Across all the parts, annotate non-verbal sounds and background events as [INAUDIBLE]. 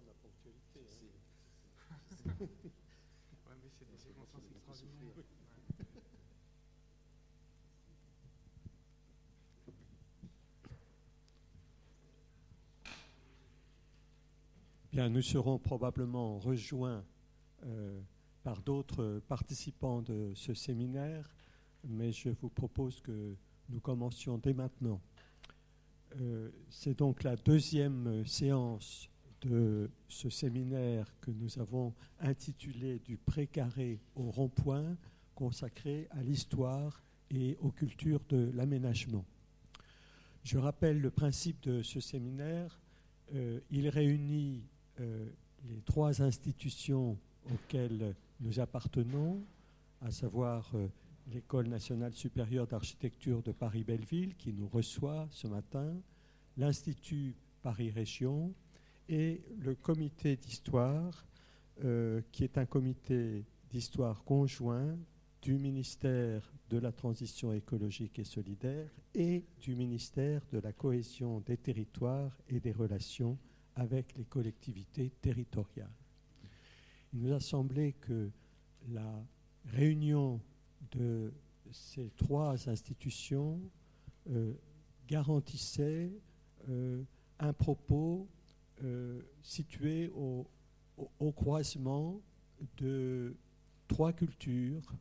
de la ponctualité. Hein. [LAUGHS] ouais, mais c'est des circonstances extraordinaires. Bien, nous serons probablement rejoints euh, par d'autres participants de ce séminaire, mais je vous propose que nous commencions dès maintenant. Euh, c'est donc la deuxième séance de ce séminaire que nous avons intitulé Du précaré au rond-point, consacré à l'histoire et aux cultures de l'aménagement. Je rappelle le principe de ce séminaire. Euh, il réunit euh, les trois institutions auxquelles nous appartenons, à savoir euh, l'École nationale supérieure d'architecture de Paris-Belleville, qui nous reçoit ce matin, l'Institut Paris-Région et le comité d'histoire, euh, qui est un comité d'histoire conjoint du ministère de la Transition écologique et solidaire et du ministère de la Cohésion des territoires et des relations avec les collectivités territoriales. Il nous a semblé que la réunion de ces trois institutions euh, garantissait euh, un propos euh, situé au, au, croisement de trois cultures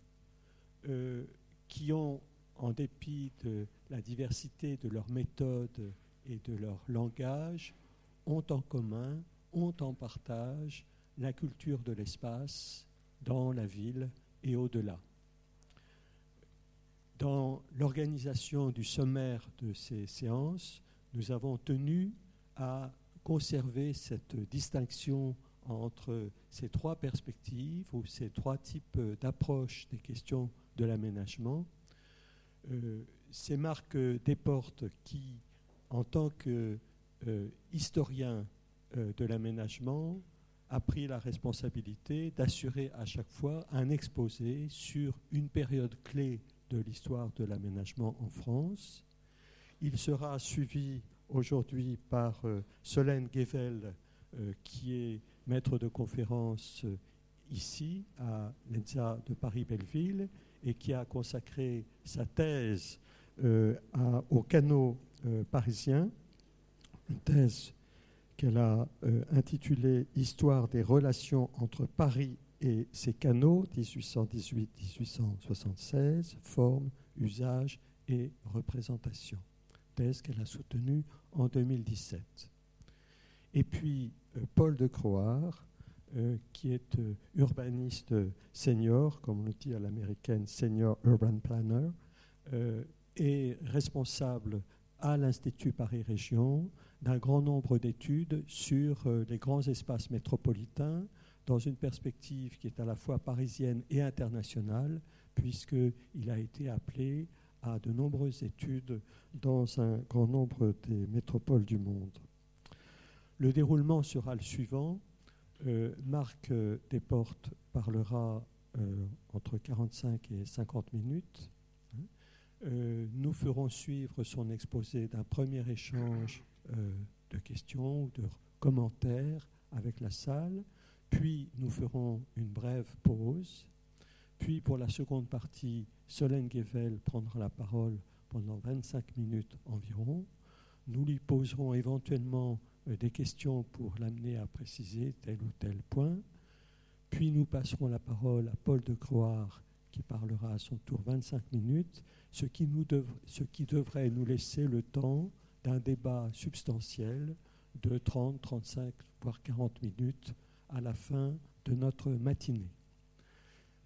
qui ont, en dépit de la diversité de leurs méthodes et de leur langage, ont en commun, ont en partage la culture de l'espace dans la ville et au-delà. Dans l'organisation du sommaire de ces séances, nous avons tenu à conserver cette distinction entre ces trois perspectives ou ces trois types d'approches des questions de l'aménagement. Euh, c'est Marc Desportes qui, en tant qu'historien euh, euh, de l'aménagement, a pris la responsabilité d'assurer à chaque fois un exposé sur une période clé de l'histoire de l'aménagement en France. Il sera suivi aujourd'hui par euh, Solène Gevel, euh, qui est maître de conférence euh, ici à l'ENSA de Paris-Belleville et qui a consacré sa thèse au canot parisien, une thèse qu'elle a euh, intitulé Histoire des relations entre Paris et ses canaux, 1818-1876, forme, usage et représentation. Thèse qu'elle a soutenue en 2017. Et puis euh, Paul de Croire, euh, qui est urbaniste senior, comme on le dit à l'américaine, senior urban planner, est responsable à l'Institut Paris Région d'un grand nombre d'études sur euh, les grands espaces métropolitains dans une perspective qui est à la fois parisienne et internationale, puisqu'il a été appelé à de nombreuses études dans un grand nombre des métropoles du monde. Le déroulement sera le suivant. Euh, Marc euh, Desportes parlera entre 45 et 50 minutes. Hein. nous ferons suivre son exposé d'un premier échange euh, de questions ou de commentaires avec la salle. Puis nous ferons une brève pause. Puis pour la seconde partie, Solène Guevel prendra la parole pendant 25 minutes environ. Nous lui poserons éventuellement euh, des questions pour l'amener à préciser tel ou tel point. Puis nous passerons la parole à Paul de Croire qui parlera à son tour 25 minutes, ce qui, nous ce qui devrait nous laisser le temps d'un débat substantiel de 30, 35, voire 40 minutes à la fin de notre matinée.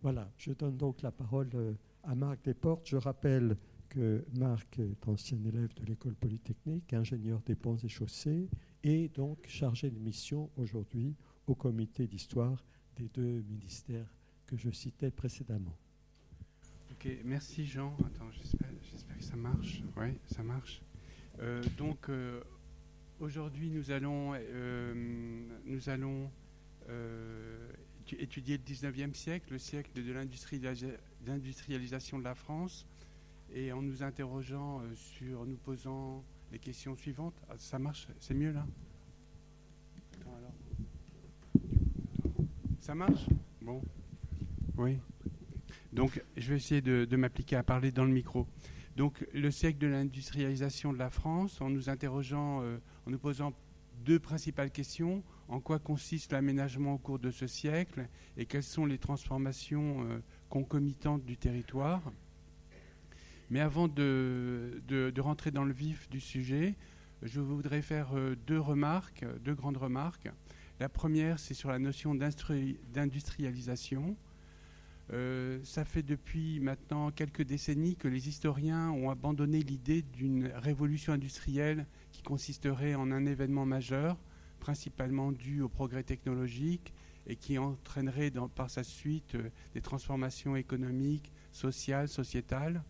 Voilà, je donne donc la parole euh, à Marc Desportes. Je rappelle que Marc est ancien élève de l'école polytechnique, ingénieur des ponts et chaussées, et donc chargé de mission aujourd'hui au comité d'histoire des deux ministères que je citais précédemment. Ok, merci Jean. Attends, j'espère que ça marche. Oui, ça marche. Euh, donc euh, aujourd'hui, nous allons, nous allons étudier le 19e siècle, le siècle de l'industrialisation de la France, et en nous interrogeant sur, nous posant les questions suivantes. Ah, ça marche C'est mieux là? Ça marche? Bon. Oui. Donc, je vais essayer de, m'appliquer à parler dans le micro. Donc, le siècle de l'industrialisation de la France, en nous interrogeant, euh, en nous posant deux principales questions. En quoi consiste l'aménagement au cours de ce siècle et quelles sont les transformations euh, concomitantes du territoire Mais avant de, rentrer dans le vif du sujet, je voudrais faire euh, deux remarques, deux grandes remarques. La première, c'est sur la notion d'industrialisation. Euh, ça fait depuis maintenant quelques décennies que les historiens ont abandonné l'idée d'une révolution industrielle qui consisterait en un événement majeur, principalement dû au progrès technologique et qui entraînerait par sa suite euh, des transformations économiques, sociales, sociétales.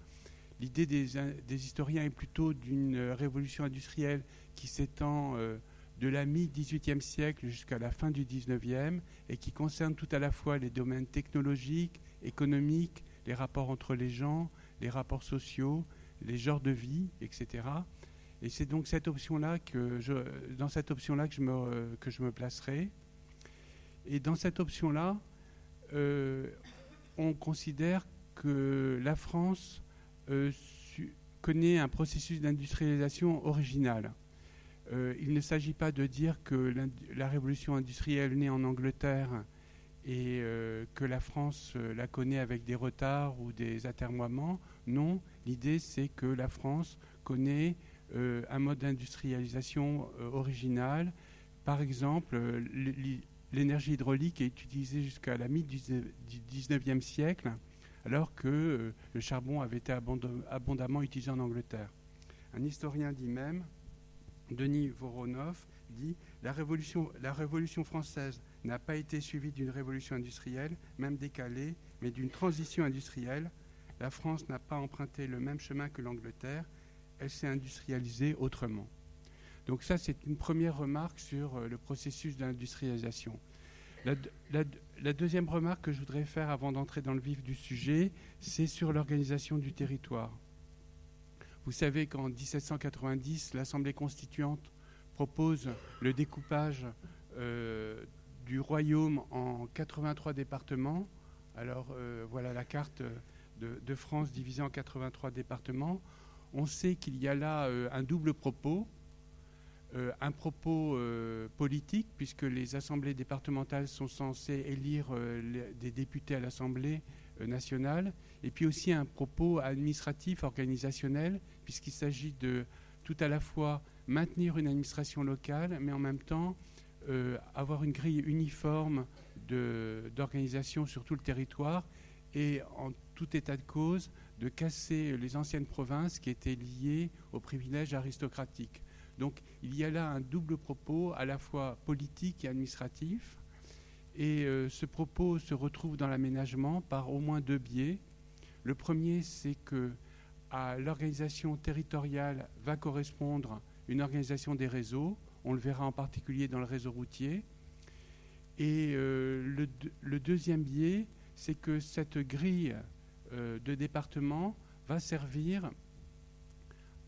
L'idée des, historiens est plutôt d'une révolution industrielle qui s'étend euh, de la mi-18e siècle jusqu'à la fin du 19e et qui concerne tout à la fois les domaines technologiques, économiques, les rapports entre les gens, les rapports sociaux, les genres de vie, etc. Et c'est donc cette option-là que dans cette option-là que je me que je me placerai. Et dans cette option-là, euh, on considère que la France euh, connaît un processus d'industrialisation original. Euh, il ne s'agit pas de dire que la révolution industrielle née en Angleterre et que la France la connaît avec des retards ou des atermoiements. Non, l'idée c'est que la France connaît euh, un mode d'industrialisation euh, original. Par exemple, euh, l'énergie hydraulique est utilisée jusqu'à la mi-19e siècle, alors que le charbon avait été abondamment utilisé en Angleterre. Un historien dit même, Denis Voronov, dit la révolution française n'a pas été suivie d'une révolution industrielle, même décalée, mais d'une transition industrielle. La France n'a pas emprunté le même chemin que l'Angleterre, elle s'est industrialisée autrement. Donc ça, c'est une première remarque sur euh, le processus d'industrialisation. La, deuxième remarque que je voudrais faire avant d'entrer dans le vif du sujet, c'est sur l'organisation du territoire. Vous savez qu'en 1790, l'Assemblée constituante propose le découpage euh, du royaume en 83 départements. Alors euh, voilà la carte de, de, France divisée en 83 départements on sait qu'il y a là euh, un double propos. Euh, un propos euh, politique, puisque les assemblées départementales sont censées élire des députés à l'Assemblée nationale, et puis aussi un propos administratif, organisationnel, puisqu'il s'agit de tout à la fois maintenir une administration locale, mais en même temps avoir une grille uniforme d'organisation sur tout le territoire, et en tout état de cause, de casser les anciennes provinces qui étaient liées aux privilèges aristocratiques. Donc il y a là un double propos, à la fois politique et administratif. Et euh, ce propos se retrouve dans l'aménagement par au moins deux biais. Le premier, c'est que à l'organisation territoriale va correspondre une organisation des réseaux. On le verra en particulier dans le réseau routier. Et euh, le, deuxième biais, c'est que cette grille de département va servir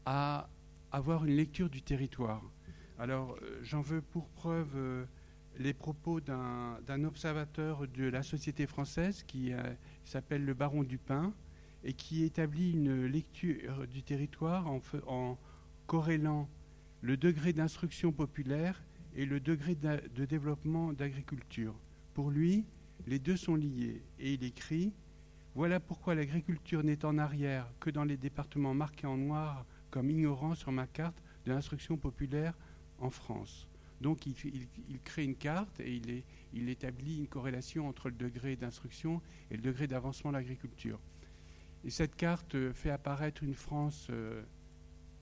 à avoir une lecture du territoire. Alors, euh, j'en veux pour preuve euh, les propos d'un observateur de la société française qui s'appelle le baron Dupin et qui établit une lecture du territoire en corrélant le degré d'instruction populaire et le degré de développement d'agriculture. Pour lui, les deux sont liés et il écrit voilà pourquoi l'agriculture n'est en arrière que dans les départements marqués en noir comme ignorants sur ma carte de l'instruction populaire en France. Donc il, crée une carte et il, établit une corrélation entre le degré d'instruction et le degré d'avancement de l'agriculture. Et cette carte fait apparaître une France euh,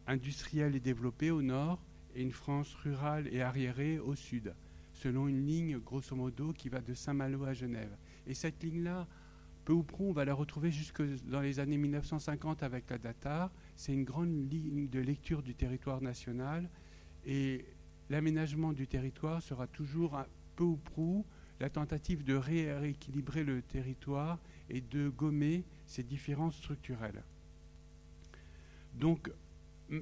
industrielle et développée au nord et une France rurale et arriérée au sud, selon une ligne grosso modo qui va de Saint-Malo à Genève. Et cette ligne-là peu ou prou, on va la retrouver jusque dans les années 1950 avec la DATAR. C'est une grande ligne de lecture du territoire national et l'aménagement du territoire sera toujours peu ou prou la tentative de rééquilibrer le territoire et de gommer ces différences structurelles. Donc,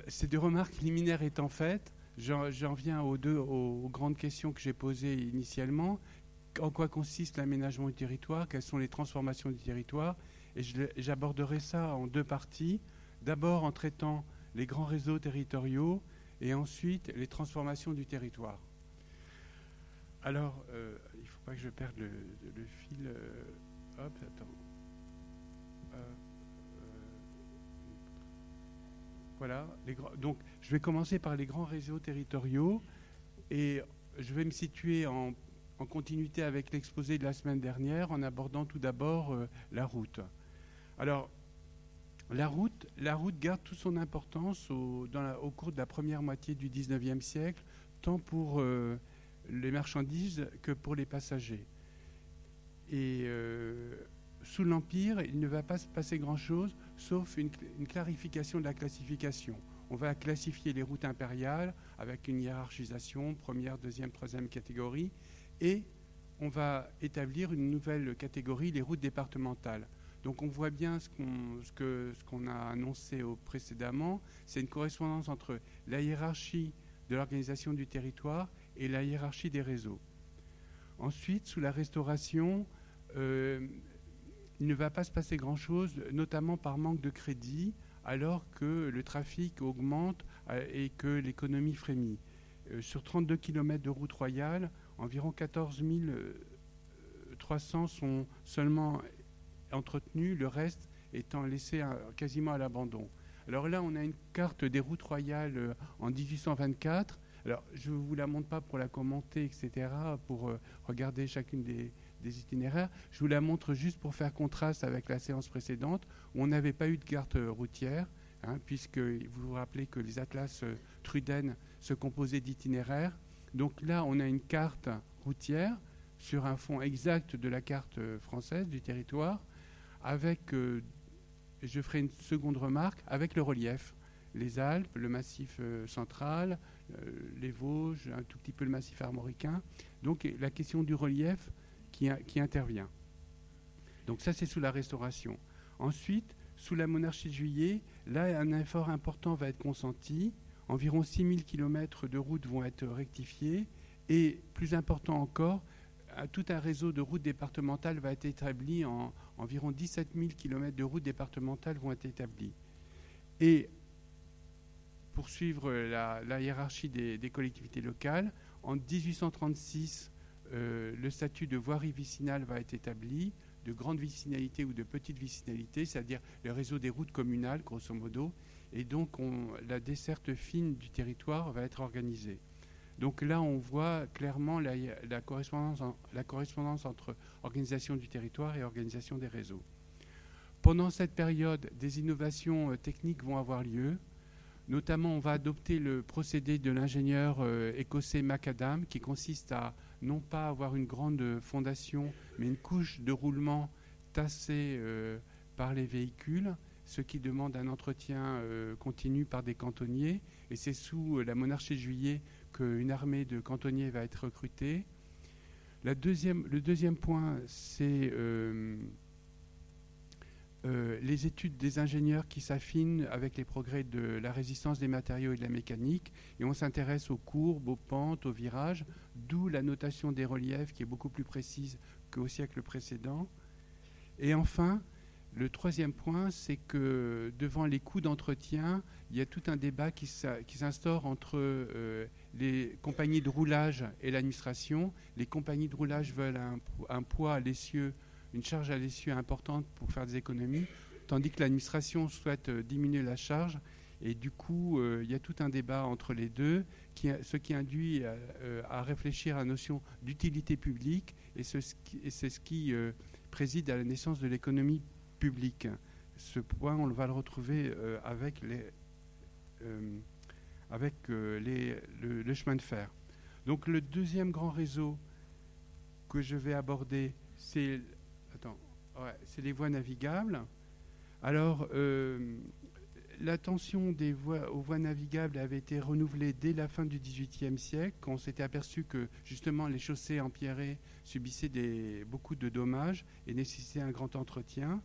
ces deux remarques liminaires étant faites, j'en viens aux deux aux grandes questions que j'ai posées initialement. En quoi consiste l'aménagement du territoire, quelles sont les transformations du territoire. Et j'aborderai ça en deux parties. D'abord en traitant les grands réseaux territoriaux et ensuite les transformations du territoire. Alors, euh, il ne faut pas que je perde le, fil. Euh, hop, attends. Euh, voilà. Donc, je vais commencer par les grands réseaux territoriaux et je vais me situer en, continuité avec l'exposé de la semaine dernière en abordant tout d'abord la route. Alors, la route, la route garde toute son importance au, cours de la première moitié du XIXe siècle, tant pour euh, les marchandises que pour les passagers. Et euh, sous l'Empire, il ne va pas se passer grand-chose, sauf une, clarification de la classification. On va classifier les routes impériales avec une hiérarchisation, première, deuxième, troisième catégorie, et on va établir une nouvelle catégorie, les routes départementales. Donc on voit bien ce qu'on a annoncé précédemment, c'est une correspondance entre la hiérarchie de l'organisation du territoire et la hiérarchie des réseaux. Ensuite, sous la restauration, euh, il ne va pas se passer grand-chose, notamment par manque de crédit, alors que le trafic augmente euh, et que l'économie frémit. Euh, sur 32 km de route royale, environ 14 300 sont seulement entretenu, le reste étant laissé quasiment à l'abandon. Alors là, on a une carte des routes royales euh, en 1824. Alors, je ne vous la montre pas pour la commenter, etc., pour euh, regarder chacune des, itinéraires. Je vous la montre juste pour faire contraste avec la séance précédente, où on n'avait pas eu de carte routière, hein, puisque vous vous rappelez que les atlas euh, Truden se composaient d'itinéraires. Donc là, on a une carte routière sur un fond exact de la carte française du territoire avec, euh, je ferai une seconde remarque, avec le relief. Les Alpes, le massif euh, central, euh, les Vosges, un tout petit peu le massif armoricain. Donc la question du relief qui, qui intervient. Donc ça, c'est sous la Restauration. Ensuite, sous la monarchie de juillet, là, un effort important va être consenti. Environ 6000 km de routes vont être rectifiées. Et plus important encore, tout un réseau de routes départementales va être établi. En, environ 17 000 km de routes départementales vont être établis. Et pour suivre la, hiérarchie des, collectivités locales, en 1836, euh, le statut de voirie vicinale va être établi, de grande vicinalité ou de petite vicinalité, c'est-à-dire le réseau des routes communales, grosso modo, et donc la desserte fine du territoire va être organisée. Donc là, on voit clairement la, correspondance, entre organisation du territoire et organisation des réseaux. Pendant cette période, des innovations euh, techniques vont avoir lieu. Notamment, on va adopter le procédé de l'ingénieur euh, écossais Macadam, qui consiste à non pas avoir une grande fondation, mais une couche de roulement tassée euh, par les véhicules, ce qui demande un entretien continu par des cantonniers. Et c'est sous la monarchie de juillet une armée de cantonniers va être recrutée. La deuxième, le deuxième point, c'est euh, euh, les études des ingénieurs qui s'affinent avec les progrès de la résistance des matériaux et de la mécanique. Et on s'intéresse aux courbes, aux pentes, aux virages, d'où la notation des reliefs qui est beaucoup plus précise qu'au siècle précédent. Et enfin, le troisième point, c'est que devant les coûts d'entretien, il y a tout un débat qui s'instaure entre euh, les compagnies de roulage et l'administration. Les compagnies de roulage veulent un, poids à l'essieu, une charge à l'essieu importante pour faire des économies, tandis que l'administration souhaite euh, diminuer la charge. Et du coup, euh, il y a tout un débat entre les deux, ce qui induit à réfléchir à la notion d'utilité publique, et c'est ce qui préside à la naissance de l'économie public. Ce point, on va le retrouver euh, avec, les, euh, avec euh, les, le, chemin de fer. Donc le deuxième grand réseau que je vais aborder, c'est les voies navigables. Alors, l'attention des voies, aux voies navigables avait été renouvelée dès la fin du XVIIIe siècle, quand on s'était aperçu que justement les chaussées empierrées subissaient des, beaucoup de dommages et nécessitaient un grand entretien.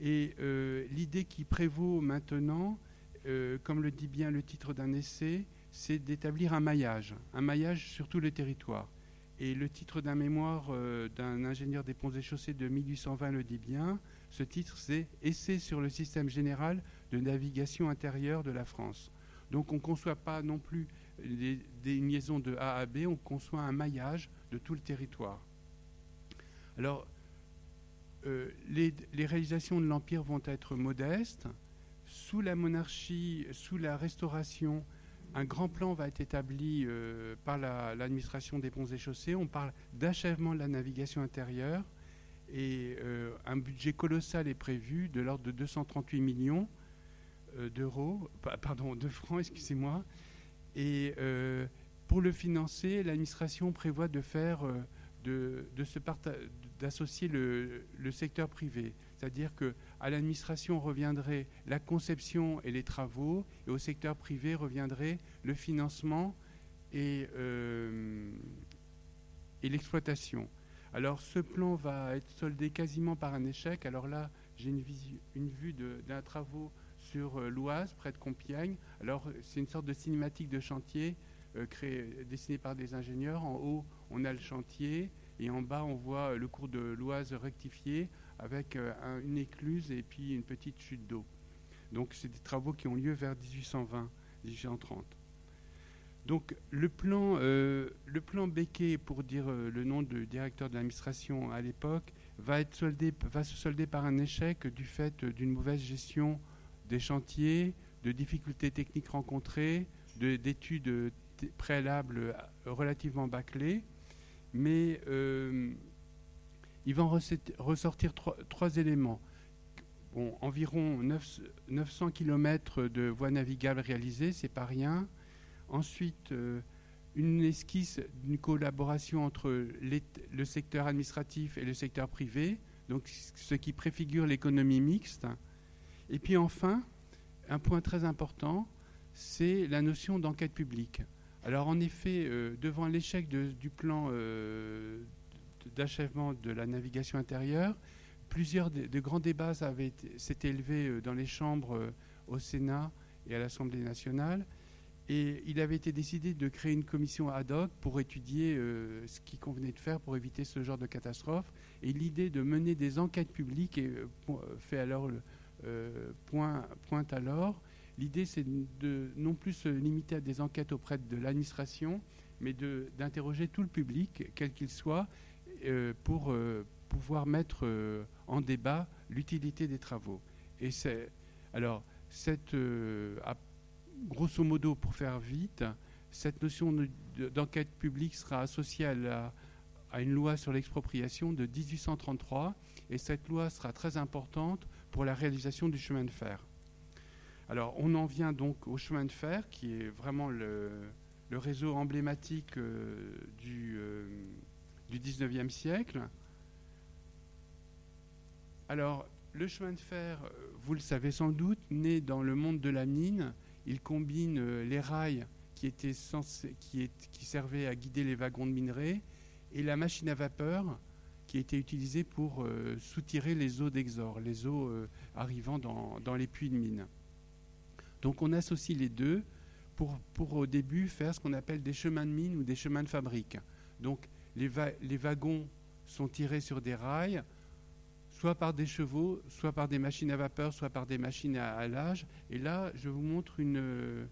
Et euh, l'idée qui prévaut maintenant, euh, comme le dit bien le titre d'un essai, c'est d'établir un maillage, un maillage sur tout le territoire. Et le titre d'un mémoire euh, d'un ingénieur des ponts et chaussées de 1820 le dit bien. Ce titre, c'est Essai sur le système général de navigation intérieure de la France. Donc on ne conçoit pas non plus des, liaisons de A à B, on conçoit un maillage de tout le territoire. Alors, euh, les, réalisations de l'Empire vont être modestes. Sous la monarchie, sous la Restauration, un grand plan va être établi euh, par l'administration des ponts et chaussées. On parle d'achèvement de la navigation intérieure et euh, un budget colossal est prévu de l'ordre de 238 millions d'euros, pardon, de francs, [LAUGHS] excusez-moi. Et pour le financer, l'administration prévoit de faire, de, d'associer le, secteur privé. C'est-à-dire qu'à l'administration reviendrait la conception et les travaux, et au secteur privé reviendrait le financement et, euh, et l'exploitation. Alors ce plan va être soldé quasiment par un échec. Alors là, j'ai une, vue d'un travaux sur euh, l'Oise, près de Compiègne. Alors c'est une sorte de cinématique de chantier euh, créé, dessinée par des ingénieurs. En haut, on a le chantier et en bas, on voit le cours de l'Oise rectifié avec euh, une écluse et puis une petite chute d'eau. Donc c'est des travaux qui ont lieu vers 1820-1830. Donc le plan, euh, le plan Becquet, pour dire euh, le nom du directeur de l'administration à l'époque, va se solder par un échec du fait d'une mauvaise gestion des chantiers, de difficultés techniques rencontrées, d'études préalables relativement bâclées. Mais il va en ressortir trois, éléments. environ 900 km de voies navigables réalisées, c'est pas rien. Ensuite, euh, une esquisse d'une collaboration entre le secteur administratif et le secteur privé, donc ce qui préfigure l'économie mixte. Et puis enfin, un point très important, c'est la notion d'enquête publique. Alors en effet, euh, devant l'échec du plan euh, d'achèvement de la navigation intérieure. Plusieurs de, grands débats s'étaient élevés euh, dans les chambres au Sénat et à l'Assemblée nationale. Et il avait été décidé de créer une commission ad hoc pour étudier ce qu'il convenait de faire pour éviter ce genre de catastrophe. Et l'idée de mener des enquêtes publiques fait alors point, pointe alors. L'idée, c'est de non plus se limiter à des enquêtes auprès de l'administration, mais d'interroger tout le public, quel qu'il soit, euh, pour euh, pouvoir mettre euh, en débat l'utilité des travaux. Et c'est alors cette grosso modo pour faire vite, cette notion d'enquête publique sera associée à, à une loi sur l'expropriation de 1833 et cette loi sera très importante pour la réalisation du chemin de fer. Alors on en vient donc au chemin de fer qui est vraiment le, réseau emblématique du, du 19e siècle. Alors, le chemin de fer, euh, vous le savez sans doute, né dans le monde de la mine. Il combine euh, les rails qui, servaient à guider les wagons de minerais et la machine à vapeur qui été utilisée pour euh, soutirer les eaux d'exor, les eaux arrivant dans, les puits de mine. Donc on associe les deux pour, au début faire ce qu'on appelle des chemins de mine ou des chemins de fabrique. Donc les, wagons sont tirés sur des rails, soit par des chevaux, soit par des machines à vapeur, soit par des machines à halage. Et là, je vous montre une,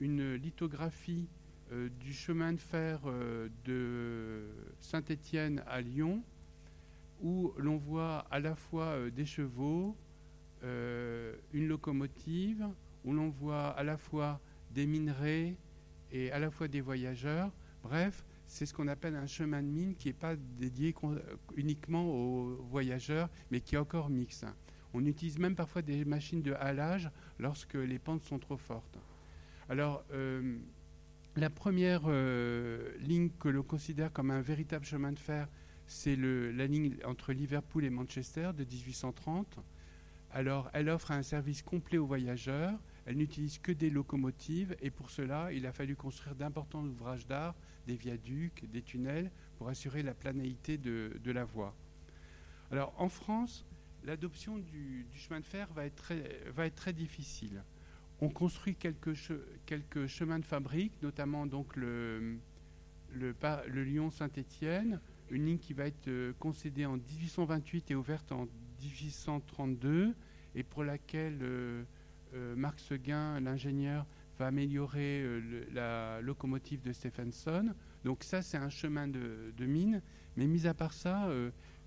une lithographie euh, du chemin de fer euh, de Saint-Étienne à Lyon, où l'on voit à la fois euh, des chevaux, une locomotive, où l'on voit à la fois des minerais et à la fois des voyageurs. Bref, c'est ce qu'on appelle un chemin de mine qui n'est pas dédié uniquement aux voyageurs, mais qui est encore mixte. On utilise même parfois des machines de halage lorsque les pentes sont trop fortes. Alors, euh, la première euh, ligne que l'on considère comme un véritable chemin de fer, c'est la ligne entre Liverpool et Manchester de 1830. Alors, elle offre un service complet aux voyageurs. Elle n'utilise que des locomotives et pour cela, il a fallu construire d'importants ouvrages d'art des viaducs, des tunnels, pour assurer la planéité de, la voie. Alors en France, l'adoption du, chemin de fer va être très, difficile. On construit quelques, chemins de fabrique, notamment donc le, Lyon-Saint-Étienne, une ligne qui va être concédée en 1828 et ouverte en 1832, et pour laquelle Marc Seguin, l'ingénieur, va améliorer la locomotive de Stephenson. Donc ça, c'est un chemin de, de, mine. Mais mis à part ça,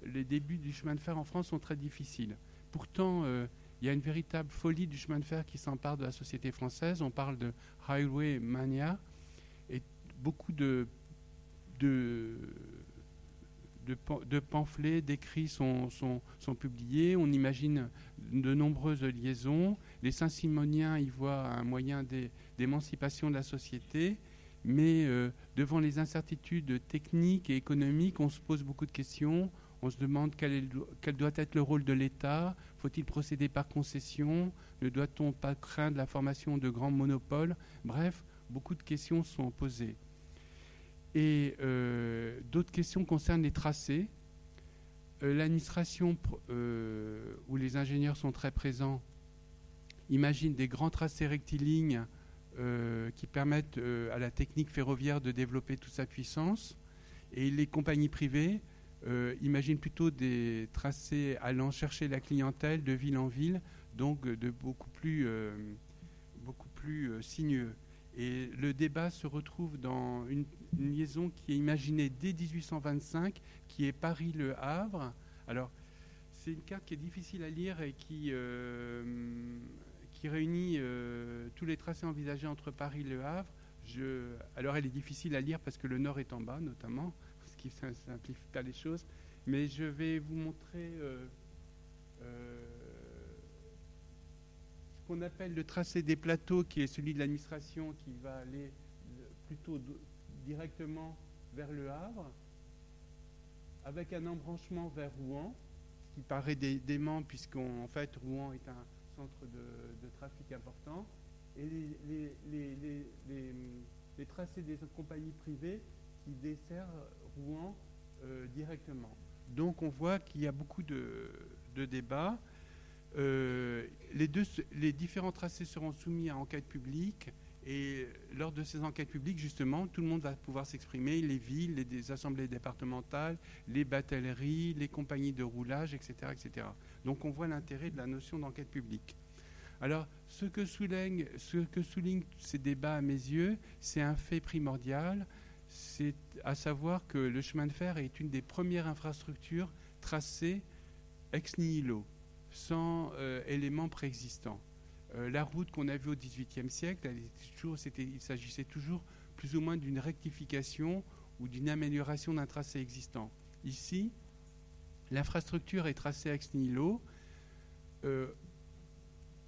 les débuts du chemin de fer en France sont très difficiles. Pourtant, euh, il y a une véritable folie du chemin de fer qui s'empare de la société française. On parle de highway mania et beaucoup de, de, de, pamphlets, d'écrits sont, publiés. On imagine de nombreuses liaisons. Les Saint-Simoniens y voient un moyen d'émancipation de la société. Mais euh, devant les incertitudes techniques et économiques, on se pose beaucoup de questions. On se demande quel, doit être le rôle de l'État. Faut-il procéder par concession? Ne doit-on pas craindre la formation de grands monopoles? Bref, beaucoup de questions sont posées. Et euh, d'autres questions concernent les tracés. Euh, l'administration, euh, où les ingénieurs sont très présents, imagine des grands tracés rectilignes qui permettent à la technique ferroviaire de développer toute sa puissance. Et les compagnies privées euh, imagine plutôt des tracés allant chercher la clientèle de ville en ville, donc de beaucoup plus, beaucoup plus sinueux. Et le débat se retrouve dans une, liaison qui est imaginée dès 1825, qui est Paris-Le Havre. Alors, c'est une carte qui est difficile à lire et qui, qui réunit tous les tracés envisagés entre Paris et Le Havre. Alors, elle est difficile à lire parce que le nord est en bas, notamment [LAUGHS] qui ne simplifie pas les choses. Mais je vais vous montrer euh, euh, ce qu'on appelle le tracé des plateaux, qui est celui de l'administration, qui va aller plutôt directement vers le Havre, avec un embranchement vers Rouen, ce qui paraît dément, puisqu'en fait, Rouen est un centre de, trafic important. Et les, les, tracés des compagnies privées qui desservent Rouen euh, directement. Donc on voit qu'il y a beaucoup de, débats. Euh, les, différents tracés seront soumis à enquête publique et lors de ces enquêtes publiques, justement, tout le monde va pouvoir s'exprimer, les villes, les, assemblées départementales, les batelleries, les compagnies de roulage, etc. etc. Donc on voit l'intérêt de la notion d'enquête publique. Alors, ce que, souligne, ce que soulignent ces débats à mes yeux, c'est un fait primordial, c'est à savoir que le chemin de fer est une des premières infrastructures tracées ex nihilo, sans euh, éléments préexistants. Euh, la route qu'on a vue au XVIIIe siècle, il s'agissait toujours plus ou moins d'une rectification ou d'une amélioration d'un tracé existant. Ici, l'infrastructure est tracée ex nihilo. Euh,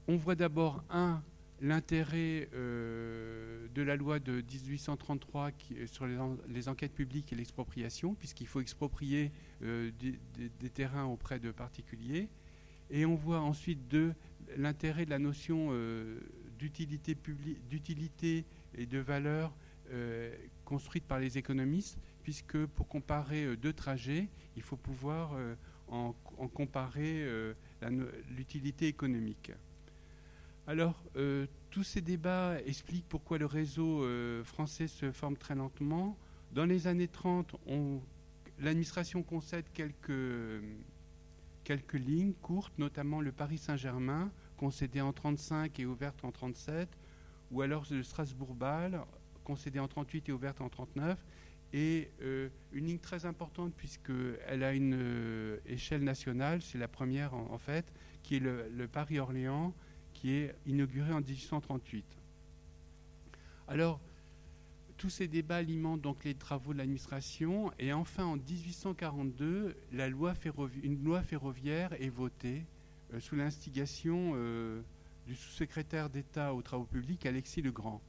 on voit d'abord un l'intérêt euh, de la loi de 1833 qui, sur les, enquêtes publiques et l'expropriation, puisqu'il faut exproprier euh, des, terrains auprès de particuliers. Et on voit ensuite l'intérêt de la notion euh, d'utilité et de valeur construite par les économistes, puisque pour comparer deux trajets, il faut pouvoir en, comparer l'utilité économique. Alors, euh, tous ces débats expliquent pourquoi le réseau euh, français se forme très lentement. Dans les années 30, l'administration concède quelques, quelques lignes courtes, notamment le Paris-Saint-Germain, concédé en 35 et ouverte en 37, ou alors le Strasbourg-Bâle, concédé en 38 et ouverte en 39, et euh, une ligne très importante puisqu'elle a une échelle nationale, c'est la première en, fait, qui est le Paris-Orléans, qui est inauguré en 1838. Alors, tous ces débats alimentent donc les travaux de l'administration et enfin en 1842, la loi une loi ferroviaire est votée euh, sous l'instigation euh, du sous-secrétaire d'État aux travaux publics Alexis Legrand.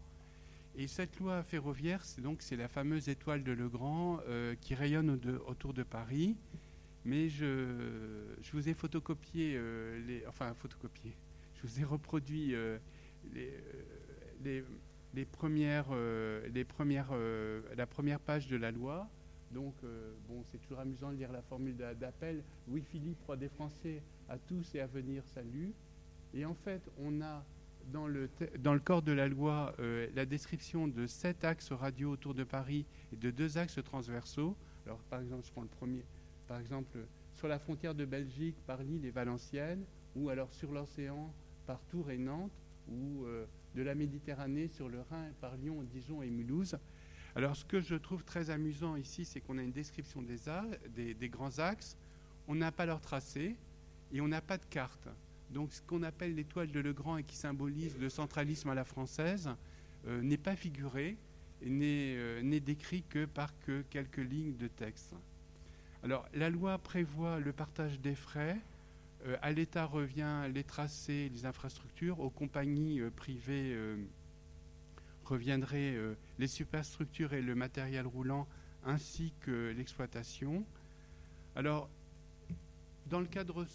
Et cette loi ferroviaire, c'est donc la fameuse étoile de Legrand euh, qui rayonne autour de Paris. Mais je, vous ai photocopié les, enfin photocopié je vous ai reproduit euh, les, premières, euh, les premières, la première page de la loi. Donc, bon, c'est toujours amusant de lire la formule d'appel. Louis-Philippe, roi des Français, à tous et à venir, salut. Et en fait, on a dans le, dans le corps de la loi la description de sept axes radio autour de Paris et de deux axes transversaux. Alors, par exemple, je prends le premier. Par exemple, sur la frontière de Belgique par Lille et Valenciennes, ou alors sur l'océan par Tours et Nantes, ou de la Méditerranée sur le Rhin par Lyon, Dijon et Mulhouse. Alors, ce que je trouve très amusant ici, c'est qu'on a une description des, des, grands axes, on n'a pas leur tracé et on n'a pas de carte. Donc, ce qu'on appelle l'étoile de Legrand et qui symbolise le centralisme à la française euh, n'est pas figuré et euh, n'est décrit que par que quelques lignes de texte. Alors, la loi prévoit le partage des frais. Euh, à l'État revient les tracés, les infrastructures, aux compagnies privées reviendraient euh, les superstructures et le matériel roulant ainsi que l'exploitation. Alors, dans le cadre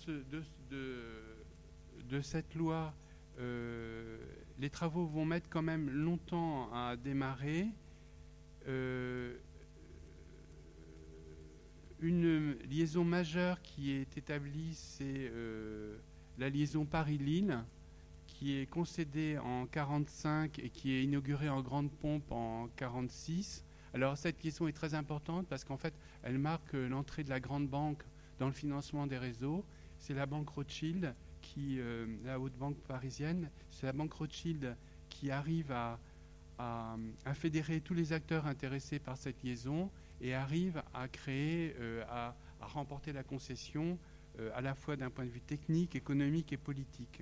de, cette loi, euh, les travaux vont mettre quand même longtemps à démarrer. Euh, une liaison majeure qui est établie, c'est la liaison Paris-Lille, qui est concédé en 45 et qui est inauguré en grande pompe en 46. Alors cette question est très importante parce qu'en fait, elle marque l'entrée de la grande banque dans le financement des réseaux. C'est la banque Rothschild, qui, euh, la haute banque parisienne, c'est la banque Rothschild qui arrive à, fédérer tous les acteurs intéressés par cette liaison et arrive à créer, euh, à, remporter la concession euh, à la fois d'un point de vue technique, économique et politique.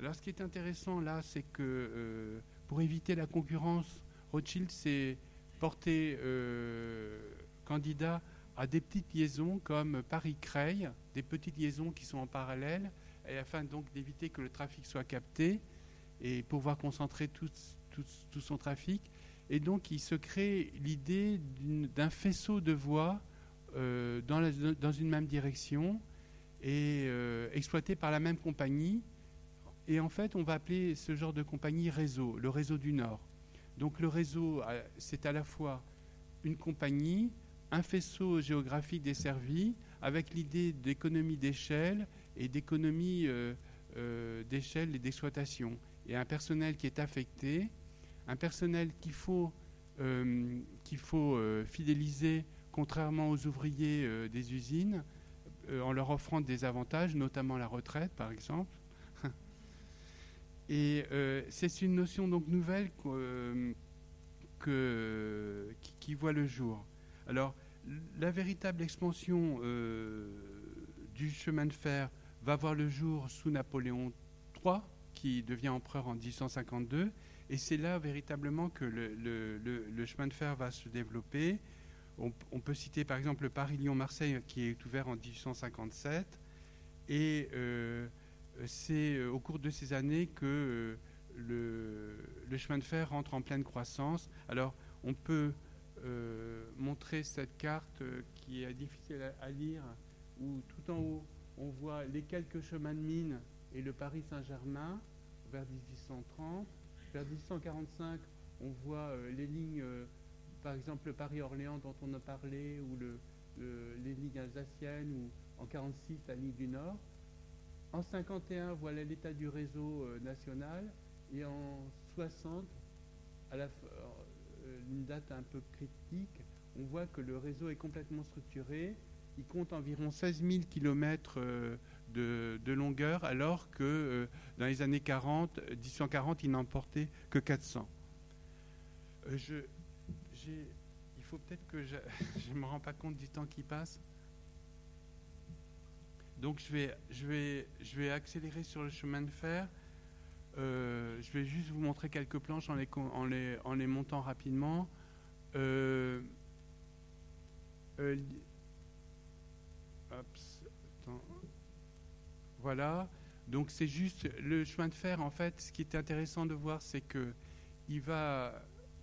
Alors ce qui est intéressant là, c'est que euh, pour éviter la concurrence, Rothschild s'est porté candidat à des petites liaisons comme Paris-Creil, des petites liaisons qui sont en parallèle, et afin donc d'éviter que le trafic soit capté et pouvoir concentrer tout, son trafic. Et donc il se crée l'idée d'un faisceau de voies euh, dans, une même direction et exploité par la même compagnie et en fait, on va appeler ce genre de compagnie réseau, le réseau du Nord. Donc le réseau, euh, c'est à la fois une compagnie, un faisceau géographique desservi, avec l'idée d'économie d'échelle et d'économie euh, euh, d'échelle et d'exploitation. Et un personnel qui est affecté, un personnel qu'il faut, qu'il faut fidéliser, contrairement aux ouvriers des usines, en leur offrant des avantages, notamment la retraite par exemple [LAUGHS] et euh, c'est une notion donc nouvelle euh, qui, voit le jour. Alors, la véritable expansion euh, du chemin de fer va voir le jour sous Napoléon III, qui devient empereur en 1852, et c'est là véritablement que le, chemin de fer va se développer. On, peut citer par exemple le Paris-Lyon-Marseille qui est ouvert en 1857, et c'est euh, au cours de ces années que euh, le, chemin de fer rentre en pleine croissance. Alors, on peut euh, montrer cette carte qui est difficile à, lire, où tout en haut, on voit les quelques chemins de mine et le Paris Saint-Germain vers 1830. Vers 1845, on voit les lignes, par exemple le Paris-Orléans dont on a parlé, ou les lignes alsaciennes, ou en 46 la ligne du Nord. En 51, voilà l'état du réseau euh, national. Et en 60, à la, euh, une date un peu critique, on voit que le réseau est complètement structuré. Il compte environ 16 000 km de, longueur, alors que euh, dans les années 40, 1840, il n'en portait que 400. je, il faut peut-être que je [LAUGHS] ne me rends pas compte du temps qui passe. Donc je vais, je, vais, je vais accélérer sur le chemin de fer. Euh, je vais juste vous montrer quelques planches en les, montant rapidement. Euh, euh, voilà. Donc c'est juste le chemin de fer. En fait, ce qui est intéressant de voir, c'est que il va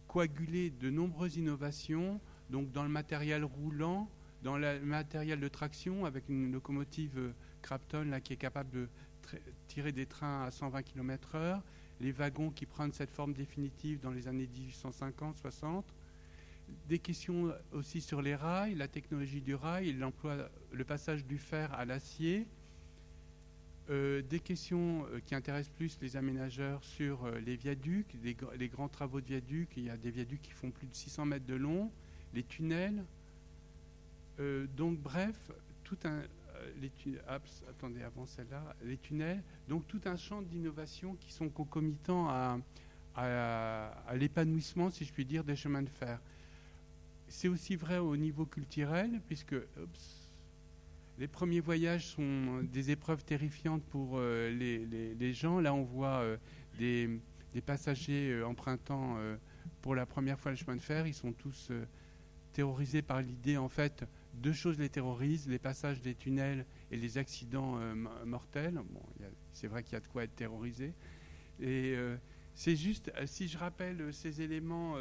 coaguler de nombreuses innovations. Donc dans le matériel roulant, dans le matériel de traction, avec une locomotive euh, Crafton là, qui est capable de tirer des trains à 120 km/h, les wagons qui prennent cette forme définitive dans les années 1850-60, des questions aussi sur les rails, la technologie du rail, l'emploi, le passage du fer à l'acier, Euh, des questions euh, qui intéressent plus les aménageurs sur euh, les viaducs, les, grands travaux de viaducs. Il y a des viaducs qui font plus de 600 mètres de long, les tunnels. donc, bref, tout un. Les attendez, avant celle-là, les tunnels. Donc, tout un champ d'innovation qui sont concomitants à l'épanouissement, si je puis dire, des chemins de fer. C'est aussi vrai au niveau culturel, puisque. Les premiers voyages sont des épreuves terrifiantes pour euh, les, gens. Là, on voit euh, des, passagers euh, empruntant pour la première fois le chemin de fer. Ils sont tous terrorisés par l'idée, en fait, deux choses les terrorisent, les passages des tunnels et les accidents mortels. Bon, c'est vrai qu'il y a de quoi être terrorisé. Et c'est juste, si je rappelle ces éléments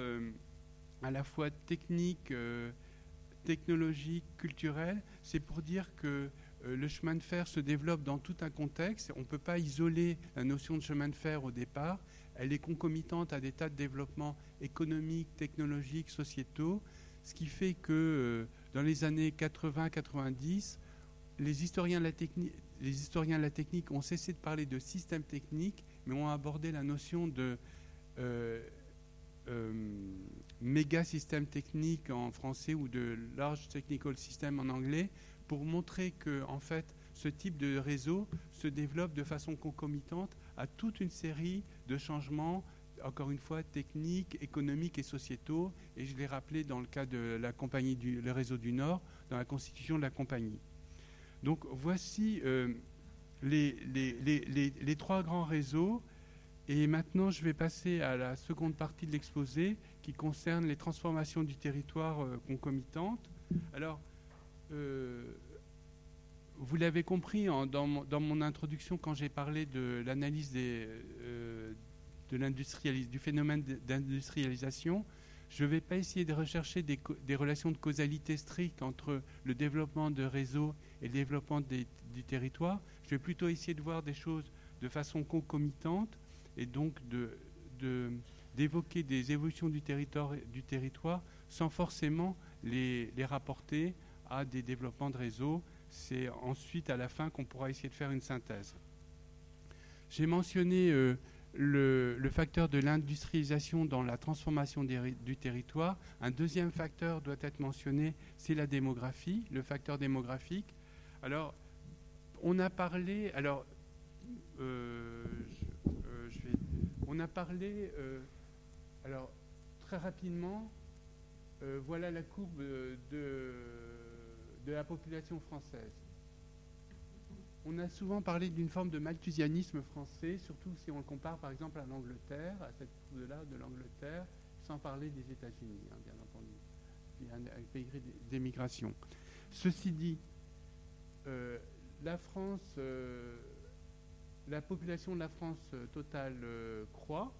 à la fois techniques, technologique, culturelle, c'est pour dire que euh, le chemin de fer se développe dans tout un contexte. On ne peut pas isoler la notion de chemin de fer au départ. Elle est concomitante à des tas de développements économiques, technologiques, sociétaux, ce qui fait que euh, dans les années 80-90, les historiens de la technique les historiens de la technique ont cessé de parler de système technique, mais ont abordé la notion de euh, euh, méga système technique en français ou de large technical system en anglais pour montrer que en fait ce type de réseau se développe de façon concomitante à toute une série de changements encore une fois techniques, économiques et sociétaux et je l'ai rappelé dans le cas de la compagnie du réseau du Nord dans la constitution de la compagnie. Donc voici euh, les, les, trois grands réseaux et maintenant, je vais passer à la seconde partie de l'exposé qui concerne les transformations du territoire euh, concomitantes. Alors, euh, vous l'avez compris dans, mon, introduction quand j'ai parlé de l'analyse euh, du phénomène d'industrialisation. Je ne vais pas essayer de rechercher des, relations de causalité strictes entre le développement de réseaux et le développement du territoire. Je vais plutôt essayer de voir des choses de façon concomitante et donc d'évoquer des évolutions du territoire, du territoire sans forcément les, rapporter à des développements de réseau. C'est ensuite à la fin qu'on pourra essayer de faire une synthèse. J'ai mentionné euh, le, facteur de l'industrialisation dans la transformation du territoire. Un deuxième facteur doit être mentionné, c'est la démographie, le facteur démographique. Alors, on a parlé, alors, euh, on a parlé, euh, alors très rapidement, euh, voilà la courbe de, de la population française. On a souvent parlé d'une forme de malthusianisme français, surtout si on le compare par exemple à l'Angleterre, à cette courbe-là de l'Angleterre, sans parler des États-Unis, hein, bien entendu, qui est un, pays d'émigration. Ceci dit, euh, la France la population de la France euh, totale euh, croît,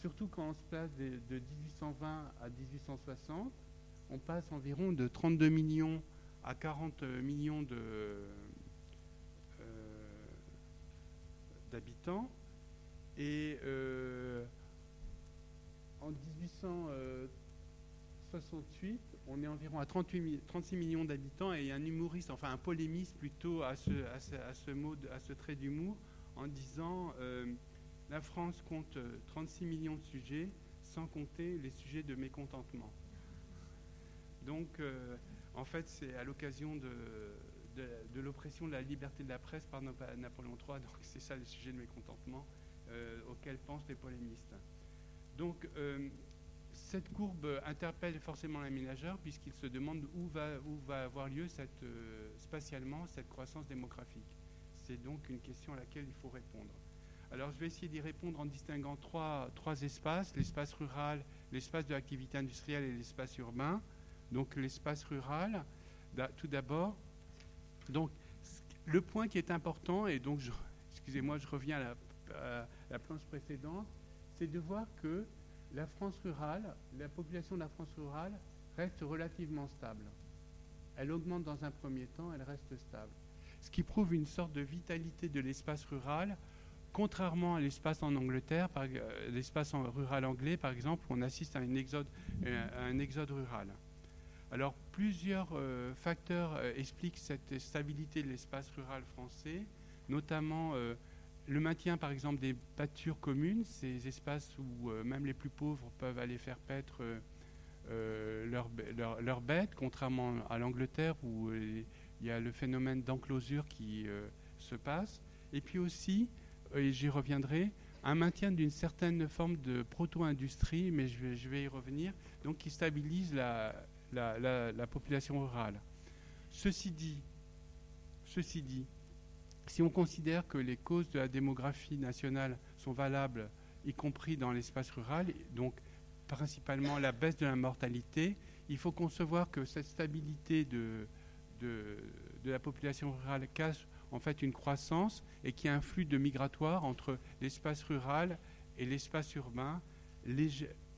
surtout quand on se place de, 1820 à 1860. On passe environ de 32 millions à 40 millions euh, d'habitants. Et en 1868, on est environ à 38, 36 millions d'habitants et un humoriste, enfin un polémiste plutôt à ce, à ce, à ce trait d'humour, en disant euh, la France compte 36 euh, millions de sujets, sans compter les sujets de mécontentement. Donc, euh, en fait, c'est à l'occasion de, l'oppression de la liberté de la presse par Napoléon III, [LAUGHS] donc c'est ça les sujets de mécontentement auxquels pensent les polémistes. Donc, cette courbe interpelle forcément l'aménageur puisqu'il se demande où va, avoir lieu spatialement cette croissance démographique. C'est donc une question à laquelle il faut répondre. Alors je vais essayer d'y répondre en distinguant trois, espaces, l'espace rural, l'espace de l'activité industrielle et l'espace urbain. Donc l'espace rural, tout d'abord. Donc le point qui est important, et donc excusez-moi, je reviens à la planche précédente, c'est de voir que la France rurale, la population de la France rurale reste relativement stable. Elle augmente dans un premier temps, elle reste stable ce qui prouve une sorte de vitalité de l'espace rural, contrairement à l'espace en Angleterre, euh, l'espace rural anglais par exemple, on assiste à, euh, un exode rural. Alors plusieurs euh, facteurs expliquent cette stabilité de l'espace rural français, notamment le maintien, par exemple, des pâtures communes, ces espaces où même les plus pauvres peuvent aller faire paître leurs bêtes, contrairement à l'Angleterre où il y a le phénomène d'enclosure qui se passe. Et puis aussi, et j'y reviendrai, un maintien d'une certaine forme de proto-industrie, mais je vais, y revenir, donc qui stabilise la, la, population rurale. Ceci dit, ceci dit, si on considère que les causes de la démographie nationale sont valables, y compris dans l'espace rural, donc principalement la baisse de la mortalité, il faut concevoir que cette stabilité de, de, la population rurale cache en fait une croissance et qu'il y a un flux de migratoire entre l'espace rural et l'espace urbain,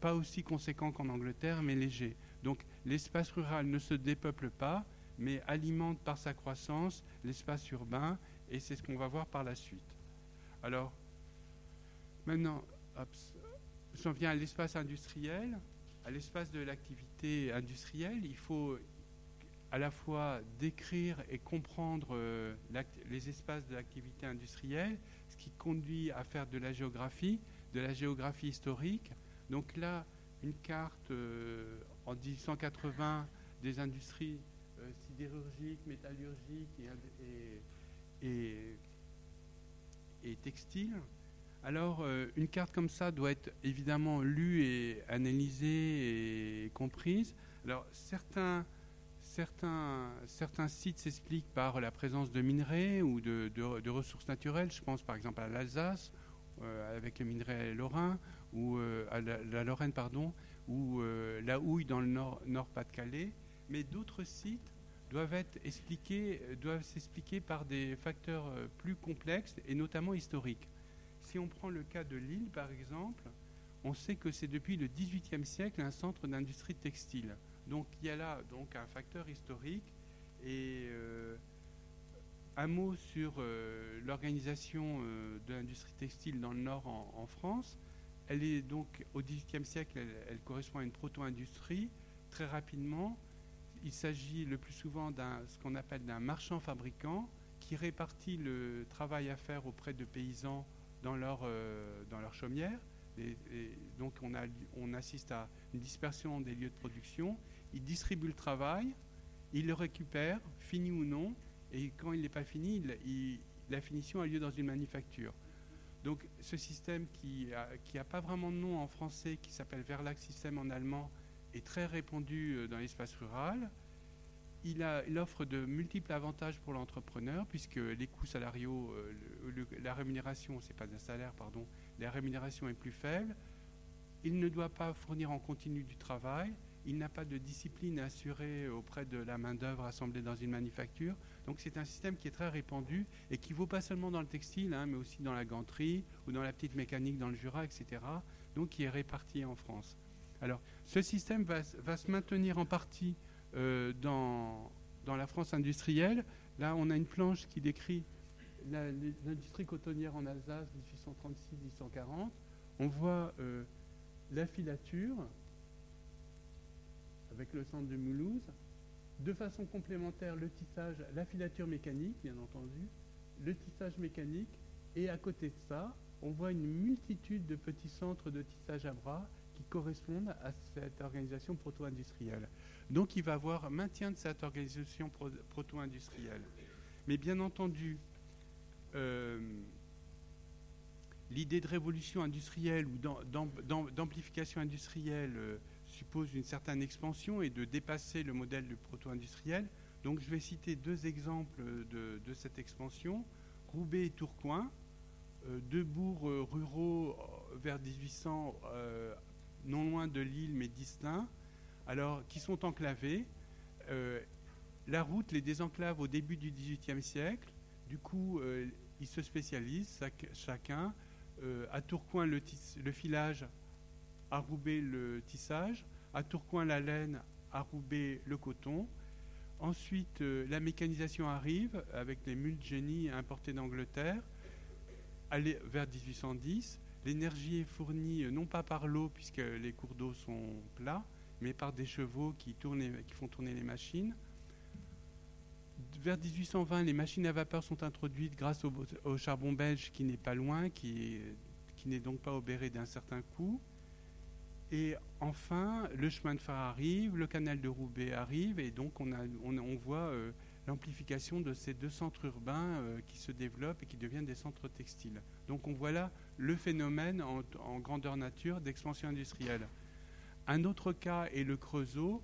pas aussi conséquent qu'en Angleterre, mais léger. Donc l'espace rural ne se dépeuple pas, mais alimente par sa croissance l'espace urbain, et c'est ce qu'on va voir par la suite. Alors, maintenant, j'en viens à l'espace industriel, à l'espace de l'activité industrielle. Il faut à la fois décrire et comprendre euh, les espaces de l'activité industrielle, ce qui conduit à faire de la géographie, de la géographie historique. Donc là, une carte euh, en 1880 des industries euh, sidérurgiques, métallurgiques et, et textiles. Alors, une carte comme ça doit être évidemment lue et analysée et comprise. Alors, certains Certains, sites s'expliquent par la présence de minerais ou de, ressources naturelles. Je pense par exemple à l'Alsace, euh, avec le minerai lorrain, ou euh, à la, Lorraine, pardon, ou euh, la houille dans le nord, nord Pas-de-Calais. Mais d'autres sites doivent être expliqués, doivent s'expliquer par des facteurs plus complexes et notamment historiques. Si on prend le cas de Lille, par exemple, on sait que c'est depuis le XVIIIe siècle un centre d'industrie textile. Donc il y a là donc un facteur historique et euh, un mot sur euh, l'organisation euh, de l'industrie textile dans le Nord en, France. Elle est donc au XVIIIe siècle, elle, correspond à une proto-industrie. Très rapidement, il s'agit le plus souvent d'un ce qu'on appelle d'un marchand fabricant qui répartit le travail à faire auprès de paysans dans leur, dans leur chaumière. Donc on, a, on assiste à une dispersion des lieux de production il distribue le travail, il le récupère, fini ou non, et quand il n'est pas fini, la finition a lieu dans une manufacture. Donc ce système qui n'a pas vraiment de nom en français, qui s'appelle Verlag System en allemand, est très répandu euh, dans l'espace rural. Il, offre de multiples avantages pour l'entrepreneur, puisque les coûts salariaux, euh, la rémunération, c'est pas un salaire, pardon, la rémunération est plus faible. Il ne doit pas fournir en continu du travail il n'a pas de discipline assurée auprès de la main-d'œuvre assemblée dans une manufacture. Donc c'est un système qui est très répandu et qui vaut pas seulement dans le textile, hein, mais aussi dans la ganterie ou dans la petite mécanique dans le Jura, etc. Donc qui est réparti en France. Alors ce système va, se maintenir en partie euh, dans, dans la France industrielle. Là, on a une planche qui décrit l'industrie cotonnière en Alsace 1836-1840. On voit euh, la filature, avec le centre de Mulhouse. De façon complémentaire, le tissage, la filature mécanique, bien entendu, le tissage mécanique, et à côté de ça, on voit une multitude de petits centres de tissage à bras qui correspondent à cette organisation proto-industrielle. Donc il va y avoir maintien de cette organisation proto-industrielle. Mais bien entendu, euh, l'idée de révolution industrielle ou d'amplification industrielle euh, suppose une certaine expansion et de dépasser le modèle du proto-industriel. Donc je vais citer deux exemples de, cette expansion. Roubaix et Tourcoing, euh, deux bourgs euh, ruraux euh, vers 1800, non loin de Lille mais distincts, alors qui sont enclavés. la route les désenclave au début du XVIIIe siècle. Du coup, ils se spécialisent chacun. à Tourcoing, le, le filage à Roubaix le tissage, à Tourcoing la laine, à Roubaix le coton. Ensuite, euh, la mécanisation arrive avec les mules génies importés d'Angleterre vers 1810. L'énergie est fournie euh, non pas par l'eau, puisque les cours d'eau sont plats, mais par des chevaux qui, font tourner les machines. vers 1820, les machines à vapeur sont introduites grâce au, charbon belge qui n'est pas loin, qui n'est donc pas obéré d'un certain coût. Et enfin, le chemin de fer arrive, le canal de Roubaix arrive, et donc on, voit euh, l'amplification de ces deux centres urbains euh, qui se développent et qui deviennent des centres textiles. Donc on voit là le phénomène en, en grandeur nature d'expansion industrielle. Un autre cas est le Creusot,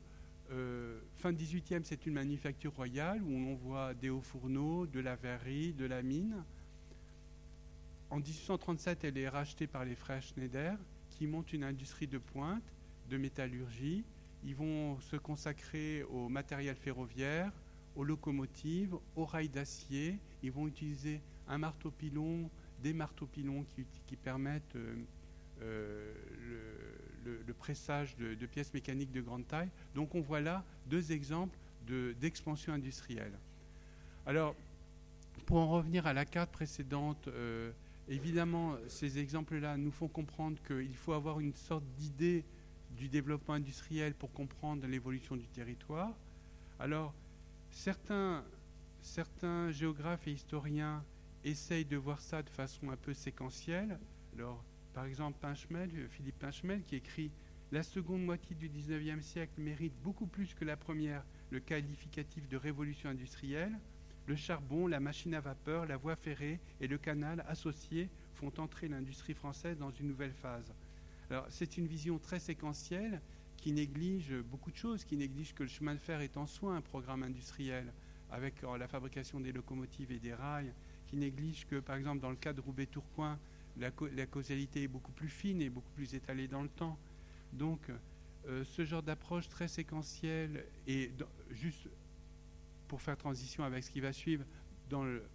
euh, fin 18e, c'est une manufacture royale où on voit des hauts fourneaux, de la verrerie, de la mine. En 1837, elle est rachetée par les frères Schneider qui montent une industrie de pointe de métallurgie. Ils vont se consacrer au matériel ferroviaire, aux locomotives, aux rails d'acier. Ils vont utiliser un marteau-pilon, des marteaux-pilons qui, permettent euh, euh, le, pressage de, pièces mécaniques de grande taille. Donc on voit là deux exemples d'expansion industrielle. Alors, pour en revenir à la carte précédente, euh, évidemment, ces exemples-là nous font comprendre qu'il faut avoir une sorte d'idée du développement industriel pour comprendre l'évolution du territoire. Alors, certains, géographes et historiens essayent de voir ça de façon un peu séquentielle. Alors, par exemple, Philippe Pinchemel, qui écrit La seconde moitié du XIXe siècle mérite beaucoup plus que la première le qualificatif de révolution industrielle. Le charbon, la machine à vapeur, la voie ferrée et le canal associés font entrer l'industrie française dans une nouvelle phase. Alors, c'est une vision très séquentielle qui néglige beaucoup de choses, qui néglige que le chemin de fer est en soi un programme industriel avec euh, la fabrication des locomotives et des rails, qui néglige que, par exemple, dans le cas de Roubaix-Tourcoing, la, causalité est beaucoup plus fine et beaucoup plus étalée dans le temps. Donc, euh, ce genre d'approche très séquentielle et juste pour faire transition avec ce qui va suivre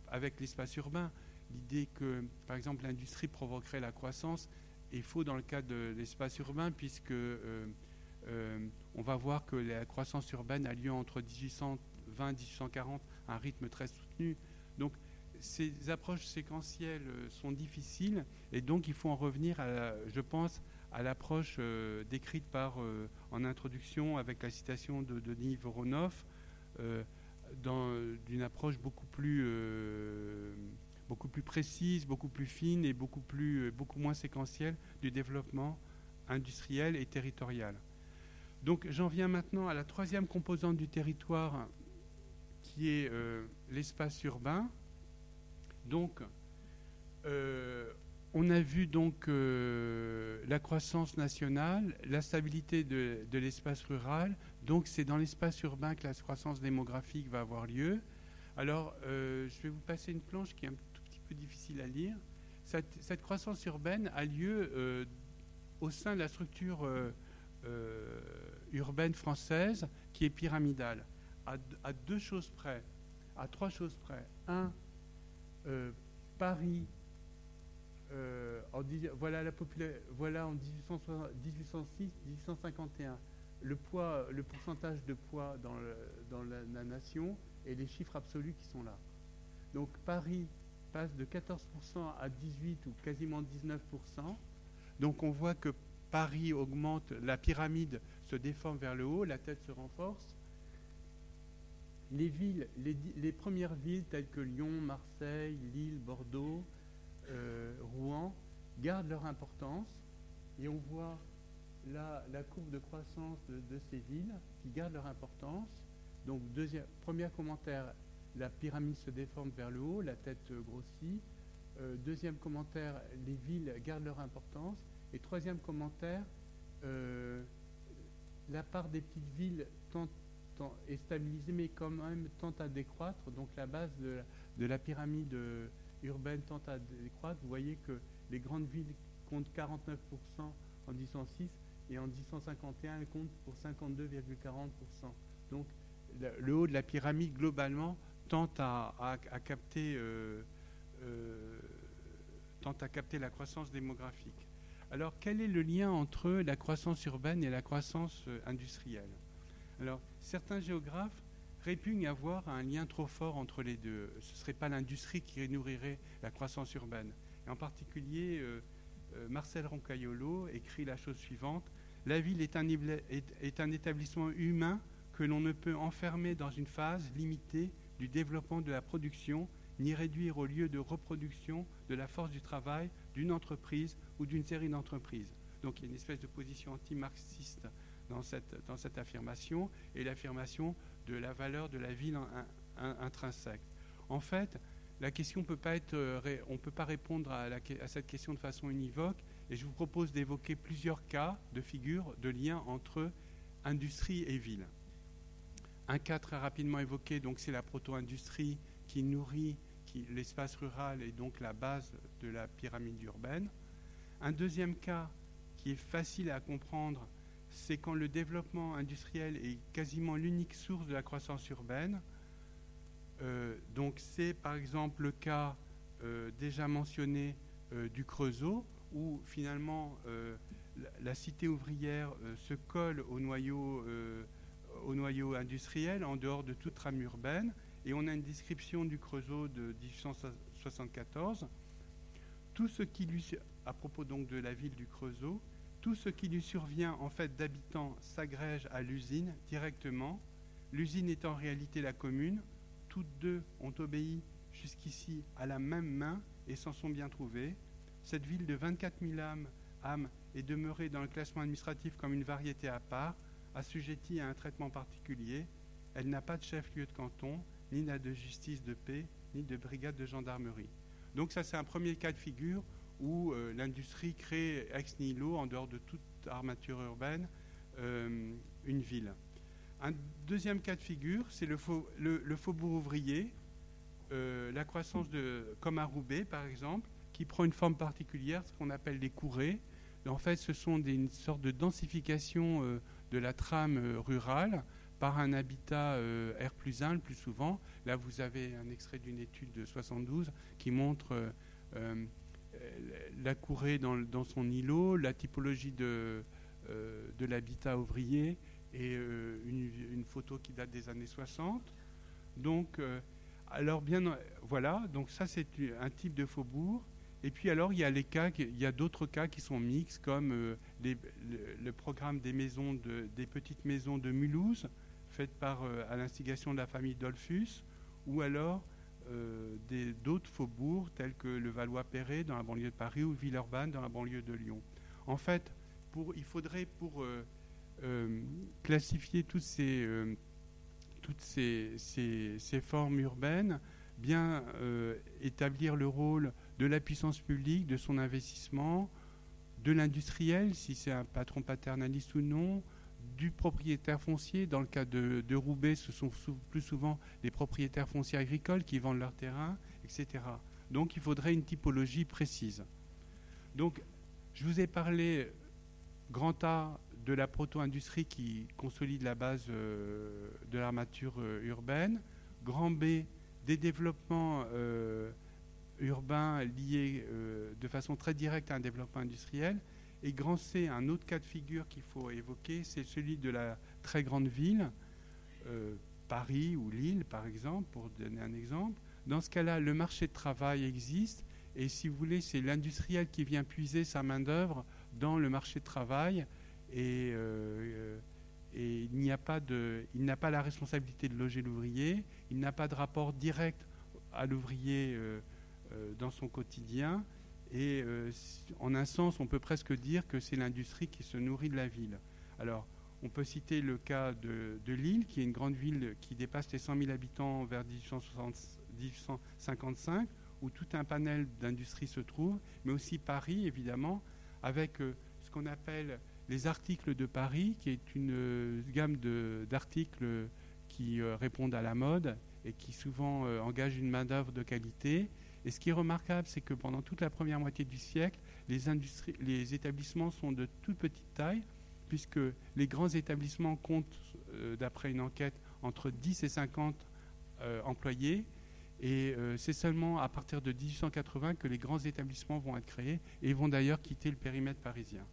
avec l'espace urbain, l'idée que, par exemple, l'industrie provoquerait la croissance est faux dans le cas de l'espace urbain puisque euh, euh, on va voir que la croissance urbaine a lieu entre 1820 et 1840 à un rythme très soutenu. Donc, ces approches séquentielles euh, sont difficiles et donc il faut en revenir, à, je pense, à l'approche décrite par, en introduction avec la citation de Denis Voronoff, d'une approche beaucoup plus, beaucoup plus précise, beaucoup plus fine et beaucoup, plus, beaucoup moins séquentielle du développement industriel et territorial. Donc j'en viens maintenant à la troisième composante du territoire qui est l'espace urbain. Donc, euh, on a vu donc euh, la croissance nationale, la stabilité de, l'espace rural. Donc, c'est dans l'espace urbain que la croissance démographique va avoir lieu. Alors, euh, je vais vous passer une planche qui est un tout petit peu difficile à lire. Cette, croissance urbaine a lieu au sein de la structure urbaine française qui est pyramidale, à, deux choses près, à trois choses près. Un, euh, Paris, euh, en, voilà, en 1806-1851 le poids, le pourcentage de poids dans, la, nation et les chiffres absolus qui sont là. Donc Paris passe de 14% à 18% ou quasiment 19%. Donc on voit que Paris augmente, la pyramide se déforme vers le haut, la tête se renforce les villes, les, premières villes telles que Lyon, Marseille, Lille, Bordeaux, euh, Rouen gardent leur importance et on voit la courbe de croissance de, ces villes qui gardent leur importance. Donc, deuxième, premier commentaire, la pyramide se déforme vers le haut, la tête grossit. Euh, deuxième commentaire, les villes gardent leur importance. Et troisième commentaire, euh, la part des petites villes est stabilisé, mais quand même tente à décroître. Donc la base de la, pyramide urbaine tente à décroître. Vous voyez que les grandes villes comptent 49% en 1806 et en 1851, elles comptent pour 52,40%. Donc le, haut de la pyramide, globalement, tente à, capter, euh, euh, tente à capter la croissance démographique. Alors quel est le lien entre la croissance urbaine et la croissance euh, industrielle? Alors, certains géographes répugnent à voir un lien trop fort entre les deux. Ce ne serait pas l'industrie qui nourrirait la croissance urbaine. En particulier, Marcel Roncaiolo écrit la chose suivante La ville est un, établissement humain que l'on ne peut enfermer dans une phase limitée du développement de la production, ni réduire au lieu de reproduction de la force du travail d'une entreprise ou d'une série d'entreprises. Donc il y a une espèce de position anti-marxiste dans cette, affirmation et l'affirmation de la valeur de la ville intrinsèque. En fait, la question peut pas être, euh, on ne peut pas répondre à, cette question de façon univoque et je vous propose d'évoquer plusieurs cas de figures de lien entre industrie et ville. Un cas très rapidement évoqué, c'est la proto-industrie qui nourrit l'espace rural et donc la base de la pyramide urbaine. Un deuxième cas qui est facile à comprendre, c'est quand le développement industriel est quasiment l'unique source de la croissance urbaine. Euh, donc c'est par exemple le cas euh, déjà mentionné euh, du Creusot, où finalement la, cité ouvrière se colle au noyau, au noyau industriel en dehors de toute trame urbaine. Et on a une description du Creusot de 1874. Tout ce qui lui, à propos donc de la ville du Creusot, tout ce qui lui survient en fait d'habitants s'agrège à l'usine directement. L'usine est en réalité la commune. Toutes deux ont obéi jusqu'ici à la même main et s'en sont bien trouvées. Cette ville de 24 000 âmes, âmes est demeurée dans le classement administratif comme une variété à part, assujettie à un traitement particulier. Elle n'a pas de chef-lieu de canton, ni n'a de justice de paix, ni de brigade de gendarmerie. Donc ça, c'est un premier cas de figure où euh, l'industrie crée ex nihilo, en dehors de toute armature urbaine, euh, une ville. Un deuxième cas de figure, c'est le, faubourg ouvrier, euh, la croissance de, comme à Roubaix par exemple, qui prend une forme particulière, ce qu'on appelle les courées. En fait, ce sont des, une sorte de densification de la trame rurale par un habitat R plus 1 le plus souvent. Là, vous avez un extrait d'une étude de 72 qui montre la courée dans, son îlot, la typologie de, euh, de l'habitat ouvrier et euh, une, photo qui date des années 60. Donc, euh, alors bien, voilà, donc ça c'est un type de faubourg. Et puis alors il y a d'autres cas qui sont mixtes, comme le, programme des petites maisons de Mulhouse, faites par à l'instigation de la famille Dolphus, ou alors euh, d'autres faubourgs tels que le Valois-Perret dans la banlieue de Paris ou Villeurbanne dans la banlieue de Lyon. En fait, il faudrait pour euh, euh, classifier toutes, ces, toutes ces, formes urbaines, bien établir le rôle de la puissance publique, de son investissement, de l'industriel, si c'est un patron paternaliste ou non, du propriétaire foncier. Dans le cas de, Roubaix, ce sont plus souvent les propriétaires fonciers agricoles qui vendent leur terrain, etc. Donc il faudrait une typologie précise. Donc je vous ai parlé grand A de la proto-industrie qui consolide la base euh, de l'armature euh, urbaine, grand B des développements euh, urbains liés de façon très directe à un développement industriel, et grand C, un autre cas de figure qu'il faut évoquer, c'est celui de la très grande ville, euh, Paris ou Lille par exemple, pour donner un exemple. Dans ce cas-là, le marché de travail existe. Et si vous voulez, c'est l'industriel qui vient puiser sa main-d'œuvre dans le marché de travail. Et, euh, et il n'a pas, pas la responsabilité de loger l'ouvrier, il n'a pas de rapport direct à l'ouvrier euh, dans son quotidien et euh, en un sens, on peut presque dire que c'est l'industrie qui se nourrit de la ville. Alors, on peut citer le cas de, Lille, qui est une grande ville qui dépasse les 100 000 habitants vers 1855, où tout un panel d'industries se trouve, mais aussi Paris, évidemment, avec euh, ce qu'on appelle les articles de Paris, qui est une euh, gamme d'articles qui répondent à la mode et qui souvent engagent une main-d'œuvre de qualité et ce qui est remarquable, c'est que pendant toute la première moitié du siècle, les, établissements sont de toute petite taille, puisque les grands établissements comptent, euh, d'après une enquête, entre 10 et 50 euh, employés. Et euh, c'est seulement à partir de 1880 que les grands établissements vont être créés et vont d'ailleurs quitter le périmètre parisien.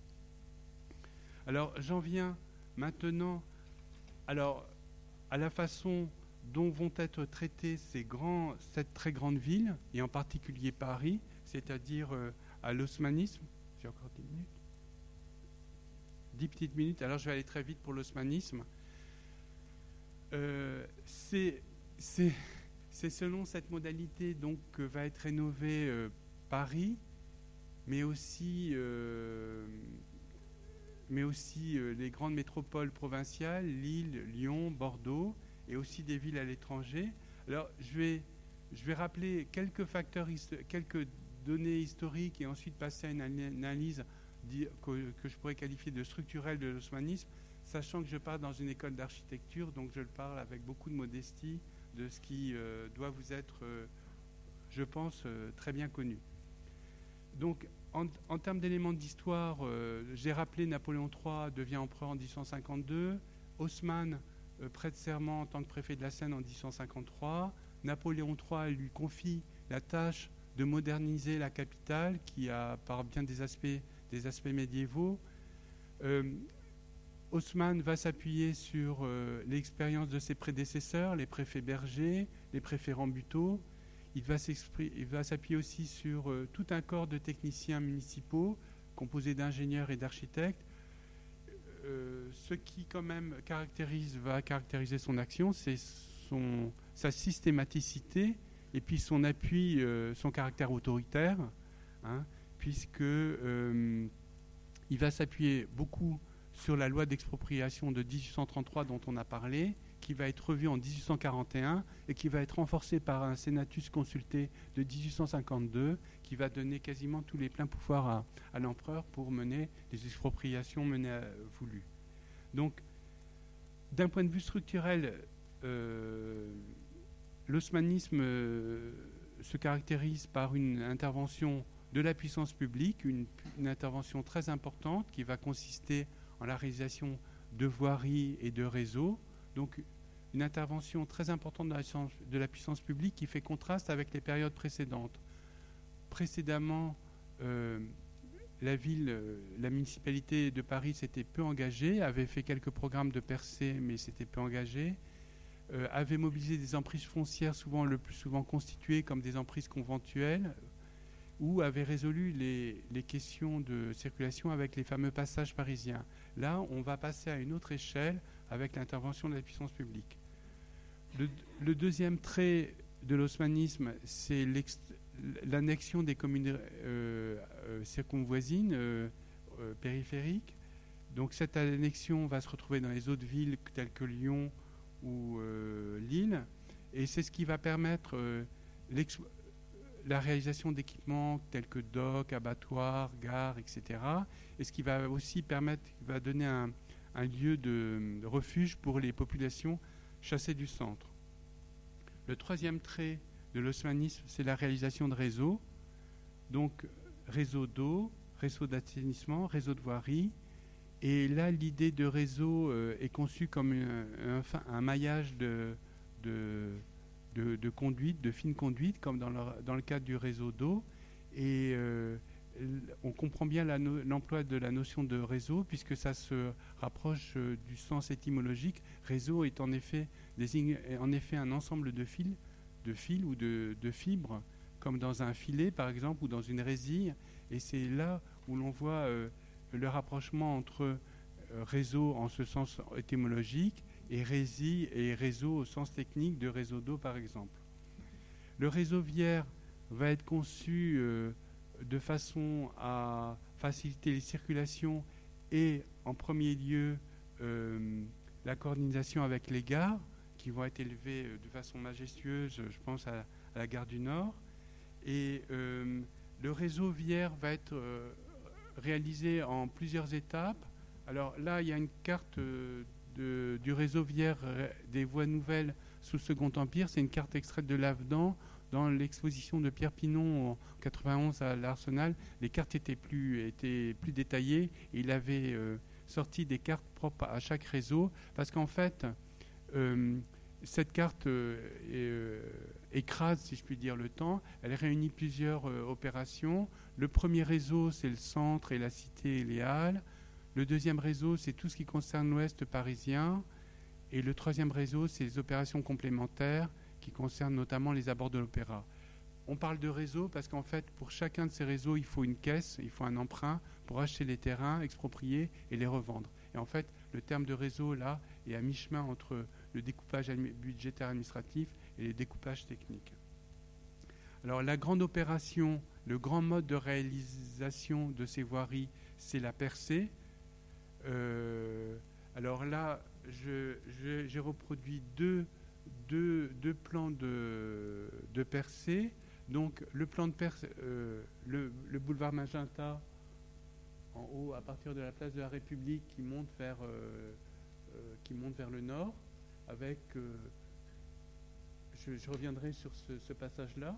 Alors j'en viens maintenant alors, à la façon dont vont être traitées ces grands, cette très grande ville, et en particulier Paris, c'est-à-dire euh, à l'osmanisme. J'ai encore 10 minutes 10 petites minutes, alors je vais aller très vite pour l'osmanisme. Euh, c'est selon cette modalité donc que va être rénové euh, Paris, mais aussi, les grandes métropoles provinciales, Lille, Lyon, Bordeaux, et aussi des villes à l'étranger. Alors, je vais, je vais rappeler quelques facteurs, quelques données historiques et ensuite passer à une analyse que, je pourrais qualifier de structurelle de l'osmanisme, sachant que je pars dans une école d'architecture, donc je le parle avec beaucoup de modestie de ce qui euh, doit vous être, euh, je pense, euh, très bien connu. Donc, en, en termes d'éléments d'histoire, j'ai rappelé Napoléon III devient empereur en 1852, Haussmann prête serment en tant que préfet de la Seine en 1853, Napoléon III lui confie la tâche de moderniser la capitale, qui a par bien des aspects, des médiévaux. Haussmann va s'appuyer sur euh, l'expérience de ses prédécesseurs, les préfets Berger, les préfets Rambuteau. Il va s'appuyer aussi sur euh, tout un corps de techniciens municipaux composé d'ingénieurs et d'architectes. Euh, ce qui quand même va caractériser son action, c'est sa systématicité et puis son appui, son caractère autoritaire, hein, puisque il va s'appuyer beaucoup sur la loi d'expropriation de 1833 dont on a parlé, qui va être revue en 1841 et qui va être renforcée par un sénatus consulté de 1852 qui va donner quasiment tous les pleins pouvoirs à, l'empereur pour mener des expropriations menées à, voulues. Donc, d'un point de vue structurel, euh, l'osmanisme euh, se caractérise par une intervention de la puissance publique, une, une intervention très importante qui va consister en la réalisation de voiries et de réseaux. Donc une intervention très importante de la, puissance publique qui fait contraste avec les périodes précédentes. Précédemment, euh, la ville, euh, la municipalité de Paris s'était peu engagée, avait fait quelques programmes de percée, mais s'était peu engagée, euh, avait mobilisé des emprises foncières, souvent le plus souvent constituées comme des emprises conventuelles, ou avait résolu les, les questions de circulation avec les fameux passages parisiens. Là, on va passer à une autre échelle avec l'intervention de la puissance publique. Le, deuxième trait de l'osmanisme, c'est l'annexion des communes euh, euh, circonvoisines, euh, périphériques. Donc cette annexion va se retrouver dans les autres villes telles que Lyon ou Lille. Et c'est ce qui va permettre la réalisation d'équipements tels que docks, abattoirs, gares, etc. Et ce qui va aussi permettre, va donner un, lieu de refuge pour les populations chassées du centre. Le troisième trait de l'osmanisme, c'est la réalisation de réseaux. Donc, réseau d'eau, réseau d'assainissement, réseau de voirie. Et là, l'idée de réseau euh, est conçue comme un, maillage de, conduite, de fine conduite, comme dans le, dans cadre du réseau d'eau. Euh, on comprend bien l'emploi de la notion de réseau, puisque ça se rapproche euh, du sens étymologique. Réseau est en effet, désigne en effet un ensemble de fils, de fils ou de, fibres, comme dans un filet par exemple, ou dans une résille. Et c'est là où l'on voit euh, le rapprochement entre réseau en ce sens étymologique et et réseau au sens technique de réseau d'eau par exemple. Le réseau vière va être conçu euh, de façon à faciliter les circulations et en premier lieu euh, la coordination avec les gares qui vont être élevées euh, de façon majestueuse, je pense à, la gare du Nord. Et le réseau vière va être réalisé en plusieurs étapes. Alors là, il y a une carte du réseau vière des voies nouvelles sous Second Empire. C'est une carte extraite de l'Avedan dans l'exposition de Pierre Pinon en 91 à l'Arsenal. Les cartes étaient plus, étaient plus détaillées. il avait euh, sorti des cartes propres à chaque réseau parce qu'en fait, euh, cette carte euh, écrase, si je puis dire, le temps. Elle réunit plusieurs opérations. Le premier réseau, c'est le centre et la cité et les halles. Le deuxième réseau, c'est tout ce qui concerne l'ouest parisien. Et le troisième réseau, c'est les opérations complémentaires qui concernent notamment les abords de l'opéra. On parle de réseau parce qu'en fait, pour chacun de ces réseaux, il faut une caisse, il faut un emprunt pour acheter les terrains, exproprier et les revendre. Et en fait, le terme de réseau, là, est à mi-chemin entre le découpage budgétaire administratif et les découpages techniques. Alors la grande opération, le grand mode de réalisation de ces voiries, c'est la percée. Euh, alors là, j'ai reproduit deux, plans de, percée. Donc le plan de percée, euh, le, boulevard Magenta, en haut à partir de la place de la République qui monte vers, euh, qui monte vers le nord, avec, je, reviendrai sur ce passage-là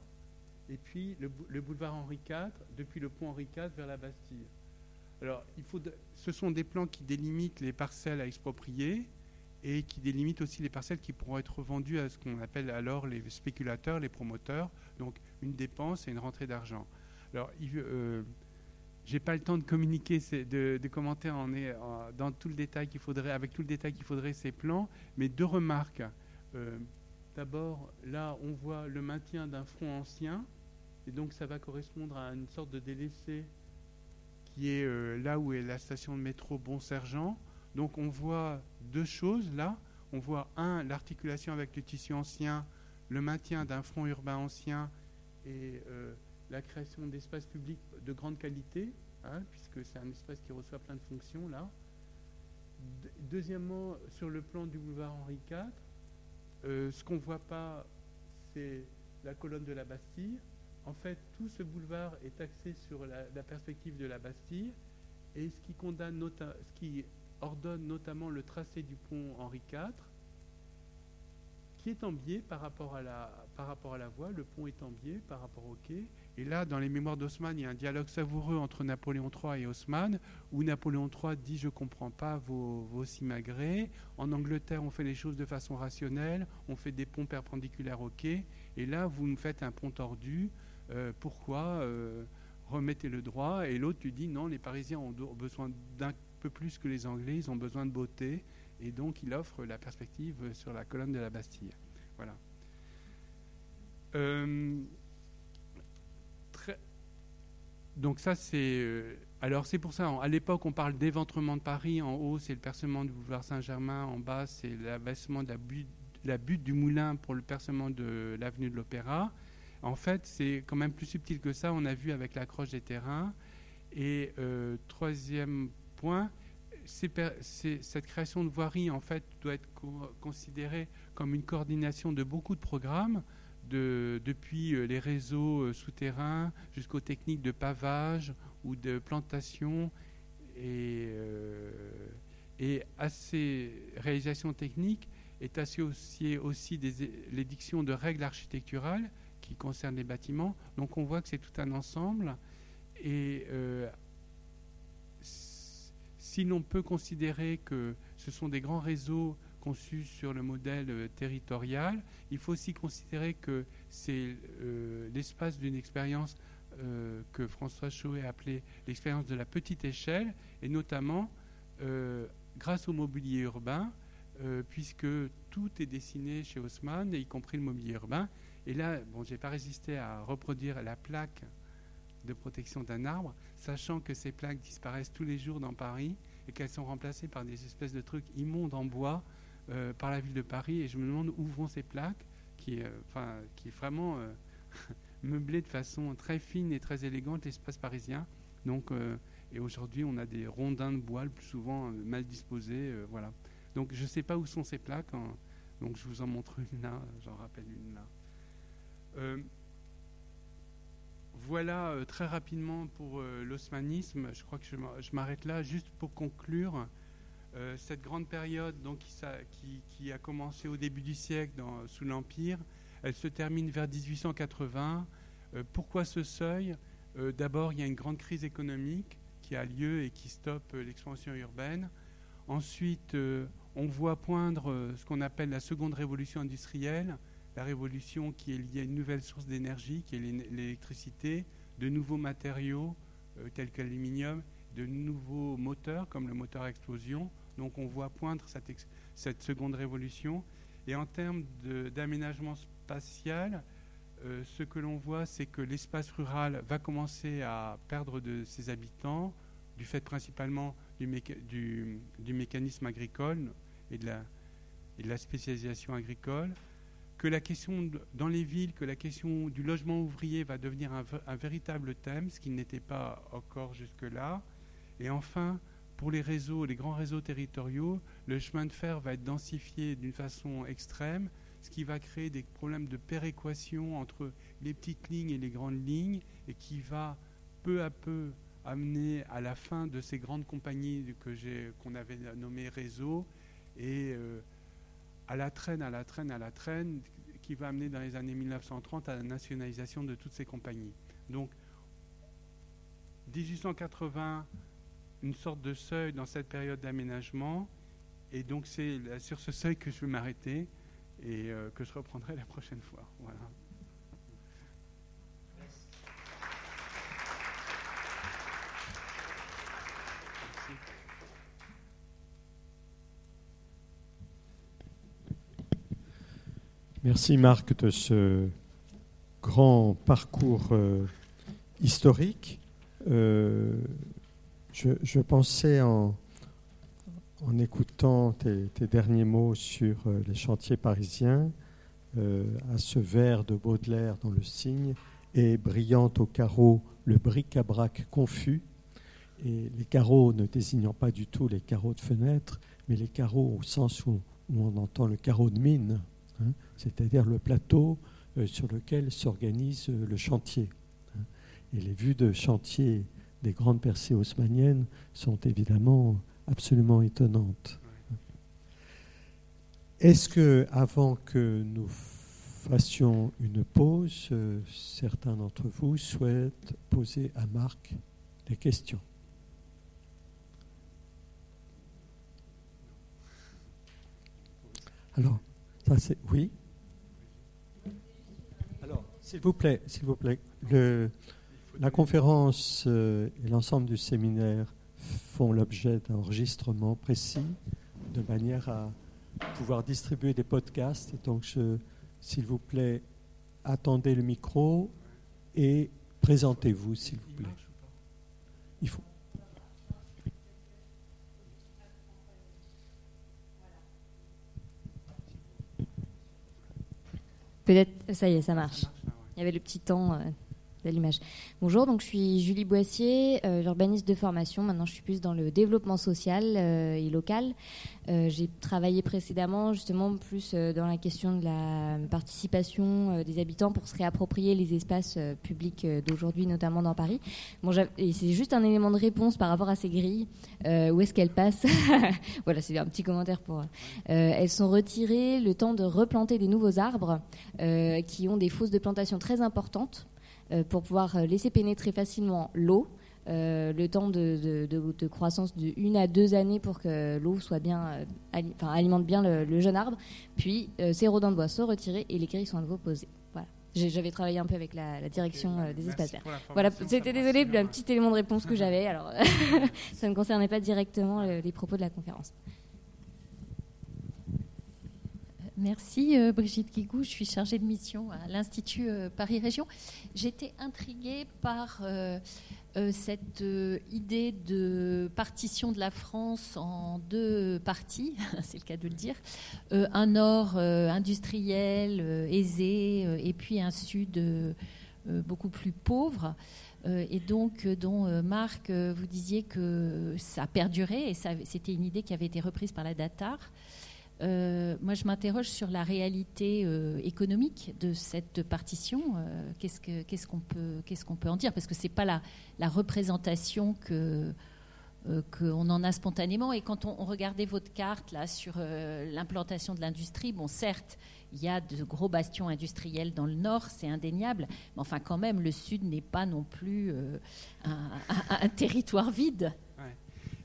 et puis le, boulevard Henri IV, depuis le pont Henri IV vers la Bastille. Alors, il faut ce sont des plans qui délimitent les parcelles à exproprier et qui délimitent aussi les parcelles qui pourront être vendues à ce qu'on appelle alors les spéculateurs, les promoteurs, donc une dépense et une rentrée d'argent. Alors, euh, j'ai pas le temps de communiquer, de, de commenter en, dans tout le détail qu'il faudrait, avec tout le détail qu'il faudrait ces plans, mais deux remarques. Euh, D'abord, là, on voit le maintien d'un front ancien, et donc ça va correspondre à une sorte de délaissé qui est euh, là où est la station de métro Bon Sergent. Donc on voit deux choses là. On voit un, l'articulation avec le tissu ancien, le maintien d'un front urbain ancien et euh, la création d'espaces publics de grande qualité, hein, puisque c'est un espace qui reçoit plein de fonctions là. Deuxièmement, sur le plan du boulevard Henri IV, euh, ce qu'on ne voit pas, c'est la colonne de la Bastille. En fait, tout ce boulevard est axé sur la, perspective de la Bastille et ce qui, condamne ce qui ordonne notamment le tracé du pont Henri IV, qui est en biais par rapport à la, voie. Le pont est en biais par rapport au quai. Et là, dans les mémoires d'Haussmann, il y a un dialogue savoureux entre Napoléon III et Haussmann, où Napoléon III dit Je ne comprends pas vos, vos simagrées. En Angleterre, on fait les choses de façon rationnelle, on fait des ponts perpendiculaires au quai. Et là, vous nous faites un pont tordu. Euh, pourquoi euh, Remettez le droit? Et l'autre lui dit Non, les Parisiens ont besoin d'un peu plus que les Anglais, ils ont besoin de beauté. Et donc, il offre la perspective sur la colonne de la Bastille. Voilà. Euh, donc ça, c'est... Euh, alors c'est pour ça, à l'époque, on parle d'éventrement de Paris. En haut, c'est le percement du boulevard Saint-Germain. En bas, c'est l'abaissement de la butte, du Moulin pour le percement de l'avenue de l'Opéra. En fait, c'est quand même plus subtil que ça. On a vu avec l'accroche des terrains. Et euh, troisième cette création de voirie, en fait, doit être considérée comme une coordination de beaucoup de programmes depuis euh, les réseaux euh, souterrains jusqu'aux techniques de pavage ou de plantation. Et, euh, et à ces réalisations techniques est associée aussi l'édiction de règles architecturales qui concernent les bâtiments. Donc on voit que c'est tout un ensemble. Et si l'on peut considérer que ce sont des grands réseaux conçu sur le modèle euh, territorial. Il faut aussi considérer que c'est euh, l'espace d'une expérience euh, que François Chauet a appelée l'expérience de la petite échelle, et notamment grâce au mobilier urbain, puisque tout est dessiné chez Haussmann, y compris le mobilier urbain. Et là, bon, j'ai pas résisté à reproduire la plaque de protection d'un arbre, sachant que ces plaques disparaissent tous les jours dans Paris et qu'elles sont remplacées par des espèces de trucs immondes en bois euh, par la ville de Paris et je me demande où vont ces plaques qui, enfin, qui est vraiment euh, [LAUGHS] de façon très fine et très élégante l'espace parisien. Donc, euh, et aujourd'hui, on a des rondins de bois le plus souvent mal disposés. voilà. Donc, je ne sais pas où sont ces plaques. Hein. donc, je vous en montre une là. J'en rappelle une là. Voilà très rapidement pour l'osmanisme. Je crois que je m'arrête là juste pour conclure. Euh, cette grande période qui, a commencé au début du siècle sous l'Empire, elle se termine vers 1880. Euh, pourquoi ce seuil? Euh, D'abord, il y a une grande crise économique qui a lieu et qui stoppe l'expansion urbaine. Ensuite, on voit poindre ce qu'on appelle la seconde révolution industrielle, la révolution qui est liée à une nouvelle source d'énergie, qui est l'électricité, de nouveaux matériaux tels que l'aluminium, de nouveaux moteurs comme le moteur à explosion, donc on voit poindre cette, seconde révolution. Et en termes d'aménagement spatial, euh, ce que l'on voit, c'est que l'espace rural va commencer à perdre de ses habitants, du fait principalement du, mécanisme agricole la, et de la spécialisation agricole, que la question dans les villes, que la question du logement ouvrier va devenir un, véritable thème, ce qui n'était pas encore jusque-là. Et enfin, pour les réseaux, les grands réseaux territoriaux, le chemin de fer va être densifié d'une façon extrême, ce qui va créer des problèmes de péréquation entre les petites lignes et les grandes lignes, et qui va peu à peu amener à la fin de ces grandes compagnies que j'ai, qu'on avait nommées réseaux, et euh, à la traîne, à la traîne, à la traîne, qui va amener dans les années 1930 à la nationalisation de toutes ces compagnies. Donc, 1880, une sorte de seuil dans cette période d'aménagement, et donc c'est sur ce seuil que je vais m'arrêter et euh, que je reprendrai la prochaine fois. Voilà. Merci Marc de ce grand parcours euh, historique. Euh, je, pensais en, en écoutant tes, derniers mots sur euh, les chantiers parisiens à ce vers de Baudelaire dans le cygne et brillant au carreau le bric-à-brac confus. Et les carreaux ne désignant pas du tout les carreaux de fenêtre, mais les carreaux au sens où on entend le carreau de mine, Hein, c'est-à-dire le plateau euh, sur lequel s'organise euh, le chantier. Hein. Et les vues de chantier des grandes percées haussmanniennes sont évidemment absolument étonnantes. Est-ce que, avant que nous fassions une pause, euh, certains d'entre vous souhaitent poser à Marc des questions? Alors, oui. S'il vous plaît, s'il vous plaît, la conférence euh, et l'ensemble du séminaire font l'objet d'enregistrements précis de manière à pouvoir distribuer des podcasts. Donc, s'il vous plaît, attendez le micro et présentez-vous, s'il vous plaît. Il faut. Peut-être, ça y est, ça marche. Il y avait le petit temps euh. Bonjour, donc je suis Julie Boissier, euh, urbaniste de formation. Maintenant, je suis plus dans le développement social euh, et local. J'ai travaillé précédemment justement plus dans la question de la participation des habitants pour se réapproprier les espaces publics d'aujourd'hui, notamment dans Paris. C'est juste un élément de réponse par rapport à ces grilles. où est-ce qu'elles passent [LAUGHS] Voilà, c'est un petit commentaire pour. elles sont retirées le temps de replanter des nouveaux arbres qui ont des fosses de plantation très importantes euh, pour pouvoir euh, laisser pénétrer facilement l'eau. Euh, le temps de, croissance de une à deux années pour que l'eau soit bien, alimente bien le, jeune arbre. Puis ces rodents de bois sont retirés et les grilles sont à nouveau posées. Voilà. J'avais travaillé un peu avec la, direction des espaces verts. Voilà, c'était désolé, un petit élément de réponse que [LAUGHS] j'avais. Alors, [LAUGHS] ça ne concernait pas directement les propos de la conférence. Merci euh, Brigitte Guigou, je suis chargée de mission à l'Institut euh, Paris Région. J'étais intriguée par euh, cette idée de partition de la France en deux parties, [LAUGHS] c'est le cas de le dire, un nord industriel, aisé, et puis un sud beaucoup plus pauvre. et donc, dont Marc, vous disiez que ça perdurait, et c'était une idée qui avait été reprise par la DATAR. Euh, moi, je m'interroge sur la réalité euh, économique de cette partition. Euh, qu'est-ce qu'on peut, en dire? Parce que c'est pas la, représentation que qu'on en a spontanément. Et quand on, regardait votre carte là sur l'implantation de l'industrie, bon, certes, il y a de gros bastions industriels dans le nord, c'est indéniable. Mais enfin, quand même, le sud n'est pas non plus un, territoire vide.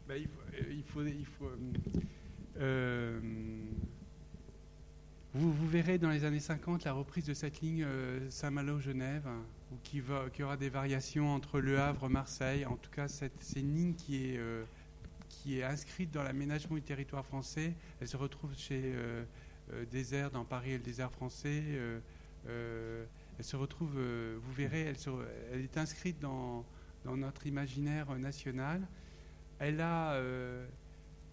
Bah, il faut euh, vous, verrez dans les années 50 la reprise de cette ligne euh, Saint-Malo-Genève, qui, qui, aura des variations entre Le Havre, Marseille. En tout cas, c'est une ligne qui est, euh, qui est inscrite dans l'aménagement du territoire français. Elle se retrouve chez Désert, dans Paris et le désert français. elle se retrouve, vous verrez, elle, elle est inscrite dans, dans, notre imaginaire national. Elle a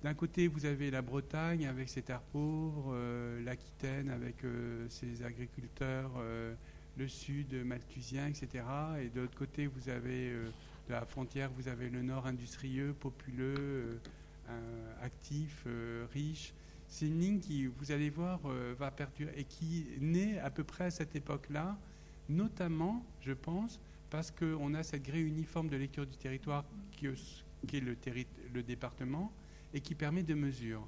d'un côté, vous avez la Bretagne avec ses terres pauvres, l'Aquitaine avec ses agriculteurs, le sud malthusien, etc. Et de l'autre côté, vous avez de la frontière, vous avez le nord industrieux, populeux, actif, riche. C'est une ligne qui, vous allez voir, va perdurer et qui naît à peu près à cette époque-là, notamment, je pense, parce qu'on a cette grille uniforme de lecture du territoire qui, est le, département et qui permet de mesures.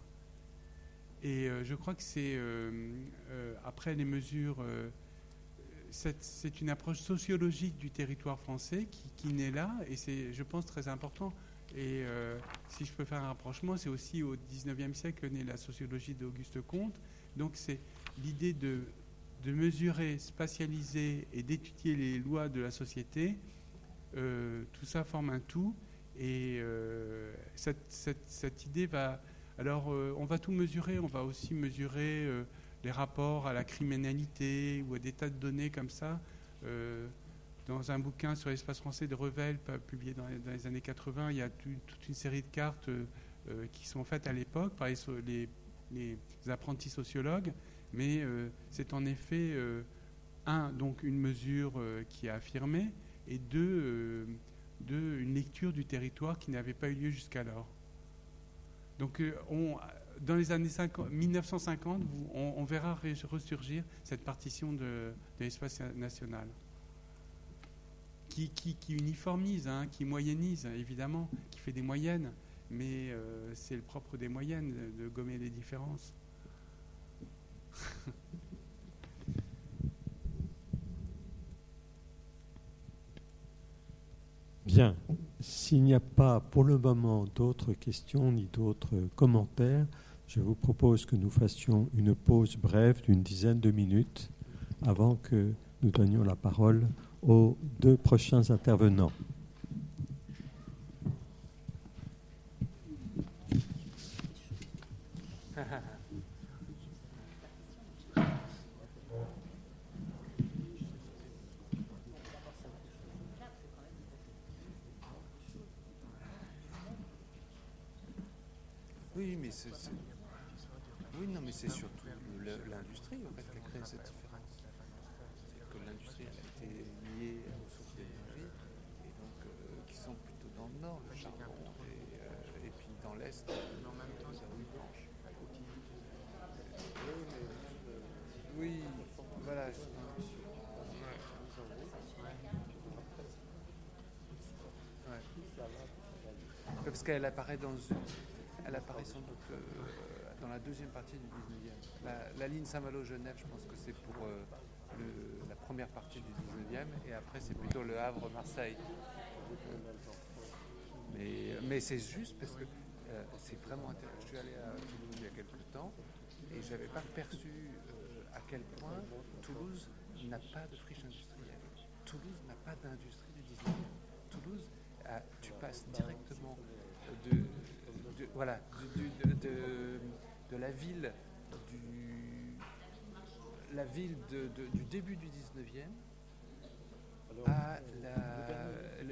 Et euh, je crois que c'est, euh, euh, après les mesures, c'est une approche sociologique du territoire français qui, qui naît là, et c'est, je pense, très important. Et si je peux faire un rapprochement, c'est aussi au 19e siècle que naît la sociologie d'Auguste Comte. Donc c'est l'idée de de mesurer, spatialiser et d'étudier les lois de la société, tout ça forme un tout. Et euh, cette, idée va... Alors, euh, on va tout mesurer, on va aussi mesurer les rapports à la criminalité ou à des tas de données comme ça. dans un bouquin sur l'espace français de Revel, publié dans les, années 80, il y a toute une série de cartes qui sont faites à l'époque par les, les apprentis sociologues mais euh, c'est en effet, euh, un, donc une mesure euh, qui est affirmée, et deux, deux, une lecture du territoire qui n'avait pas eu lieu jusqu'alors. Donc on, dans les années 50, 1950, on, verra ressurgir cette partition de, l'espace national. Qui, qui, uniformise, hein, qui moyennise, évidemment, qui fait des moyennes, mais c'est le propre des moyennes de gommer les différences. [LAUGHS] Bien. S'il n'y a pas pour le moment d'autres questions ni d'autres commentaires, je vous propose que nous fassions une pause brève d'une dizaine de minutes avant que nous donnions la parole aux deux prochains intervenants. Oui, non, mais c'est surtout l'industrie en fait, qui a créé cette différence. C'est que l'industrie a été liée aux sources d'énergie, et donc euh, qui sont plutôt dans le nord, le charbon, et, euh, et puis dans l'est, en même temps, ça blanche. Oui, voilà. Parce qu'elle apparaît dans une elle apparaît sans doute euh, dans la deuxième partie du 19e. La, ligne Saint-Malo-Genève, je pense que c'est pour euh, la première partie du 19e, et après c'est plutôt le Havre-Marseille. Mais, c'est juste parce que euh, c'est vraiment intéressant. Je suis allé à Toulouse il y a quelques temps, et je n'avais pas perçu à quel point Toulouse n'a pas de friche industrielle. Toulouse n'a pas d'industrie du 19e. Toulouse, tu passes directement de voilà, de, la ville du, la ville du début du 19e à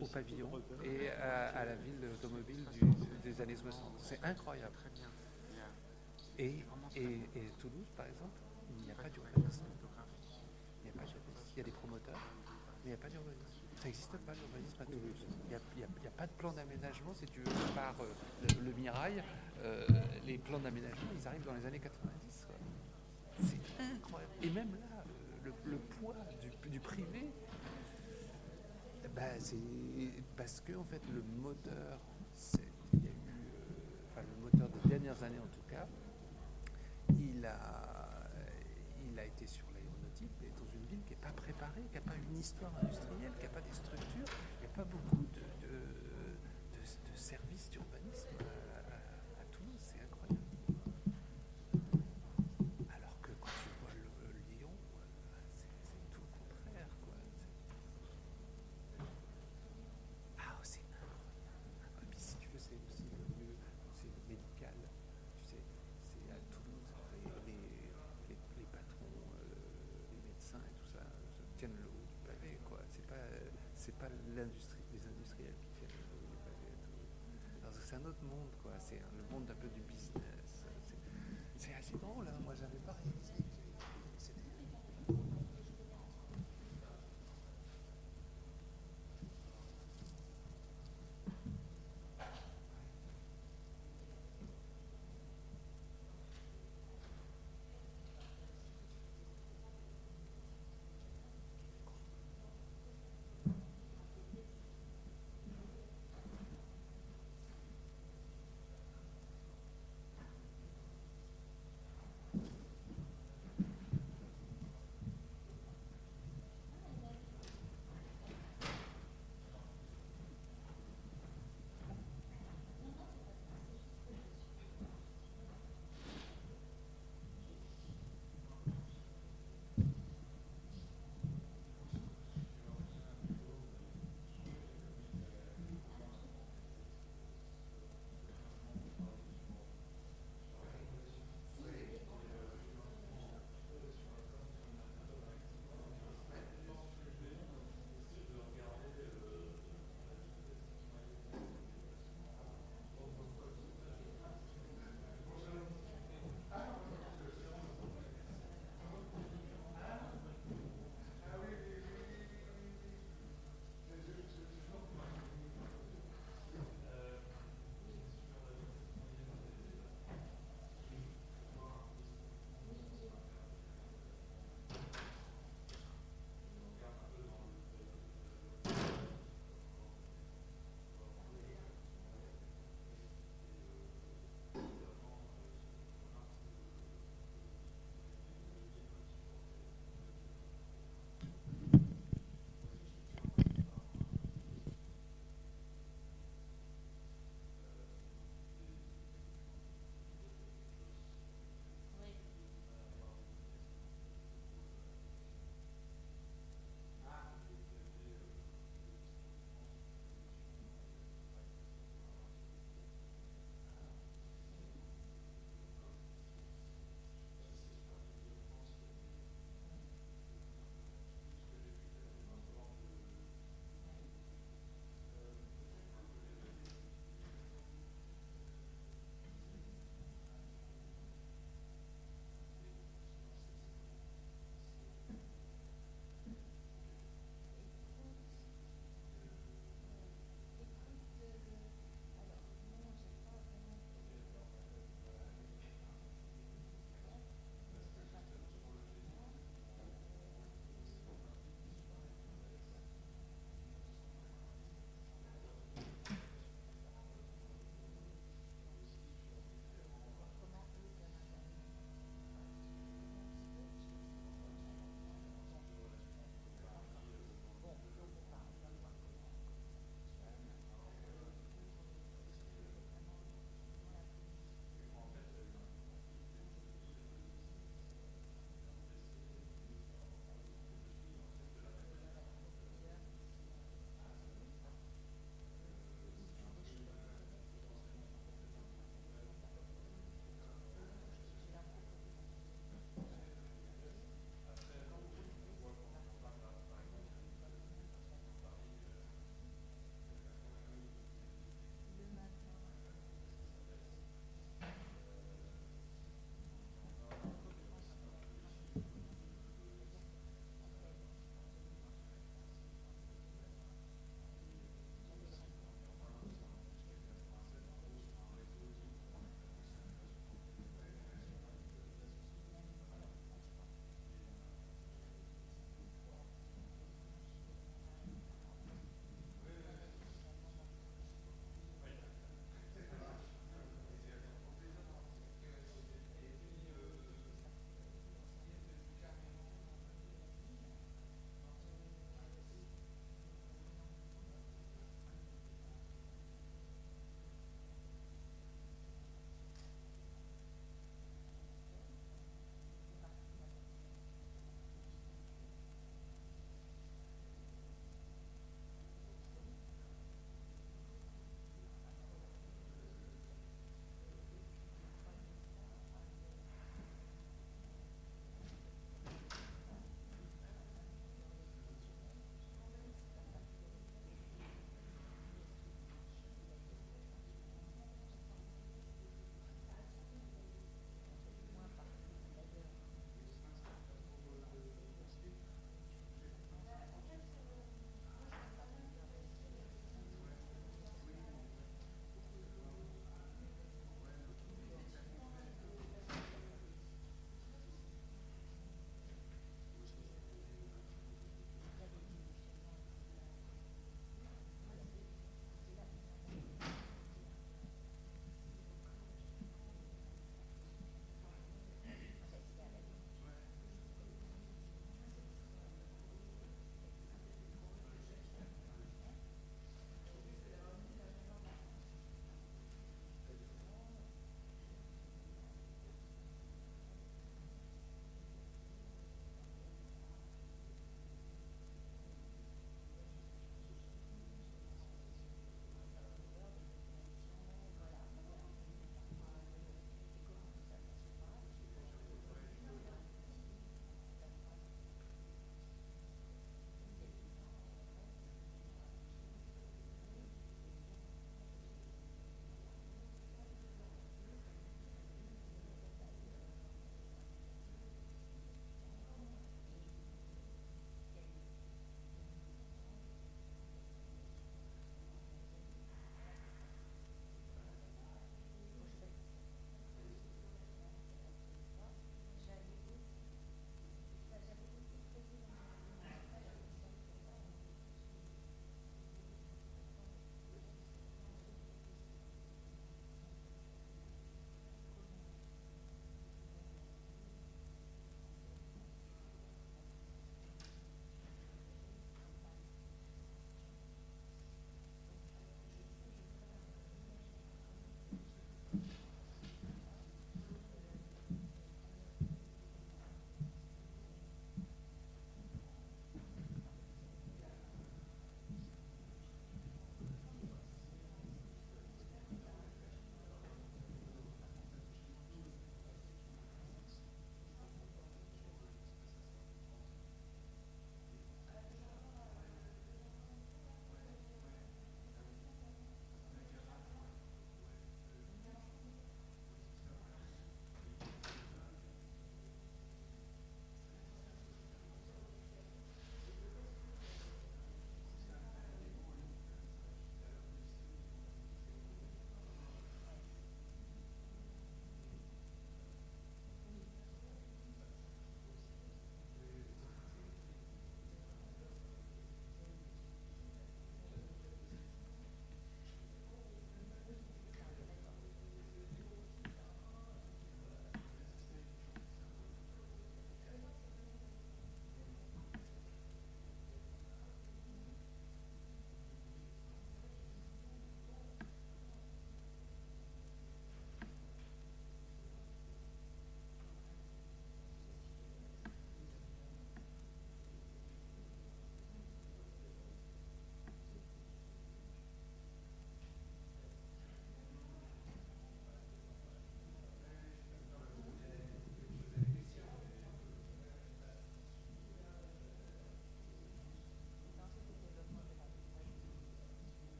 au pavillon et à, la ville automobile des années 60. C'est incroyable. Et, et, et, Toulouse, par exemple, il n'y a pas d'urbanisme. Il, il y a des promoteurs, mais il n'y a pas d'urbanisme. Ça n'existe pas l'urbanisme à Toulouse. Il n'y a, pas de plan d'aménagement, si tu veux, par euh, le, Mirail. Euh, les plans d'aménagement, ils arrivent dans les années 90. C'est incroyable. Et même là, euh, le, poids du, privé, bah, c'est parce que en fait, le moteur, il y a eu, enfin, le moteur des dernières années en tout cas, il a, il a été sur qui n'a pas une histoire industrielle, qui n'a pas des structures, il n'y a pas beaucoup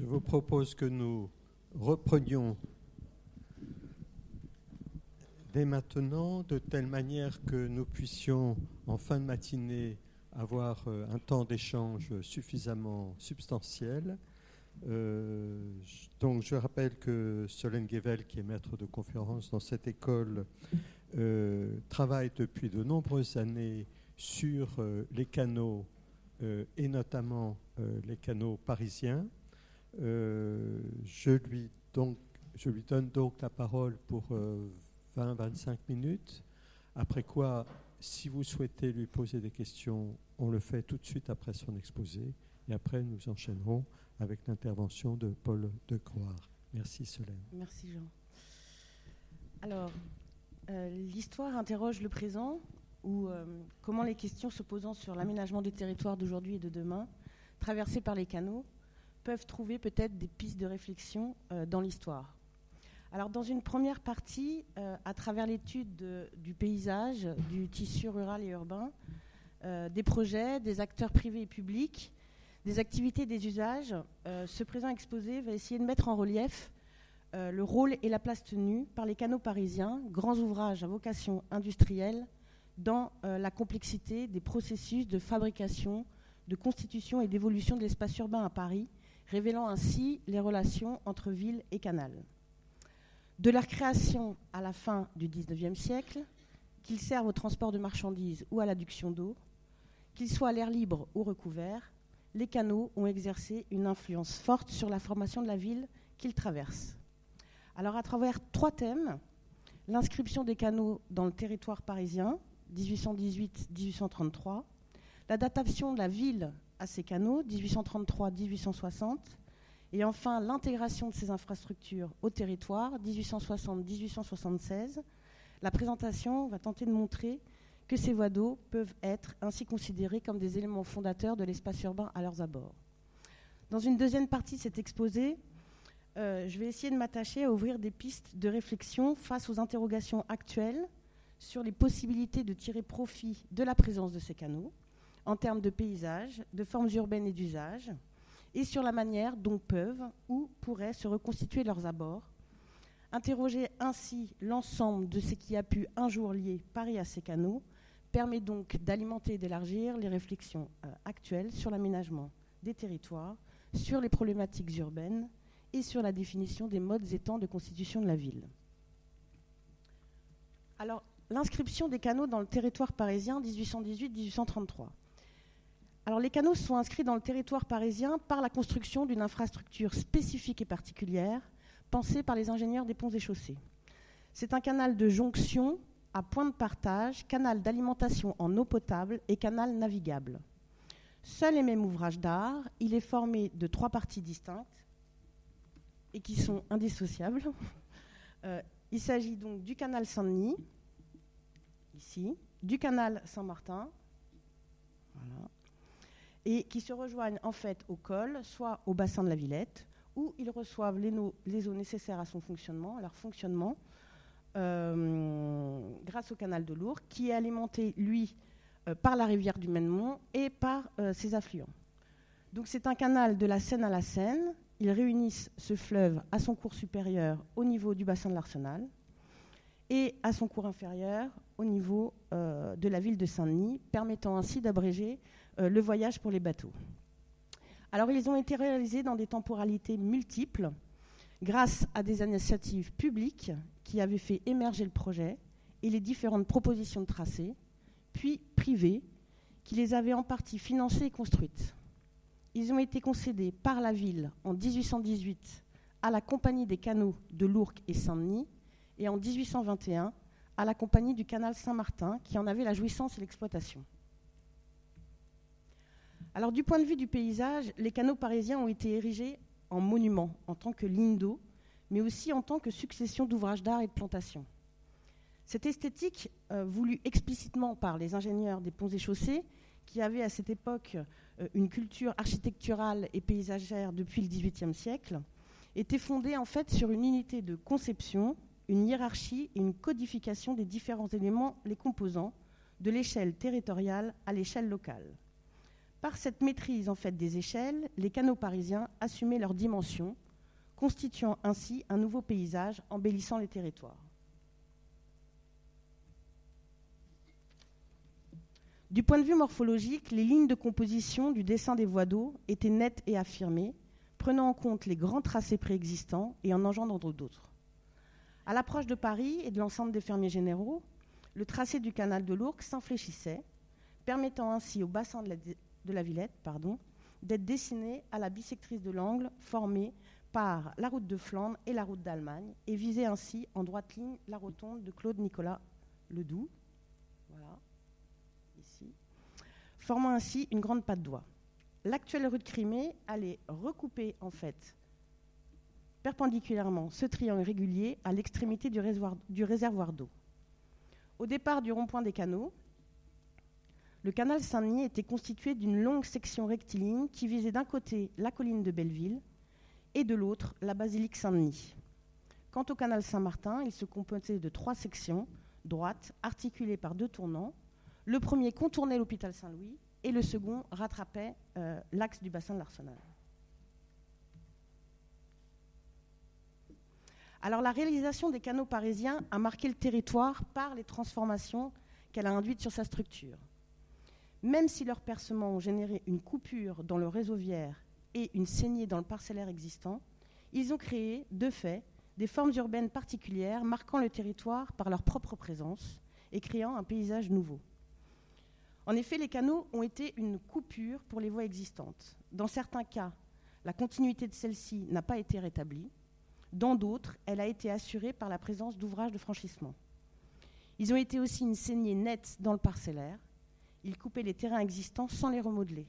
Je vous propose que nous reprenions dès maintenant, de telle manière que nous puissions, en fin de matinée, avoir euh, un temps d'échange suffisamment substantiel. Euh, donc, je rappelle que Solène Guevel, qui est maître de conférence dans cette école, euh, travaille depuis de nombreuses années sur les canaux et notamment les canaux parisiens. Je, lui donc, je lui donne donc la parole pour 20-25 minutes. Après quoi, si vous souhaitez lui poser des questions, on le fait tout de suite après son exposé. Et après, nous enchaînerons avec l'intervention de Paul de Croire. Merci Solène. Merci Jean. Alors, euh, l'histoire interroge le présent, ou euh, comment les questions se posant sur l'aménagement des territoires d'aujourd'hui et de demain, traversés par les canaux, peuvent trouver peut-être des pistes de réflexion euh, dans l'histoire. Alors, dans une première partie, euh, à travers l'étude du paysage, du tissu rural et urbain, euh, des projets, des acteurs privés et publics, des activités, des usages, ce présent exposé va essayer de mettre en relief le rôle et la place tenue par les canaux parisiens, grands ouvrages à vocation industrielle, dans la complexité des processus de fabrication, de constitution et d'évolution de l'espace urbain à Paris, révélant ainsi les relations entre ville et canal de leur création à la fin du XIXe siècle, qu'ils servent au transport de marchandises ou à l'adduction d'eau, qu'ils soient à l'air libre ou recouverts, les canaux ont exercé une influence forte sur la formation de la ville qu'ils traversent. Alors à travers trois thèmes, l'inscription des canaux dans le territoire parisien, 1818-1833, l'adaptation de la ville à ces canaux, 1833-1860, et enfin, l'intégration de ces infrastructures au territoire, 1860-1876. La présentation va tenter de montrer que ces voies d'eau peuvent être ainsi considérées comme des éléments fondateurs de l'espace urbain à leurs abords. Dans une deuxième partie de cet exposé, euh, je vais essayer de m'attacher à ouvrir des pistes de réflexion face aux interrogations actuelles sur les possibilités de tirer profit de la présence de ces canaux en termes de paysage, de formes urbaines et d'usage, et sur la manière dont peuvent ou pourraient se reconstituer leurs abords. Interroger ainsi l'ensemble de ce qui a pu un jour lier Paris à ses canaux permet donc d'alimenter et d'élargir les réflexions euh, actuelles sur l'aménagement des territoires, sur les problématiques urbaines et sur la définition des modes et temps de constitution de la ville. Alors, l'inscription des canaux dans le territoire parisien 1818-1833. Les canaux sont inscrits dans le territoire parisien par la construction d'une infrastructure spécifique et particulière, pensée par les ingénieurs des ponts et chaussées. C'est un canal de jonction à point de partage, canal d'alimentation en eau potable et canal navigable. Seul et même ouvrage d'art, il est formé de trois parties distinctes et qui sont indissociables. [LAUGHS] Euh, il s'agit donc du canal Saint-Denis, ici, du canal Saint-Martin, et qui se rejoignent en fait au col, soit au bassin de la Villette, où ils reçoivent les, eaux nécessaires à son fonctionnement, à leur fonctionnement, euh, grâce au canal de Lourdes, qui est alimenté, lui, euh, par la rivière du Mênemont et par euh, ses affluents. Donc c'est un canal de la Seine à la Seine. Ils réunissent ce fleuve à son cours supérieur au niveau du bassin de l'Arsenal et à son cours inférieur au niveau de la ville de Saint-Denis, permettant ainsi d'abréger le voyage pour les bateaux. Alors ils ont été réalisés dans des temporalités multiples grâce à des initiatives publiques qui avaient fait émerger le projet et les différentes propositions de tracés, puis privées qui les avaient en partie financées et construites. Ils ont été concédés par la ville en 1818 à la Compagnie des canaux de Lourdes et Saint-Denis et en 1821 à la Compagnie du canal Saint-Martin qui en avait la jouissance et l'exploitation. Alors du point de vue du paysage, les canaux parisiens ont été érigés en monuments, en tant que ligne d'eau, mais aussi en tant que succession d'ouvrages d'art et de plantations. Cette esthétique, euh, voulue explicitement par les ingénieurs des ponts et chaussées, qui avaient à cette époque euh, une culture architecturale et paysagère depuis le XVIIIe siècle, était fondée en fait sur une unité de conception, une hiérarchie et une codification des différents éléments les composants, de l'échelle territoriale à l'échelle locale. Par cette maîtrise en fait des échelles, les canaux parisiens assumaient leurs dimensions, constituant ainsi un nouveau paysage embellissant les territoires. Du point de vue morphologique, les lignes de composition du dessin des voies d'eau étaient nettes et affirmées, prenant en compte les grands tracés préexistants et en engendrant d'autres. À l'approche de Paris et de l'ensemble des fermiers généraux, le tracé du canal de l'Ourcq s'infléchissait, permettant ainsi au bassin de la, de la Villette d'être dessiné à la bisectrice de l'angle formée par la route de Flandre et la route d'Allemagne et visait ainsi en droite ligne la rotonde de Claude Nicolas Ledoux. Voilà formant ainsi une grande patte d'oie. L'actuelle rue de Crimée allait recouper en fait perpendiculairement ce triangle régulier à l'extrémité du réservoir d'eau. Au départ du rond-point des canaux, le canal Saint-Denis était constitué d'une longue section rectiligne qui visait d'un côté la colline de Belleville et de l'autre la basilique Saint-Denis. Quant au canal Saint-Martin, il se composait de trois sections droites articulées par deux tournants le premier contournait l'hôpital Saint-Louis et le second rattrapait euh, l'axe du bassin de l'Arsenal. Alors la réalisation des canaux parisiens a marqué le territoire par les transformations qu'elle a induites sur sa structure. Même si leurs percements ont généré une coupure dans le réseau viaire et une saignée dans le parcellaire existant, ils ont créé, de fait, des formes urbaines particulières marquant le territoire par leur propre présence et créant un paysage nouveau. En effet, les canaux ont été une coupure pour les voies existantes. Dans certains cas, la continuité de celle-ci n'a pas été rétablie. Dans d'autres, elle a été assurée par la présence d'ouvrages de franchissement. Ils ont été aussi une saignée nette dans le parcellaire. Ils coupaient les terrains existants sans les remodeler.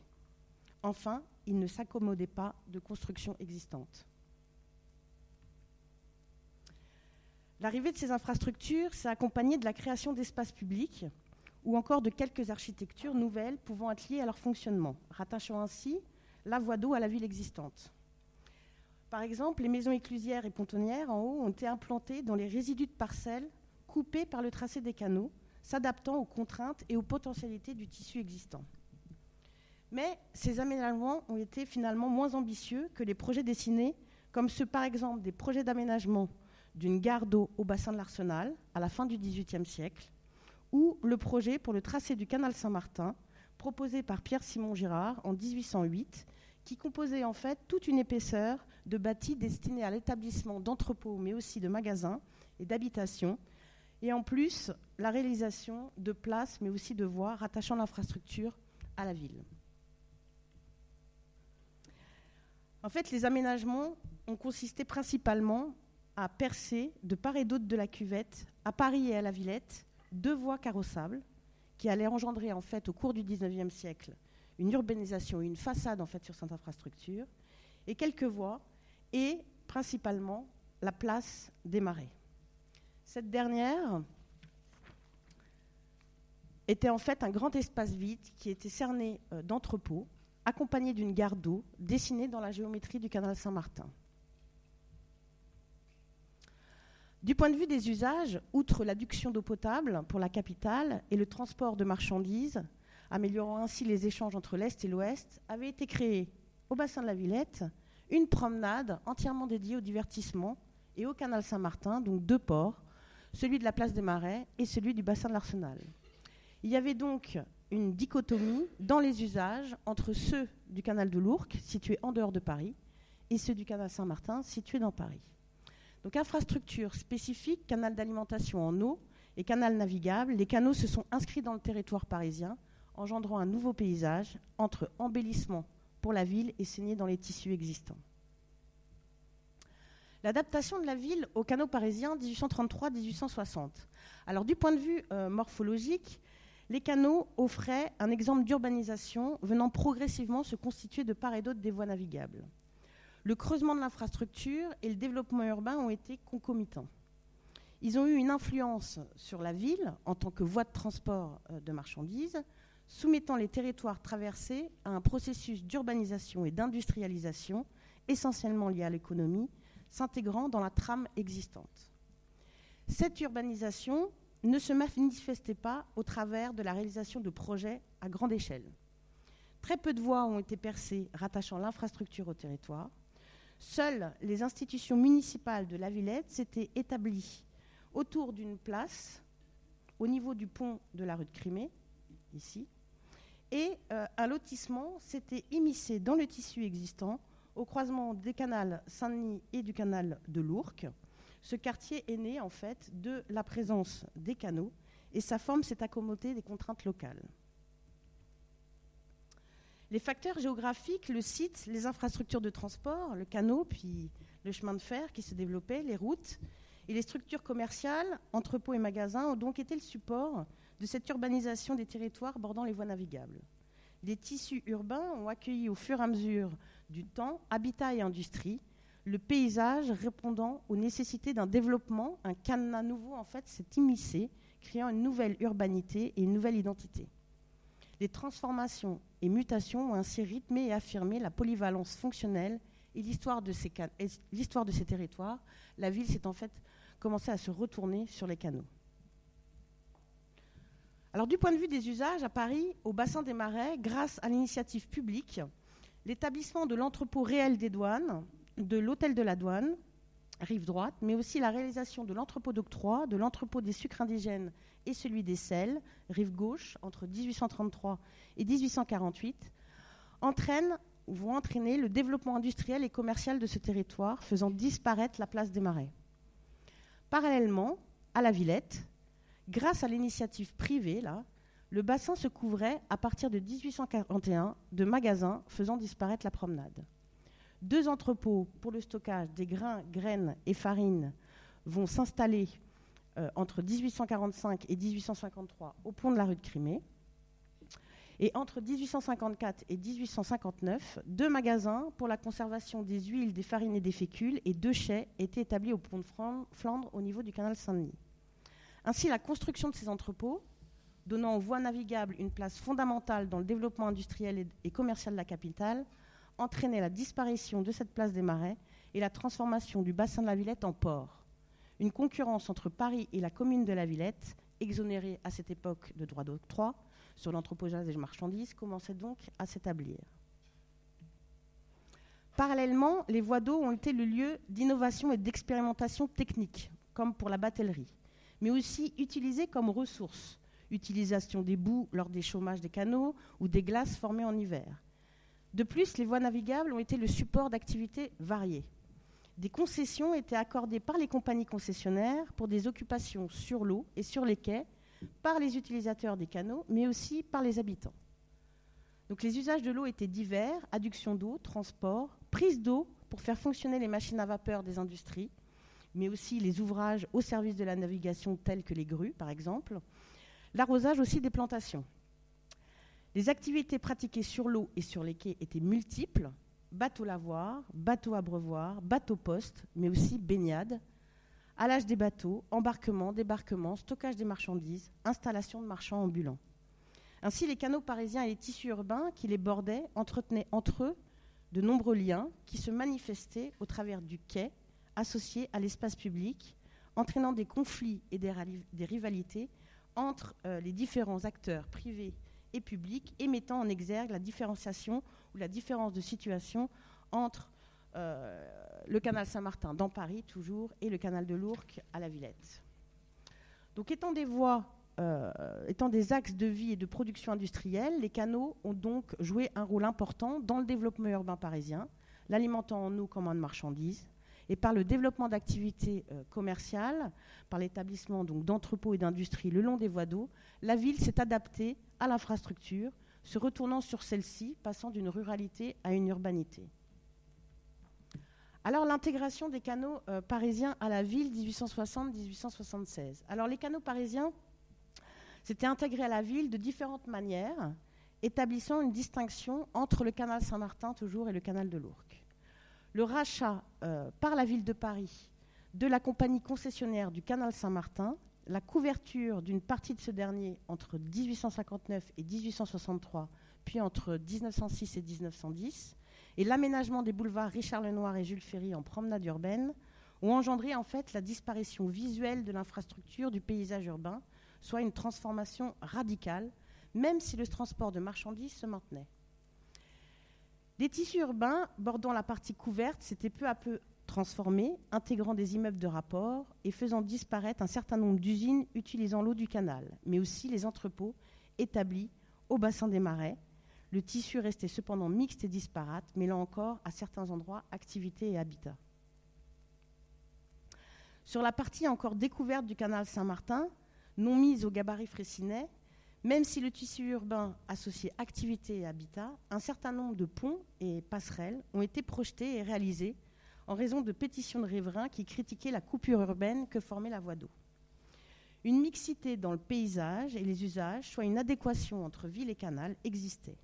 Enfin, ils ne s'accommodaient pas de constructions existantes. L'arrivée de ces infrastructures s'est accompagnée de la création d'espaces publics ou encore de quelques architectures nouvelles pouvant être liées à leur fonctionnement, rattachant ainsi la voie d'eau à la ville existante. Par exemple, les maisons éclusières et pontonnières en haut ont été implantées dans les résidus de parcelles coupés par le tracé des canaux, s'adaptant aux contraintes et aux potentialités du tissu existant. Mais ces aménagements ont été finalement moins ambitieux que les projets dessinés, comme ceux par exemple des projets d'aménagement d'une gare d'eau au bassin de l'Arsenal à la fin du XVIIIe siècle, ou le projet pour le tracé du canal Saint-Martin, proposé par Pierre-Simon Girard en 1808, qui composait en fait toute une épaisseur de bâtis destinés à l'établissement d'entrepôts, mais aussi de magasins et d'habitations, et en plus la réalisation de places, mais aussi de voies rattachant l'infrastructure à la ville. En fait, les aménagements ont consisté principalement à percer de part et d'autre de la cuvette, à Paris et à la Villette, deux voies carrossables qui allaient engendrer en fait au cours du XIXe siècle une urbanisation, une façade en fait sur cette infrastructure, et quelques voies, et principalement la place des marais. Cette dernière était en fait un grand espace vide qui était cerné euh, d'entrepôts, accompagné d'une gare d'eau dessinée dans la géométrie du canal Saint-Martin. Du point de vue des usages, outre l'adduction d'eau potable pour la capitale et le transport de marchandises, améliorant ainsi les échanges entre l'Est et l'Ouest, avait été créée au bassin de la Villette une promenade entièrement dédiée au divertissement et au canal Saint-Martin, donc deux ports, celui de la place des Marais et celui du bassin de l'Arsenal. Il y avait donc une dichotomie dans les usages entre ceux du canal de l'Ourcq, situé en dehors de Paris, et ceux du canal Saint-Martin, situé dans Paris. Donc infrastructure spécifique, canal d'alimentation en eau et canal navigable, les canaux se sont inscrits dans le territoire parisien, engendrant un nouveau paysage entre embellissement pour la ville et saigné dans les tissus existants. L'adaptation de la ville aux canaux parisiens 1833-1860. Alors du point de vue euh, morphologique, les canaux offraient un exemple d'urbanisation venant progressivement se constituer de part et d'autre des voies navigables le creusement de l'infrastructure et le développement urbain ont été concomitants. Ils ont eu une influence sur la ville en tant que voie de transport euh, de marchandises, soumettant les territoires traversés à un processus d'urbanisation et d'industrialisation essentiellement lié à l'économie, s'intégrant dans la trame existante. Cette urbanisation ne se manifestait pas au travers de la réalisation de projets à grande échelle. Très peu de voies ont été percées rattachant l'infrastructure au territoire. Seules les institutions municipales de la Villette s'étaient établies autour d'une place au niveau du pont de la rue de Crimée, ici, et euh, un lotissement s'était immiscé dans le tissu existant au croisement des canals Saint-Denis et du canal de l'Ourcq. Ce quartier est né en fait de la présence des canaux et sa forme s'est accommodée des contraintes locales. Les facteurs géographiques, le site, les infrastructures de transport, le canot, puis le chemin de fer qui se développait, les routes et les structures commerciales, entrepôts et magasins ont donc été le support de cette urbanisation des territoires bordant les voies navigables. Les tissus urbains ont accueilli au fur et à mesure du temps habitat et industrie, le paysage répondant aux nécessités d'un développement, un cadenas nouveau en fait s'est immiscé, créant une nouvelle urbanité et une nouvelle identité. Les transformations et mutations ont ainsi rythmé et affirmé la polyvalence fonctionnelle et l'histoire de, de ces territoires. La ville s'est en fait commencé à se retourner sur les canaux. Alors du point de vue des usages, à Paris, au bassin des Marais, grâce à l'initiative publique, l'établissement de l'entrepôt réel des douanes, de l'hôtel de la douane, rive droite, mais aussi la réalisation de l'entrepôt d'octroi, de l'entrepôt des sucres indigènes et celui des sels, rive gauche, entre 1833 et 1848, entraînent ou vont entraîner le développement industriel et commercial de ce territoire, faisant disparaître la place des marais. Parallèlement, à la Villette, grâce à l'initiative privée, là, le bassin se couvrait à partir de 1841 de magasins faisant disparaître la promenade. Deux entrepôts pour le stockage des grains, graines et farines vont s'installer euh, entre 1845 et 1853 au pont de la rue de Crimée. Et entre 1854 et 1859, deux magasins pour la conservation des huiles, des farines et des fécules et deux chais étaient établis au pont de Flandre au niveau du canal Saint-Denis. Ainsi, la construction de ces entrepôts, donnant aux voies navigables une place fondamentale dans le développement industriel et commercial de la capitale, entraînait la disparition de cette place des marais et la transformation du bassin de la Villette en port. Une concurrence entre Paris et la commune de la Villette, exonérée à cette époque de droits d'octroi sur l'entreposage des marchandises, commençait donc à s'établir. Parallèlement, les voies d'eau ont été le lieu d'innovation et d'expérimentation technique, comme pour la batellerie, mais aussi utilisées comme ressources. Utilisation des boues lors des chômages des canaux ou des glaces formées en hiver. De plus, les voies navigables ont été le support d'activités variées des concessions étaient accordées par les compagnies concessionnaires pour des occupations sur l'eau et sur les quais par les utilisateurs des canaux, mais aussi par les habitants. Donc les usages de l'eau étaient divers, adduction d'eau, transport, prise d'eau pour faire fonctionner les machines à vapeur des industries, mais aussi les ouvrages au service de la navigation tels que les grues par exemple, l'arrosage aussi des plantations. Les activités pratiquées sur l'eau et sur les quais étaient multiples, bateau lavoir, bateau abreuvoir, bateau poste, mais aussi baignade, halage des bateaux, embarquement, débarquement, stockage des marchandises, installation de marchands ambulants. Ainsi, les canaux parisiens et les tissus urbains qui les bordaient entretenaient entre eux de nombreux liens qui se manifestaient au travers du quai associé à l'espace public, entraînant des conflits et des, rivalités entre euh, les différents acteurs privés et publics et mettant en exergue la différenciation ou la différence de situation entre euh, le canal Saint-Martin dans Paris toujours et le canal de l'Ourcq à la Villette. Donc étant des voies, euh, étant des axes de vie et de production industrielle, les canaux ont donc joué un rôle important dans le développement urbain parisien, l'alimentant en eau comme en marchandises, et par le développement d'activités euh, commerciales, par l'établissement d'entrepôts et d'industries le long des voies d'eau, la ville s'est adaptée à l'infrastructure se retournant sur celle-ci, passant d'une ruralité à une urbanité. Alors l'intégration des canaux euh, parisiens à la ville 1860-1876. Alors les canaux parisiens s'étaient intégrés à la ville de différentes manières, établissant une distinction entre le canal Saint-Martin toujours et le canal de l'Ourcq. Le rachat euh, par la ville de Paris de la compagnie concessionnaire du canal Saint-Martin la couverture d'une partie de ce dernier entre 1859 et 1863, puis entre 1906 et 1910, et l'aménagement des boulevards Richard Lenoir et Jules Ferry en promenade urbaine, ont engendré en fait la disparition visuelle de l'infrastructure du paysage urbain, soit une transformation radicale, même si le transport de marchandises se maintenait. Les tissus urbains bordant la partie couverte s'étaient peu à peu transformés, intégrant des immeubles de rapport et faisant disparaître un certain nombre d'usines utilisant l'eau du canal, mais aussi les entrepôts établis au bassin des marais. Le tissu restait cependant mixte et disparate, mêlant encore à certains endroits activité et habitat. Sur la partie encore découverte du canal Saint-Martin, non mise au gabarit frécinet, même si le tissu urbain associait activité et habitat, un certain nombre de ponts et passerelles ont été projetés et réalisés en raison de pétitions de riverains qui critiquaient la coupure urbaine que formait la voie d'eau. Une mixité dans le paysage et les usages, soit une adéquation entre ville et canal, existait.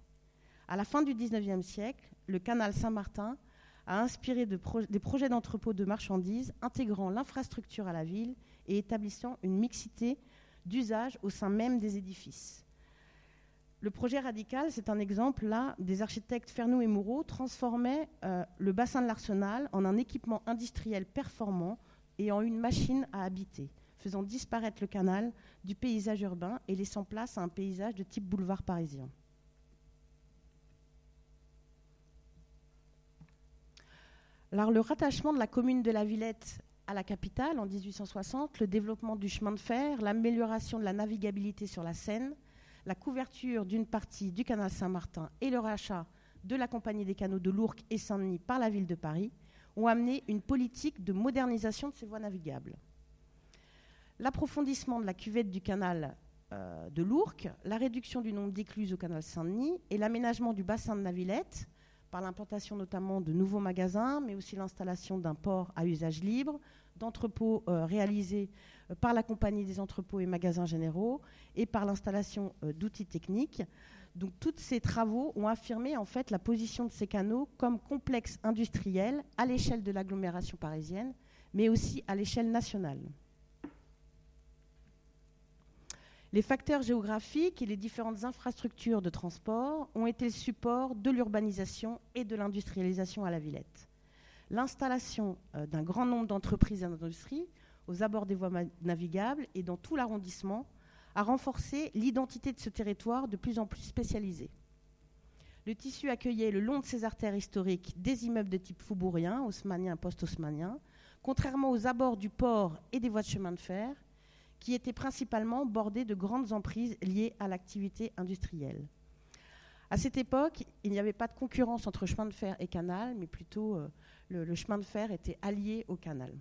À la fin du XIXe siècle, le canal Saint-Martin a inspiré de des projets d'entrepôt de marchandises intégrant l'infrastructure à la ville et établissant une mixité d'usage au sein même des édifices. Le projet radical, c'est un exemple là des architectes Fernoux et Moreau transformaient euh, le bassin de l'Arsenal en un équipement industriel performant et en une machine à habiter, faisant disparaître le canal du paysage urbain et laissant place à un paysage de type boulevard parisien. Alors, le rattachement de la commune de la Villette à la capitale en 1860, le développement du chemin de fer, l'amélioration de la navigabilité sur la Seine, la couverture d'une partie du canal Saint-Martin et le rachat de la compagnie des canaux de Lourdes et Saint-Denis par la ville de Paris ont amené une politique de modernisation de ces voies navigables. L'approfondissement de la cuvette du canal euh, de l'Ourcq, la réduction du nombre d'écluses au canal Saint-Denis et l'aménagement du bassin de Navillette, par l'implantation notamment de nouveaux magasins, mais aussi l'installation d'un port à usage libre, d'entrepôts euh, réalisés euh, par la compagnie des entrepôts et magasins généraux et par l'installation euh, d'outils techniques. Donc tous ces travaux ont affirmé en fait la position de ces canaux comme complexe industriel à l'échelle de l'agglomération parisienne, mais aussi à l'échelle nationale. Les facteurs géographiques et les différentes infrastructures de transport ont été le support de l'urbanisation et de l'industrialisation à la Villette. L'installation euh, d'un grand nombre d'entreprises et d'industries aux abords des voies navigables et dans tout l'arrondissement a renforcé l'identité de ce territoire de plus en plus spécialisé. Le tissu accueillait le long de ses artères historiques des immeubles de type faubourien, haussmanien, post-haussmanien, contrairement aux abords du port et des voies de chemin de fer, qui étaient principalement bordés de grandes emprises liées à l'activité industrielle. À cette époque, il n'y avait pas de concurrence entre chemin de fer et canal, mais plutôt euh, le, le, chemin de fer était allié au canal.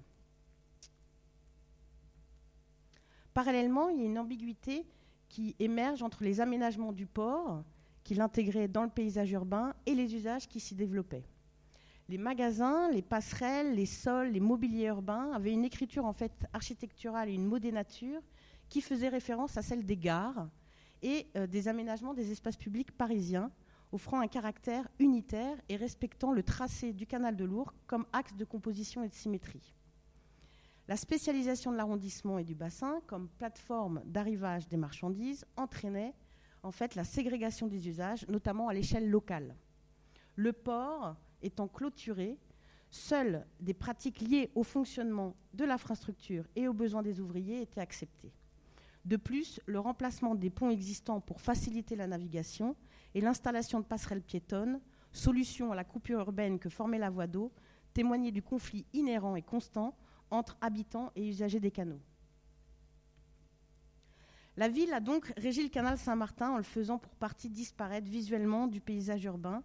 Parallèlement, il y a une ambiguïté qui émerge entre les aménagements du port, qui l'intégrait dans le paysage urbain, et les usages qui s'y développaient les magasins, les passerelles, les sols, les mobiliers urbains avaient une écriture en fait architecturale et une modénature qui faisait référence à celle des gares et euh, des aménagements des espaces publics parisiens, offrant un caractère unitaire et respectant le tracé du canal de Lourdes comme axe de composition et de symétrie. La spécialisation de l'arrondissement et du bassin comme plateforme d'arrivage des marchandises entraînait en fait la ségrégation des usages, notamment à l'échelle locale. Le port étant clôturé, seules des pratiques liées au fonctionnement de l'infrastructure et aux besoins des ouvriers étaient acceptées. De plus, le remplacement des ponts existants pour faciliter la navigation et l'installation de passerelles piétonnes, solution à la coupure urbaine que formait la voie d'eau, témoignaient du conflit inhérent et constant entre habitants et usagers des canaux. La ville a donc régi le canal Saint-Martin en le faisant pour partie disparaître visuellement du paysage urbain,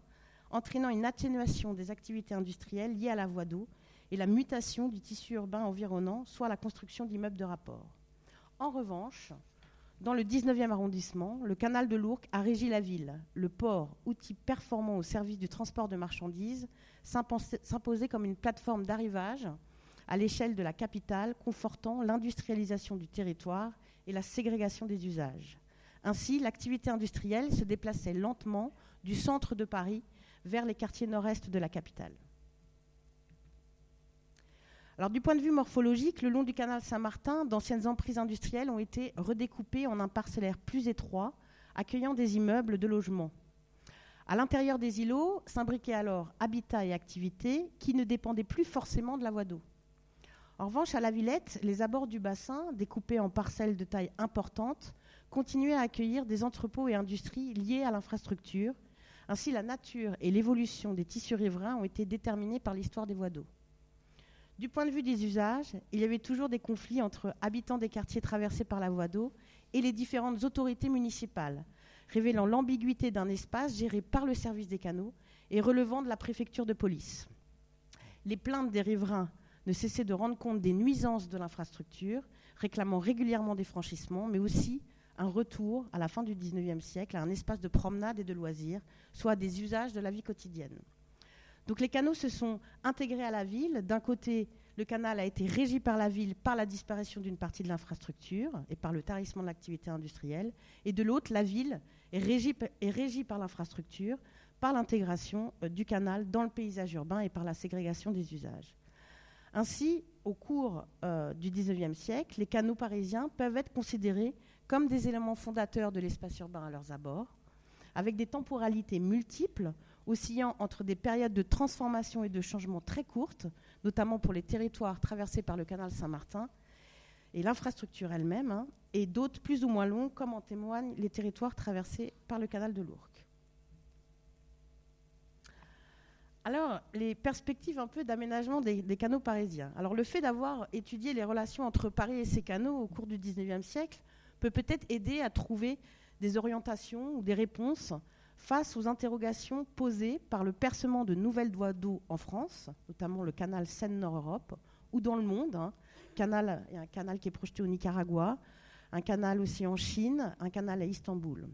entraînant une atténuation des activités industrielles liées à la voie d'eau et la mutation du tissu urbain environnant, soit la construction d'immeubles de rapport. En revanche, dans le 19e arrondissement, le canal de l'Ourcq a régi la ville. Le port, outil performant au service du transport de marchandises, s'imposait comme une plateforme d'arrivage à l'échelle de la capitale, confortant l'industrialisation du territoire et la ségrégation des usages. Ainsi, l'activité industrielle se déplaçait lentement du centre de Paris vers les quartiers nord-est de la capitale. Alors, du point de vue morphologique, le long du canal Saint-Martin, d'anciennes emprises industrielles ont été redécoupées en un parcellaire plus étroit, accueillant des immeubles de logement. À l'intérieur des îlots s'imbriquaient alors habitat et activités qui ne dépendaient plus forcément de la voie d'eau. En revanche, à la Villette, les abords du bassin, découpés en parcelles de taille importante, continuaient à accueillir des entrepôts et industries liés à l'infrastructure, Ainsi, la nature et l'évolution des tissus riverains ont été déterminées par l'histoire des voies d'eau. Du point de vue des usages, il y avait toujours des conflits entre habitants des quartiers traversés par la voie d'eau et les différentes autorités municipales, révélant l'ambiguïté d'un espace géré par le service des canaux et relevant de la préfecture de police. Les plaintes des riverains ne cessaient de rendre compte des nuisances de l'infrastructure, réclamant régulièrement des franchissements, mais aussi un retour à la fin du XIXe siècle à un espace de promenade et de loisirs, soit des usages de la vie quotidienne. Donc les canaux se sont intégrés à la ville. D'un côté, le canal a été régi par la ville par la disparition d'une partie de l'infrastructure et par le tarissement de l'activité industrielle. Et de l'autre, la ville est régie, par l'infrastructure, par l'intégration euh, du canal dans le paysage urbain et par la ségrégation des usages. Ainsi, au cours euh, du XIXe siècle, les canaux parisiens peuvent être considérés comme des éléments fondateurs de l'espace urbain à leurs abords, avec des temporalités multiples oscillant entre des périodes de transformation et de changement très courtes, notamment pour les territoires traversés par le canal Saint-Martin et l'infrastructure elle-même, hein, et d'autres plus ou moins longues, comme en témoignent les territoires traversés par le canal de l'Ourcq. Alors, les perspectives un peu d'aménagement des, canaux parisiens. Alors, le fait d'avoir étudié les relations entre Paris et ses canaux au cours du XIXe siècle peut peut-être aider à trouver des orientations ou des réponses face aux interrogations posées par le percement de nouvelles voies d'eau en France, notamment le canal Seine-Nord-Europe, ou dans le monde. Hein. Il y a un canal qui est projeté au Nicaragua, un canal aussi en Chine, un canal à Istanbul.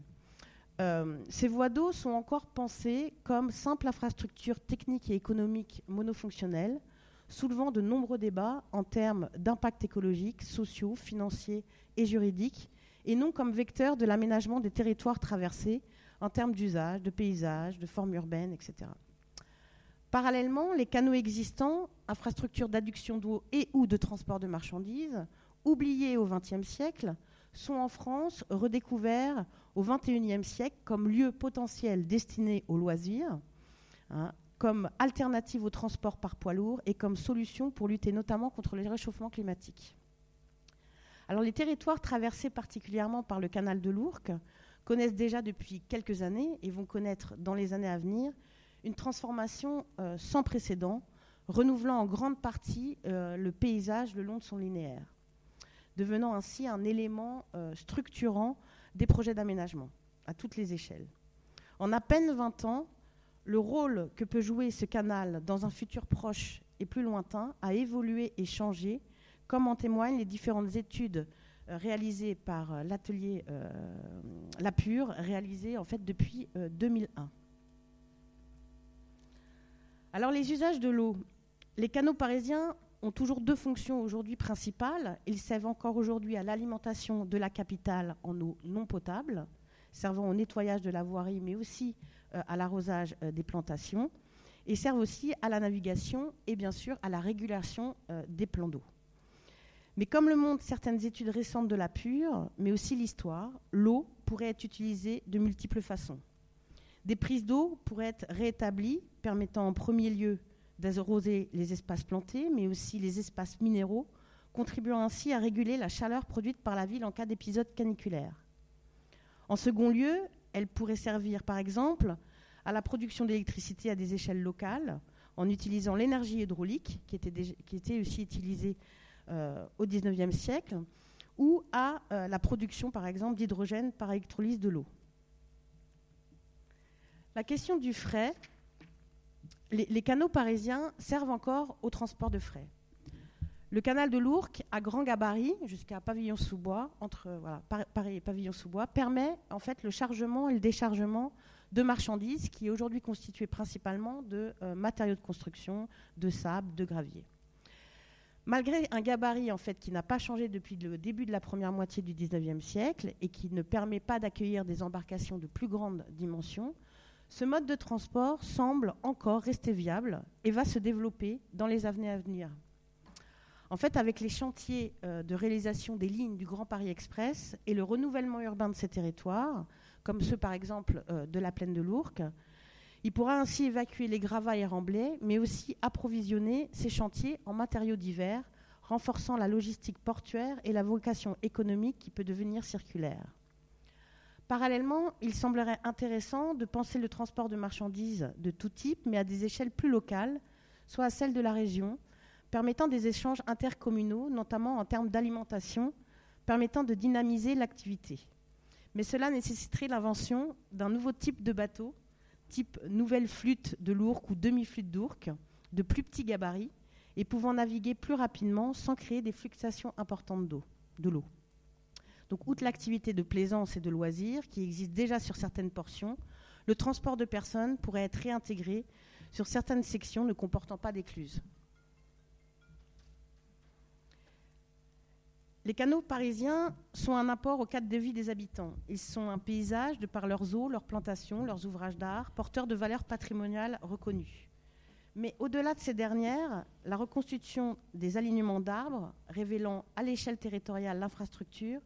Euh, ces voies d'eau sont encore pensées comme simples infrastructures techniques et économiques monofonctionnelles, soulevant de nombreux débats en termes d'impact écologique, sociaux, financiers et juridiques, et non comme vecteurs de l'aménagement des territoires traversés en termes d'usage, de paysage, de forme urbaine, etc. Parallèlement, les canaux existants, infrastructures d'adduction d'eau et ou de transport de marchandises, oubliés au XXe siècle, sont en France redécouverts au XXIe siècle comme lieu potentiel destiné aux loisirs, hein, comme alternative au transport par poids lourd et comme solution pour lutter notamment contre le réchauffement climatique. Alors les territoires traversés particulièrement par le canal de l'Ourcq connaissent déjà depuis quelques années et vont connaître dans les années à venir une transformation euh, sans précédent, renouvelant en grande partie euh, le paysage le long de son linéaire, devenant ainsi un élément euh, structurant des projets d'aménagement à toutes les échelles. En à peine 20 ans, le rôle que peut jouer ce canal dans un futur proche et plus lointain a évolué et changé, comme en témoignent les différentes études euh, réalisé par euh, l'atelier euh, La Pure, réalisé en fait depuis 2001. Alors les usages de l'eau. Les canaux parisiens ont toujours deux fonctions aujourd'hui principales. Ils servent encore aujourd'hui à l'alimentation de la capitale en eau non potable, servant au nettoyage de la voirie, mais aussi à l'arrosage des plantations, et servent aussi à la navigation et bien sûr à la régulation des plans d'eau. Mais comme le montrent certaines études récentes de la pure, mais aussi l'histoire, l'eau pourrait être utilisée de multiples façons. Des prises d'eau pourraient être réétablies, permettant en premier lieu d'arroser les espaces plantés, mais aussi les espaces minéraux, contribuant ainsi à réguler la chaleur produite par la ville en cas d'épisode caniculaire. En second lieu, elle pourrait servir par exemple à la production d'électricité à des échelles locales, en utilisant l'énergie hydraulique, qui était, qui était aussi utilisée au XIXe siècle, ou à euh, la production, par exemple, d'hydrogène par électrolyse de l'eau. La question du frais, les, canaux parisiens servent encore au transport de frais. Le canal de l'Ourcq, à grand gabarit, jusqu'à Pavillon-sous-Bois, entre voilà, Paris et Pavillon-sous-Bois, permet en fait le chargement et le déchargement de marchandises qui est aujourd'hui constitué principalement de euh, matériaux de construction, de sable, de gravier. Malgré un gabarit en fait qui n'a pas changé depuis le début de la première moitié du XIXe siècle et qui ne permet pas d'accueillir des embarcations de plus grande dimension, ce mode de transport semble encore rester viable et va se développer dans les années à venir. En fait, avec les chantiers euh, de réalisation des lignes du Grand Paris Express et le renouvellement urbain de ces territoires, comme ceux par exemple euh, de la plaine de l'Ourcq, il pourra ainsi évacuer les gravats et remblais, mais aussi approvisionner ces chantiers en matériaux divers, renforçant la logistique portuaire et la vocation économique qui peut devenir circulaire. Parallèlement, il semblerait intéressant de penser le transport de marchandises de tout type, mais à des échelles plus locales, soit à celles de la région, permettant des échanges intercommunaux, notamment en termes d'alimentation, permettant de dynamiser l'activité. Mais cela nécessiterait l'invention d'un nouveau type de bateau, type nouvelle flûte de l'Ourcq ou demi-flûte d'Ourcq, de plus petits gabarits, et pouvant naviguer plus rapidement sans créer des fluctuations importantes de l'eau. Donc, outre l'activité de plaisance et de loisirs qui existe déjà sur certaines portions, le transport de personnes pourrait être réintégré sur certaines sections ne comportant pas d'écluses. Les canaux parisiens sont un apport au cadre de vie des habitants. Ils sont un paysage de par leurs eaux, leurs plantations, leurs ouvrages d'art, porteurs de valeurs patrimoniales reconnues. Mais au-delà de ces dernières, la reconstitution des alignements d'arbres, révélant à l'échelle territoriale l'infrastructure,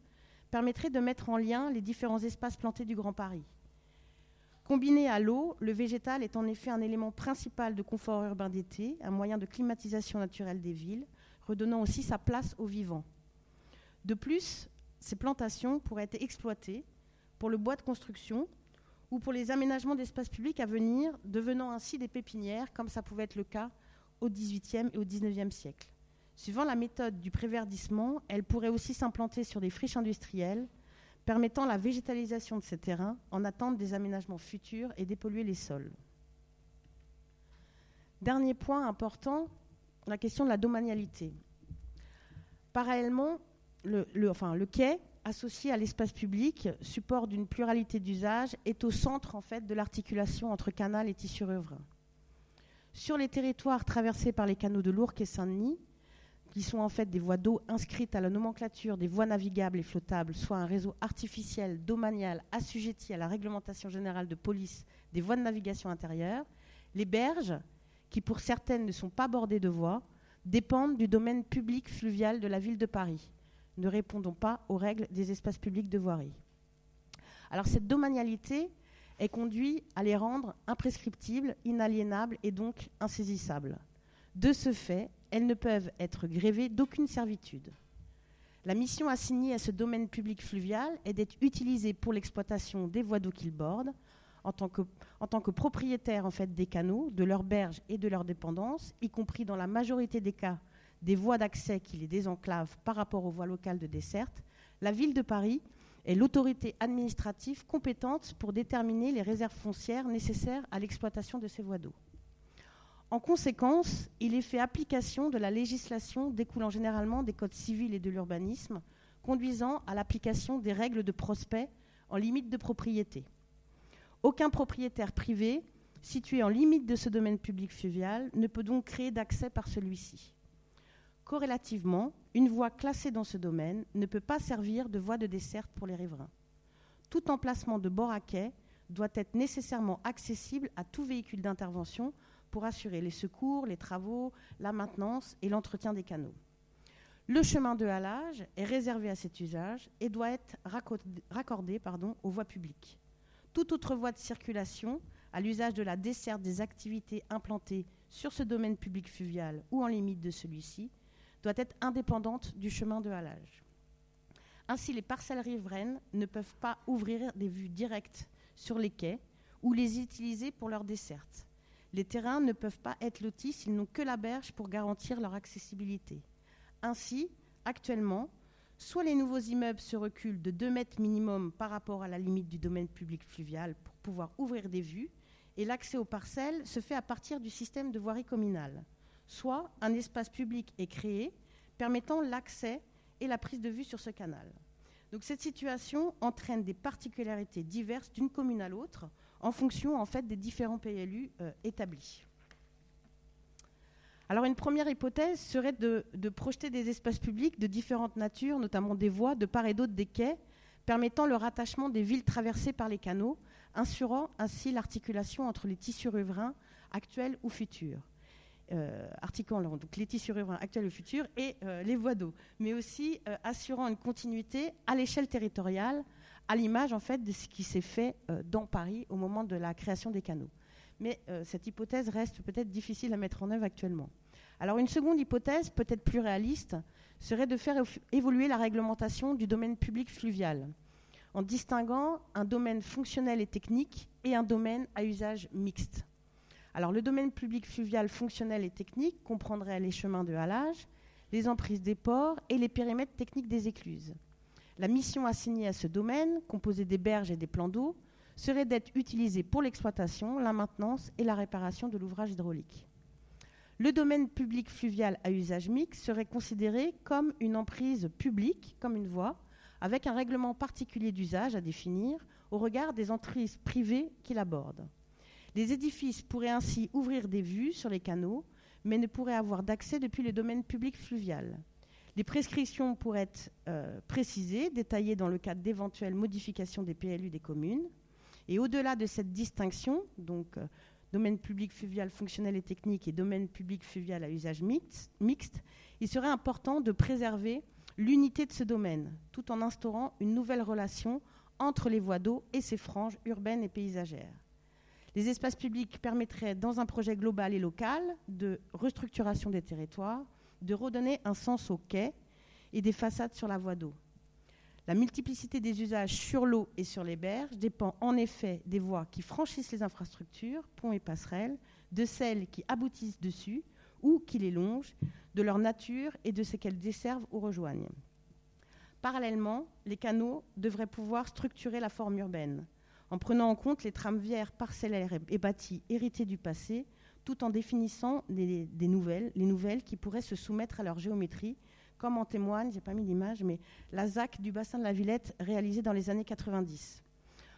permettrait de mettre en lien les différents espaces plantés du Grand Paris. Combiné à l'eau, le végétal est en effet un élément principal de confort urbain d'été, un moyen de climatisation naturelle des villes, redonnant aussi sa place aux vivants. De plus, ces plantations pourraient être exploitées pour le bois de construction ou pour les aménagements d'espaces publics à venir, devenant ainsi des pépinières, comme ça pouvait être le cas au XVIIIe et au XIXe siècle. Suivant la méthode du préverdissement, elle pourrait aussi s'implanter sur des friches industrielles, permettant la végétalisation de ces terrains en attente des aménagements futurs et dépolluer les sols. Dernier point important, la question de la domanialité. Parallèlement, le, quai, associé à l'espace public, support d'une pluralité d'usages, est au centre en fait, de l'articulation entre canal et tissu riverain. Sur les territoires traversés par les canaux de l'Ourcq et Saint-Denis, qui sont en fait des voies d'eau inscrites à la nomenclature des voies navigables et flottables, soit un réseau artificiel domanial assujetti à la réglementation générale de police des voies de navigation intérieure, les berges, qui pour certaines ne sont pas bordées de voies, dépendent du domaine public fluvial de la ville de Paris, ne répondant pas aux règles des espaces publics de voirie. Alors cette domanialité est conduite à les rendre imprescriptibles, inaliénables et donc insaisissables. De ce fait, elles ne peuvent être grévées d'aucune servitude. La mission assignée à ce domaine public fluvial est d'être utilisée pour l'exploitation des voies d'eau qu'ils bordent, en tant que, en tant que propriétaires en fait, des canaux, de leurs berges et de leurs dépendances, y compris dans la majorité des cas des voies d'accès qui les désenclavent par rapport aux voies locales de desserte, la ville de Paris est l'autorité administrative compétente pour déterminer les réserves foncières nécessaires à l'exploitation de ces voies d'eau. En conséquence, il est fait application de la législation découlant généralement des codes civils et de l'urbanisme, conduisant à l'application des règles de prospect en limite de propriété. Aucun propriétaire privé situé en limite de ce domaine public fluvial ne peut donc créer d'accès par celui-ci. Corrélativement, une voie classée dans ce domaine ne peut pas servir de voie de desserte pour les riverains. Tout emplacement de bord à quai doit être nécessairement accessible à tout véhicule d'intervention pour assurer les secours, les travaux, la maintenance et l'entretien des canaux. Le chemin de halage est réservé à cet usage et doit être raccordé, aux voies publiques. Toute autre voie de circulation à l'usage de la desserte des activités implantées sur ce domaine public fluvial ou en limite de celui-ci doit être indépendante du chemin de halage. Ainsi, les parcelles riveraines ne peuvent pas ouvrir des vues directes sur les quais ou les utiliser pour leur desserte. Les terrains ne peuvent pas être lotis s'ils n'ont que la berge pour garantir leur accessibilité. Ainsi, actuellement, soit les nouveaux immeubles se reculent de 2 mètres minimum par rapport à la limite du domaine public fluvial pour pouvoir ouvrir des vues, et l'accès aux parcelles se fait à partir du système de voirie communale. Soit un espace public est créé permettant l'accès et la prise de vue sur ce canal. Donc cette situation entraîne des particularités diverses d'une commune à l'autre, en fonction en fait des différents PLU euh, établis. Alors une première hypothèse serait de, projeter des espaces publics de différentes natures, notamment des voies de part et d'autre des quais, permettant le rattachement des villes traversées par les canaux, assurant ainsi l'articulation entre les tissus riverains actuels ou futurs. Euh, articulant donc les tissus riverains actuels ou futurs et euh, les voies d'eau, mais aussi assurant une continuité à l'échelle territoriale à l'image en fait de ce qui s'est fait euh, dans Paris au moment de la création des canaux. Mais euh, cette hypothèse reste peut-être difficile à mettre en œuvre actuellement. Alors une seconde hypothèse, peut-être plus réaliste, serait de faire évoluer la réglementation du domaine public fluvial. en distinguant un domaine fonctionnel et technique et un domaine à usage mixte. Le domaine public fluvial fonctionnel et technique comprendrait les chemins de halage, les emprises des ports et les périmètres techniques des écluses. La mission assignée à ce domaine, composée des berges et des plans d'eau, serait d'être utilisée pour l'exploitation, la maintenance et la réparation de l'ouvrage hydraulique. Le domaine public fluvial à usage mixte serait considéré comme une emprise publique, comme une voie, avec un règlement particulier d'usage à définir au regard des emprises privées qui l'abordent. Les édifices pourraient ainsi ouvrir des vues sur les canaux, mais ne pourraient avoir d'accès depuis le domaine public fluvial. Les prescriptions pourraient être euh, précisées, détaillées dans le cadre d'éventuelles modifications des PLU des communes. Et au-delà de cette distinction, donc euh, domaine public fluvial fonctionnel et technique et domaine public fluvial à usage mixte, il serait important de préserver l'unité de ce domaine, tout en instaurant une nouvelle relation entre les voies d'eau et ses franges urbaines et paysagères. Les espaces publics permettraient, dans un projet global et local de restructuration des territoires, de redonner un sens aux quais et des façades sur la voie d'eau. La multiplicité des usages sur l'eau et sur les berges dépend en effet des voies qui franchissent les infrastructures, ponts et passerelles, de celles qui aboutissent dessus ou qui les longent, de leur nature et de ce qu'elles desservent ou rejoignent. Parallèlement, les canaux devraient pouvoir structurer la forme urbaine, en prenant en compte les tramvières parcellaires et bâtis hérités du passé, tout en définissant des, nouvelles, les nouvelles qui pourraient se soumettre à leur géométrie comme en témoigne, j'ai pas mis d'image, mais la ZAC du bassin de la Villette réalisée dans les années 90.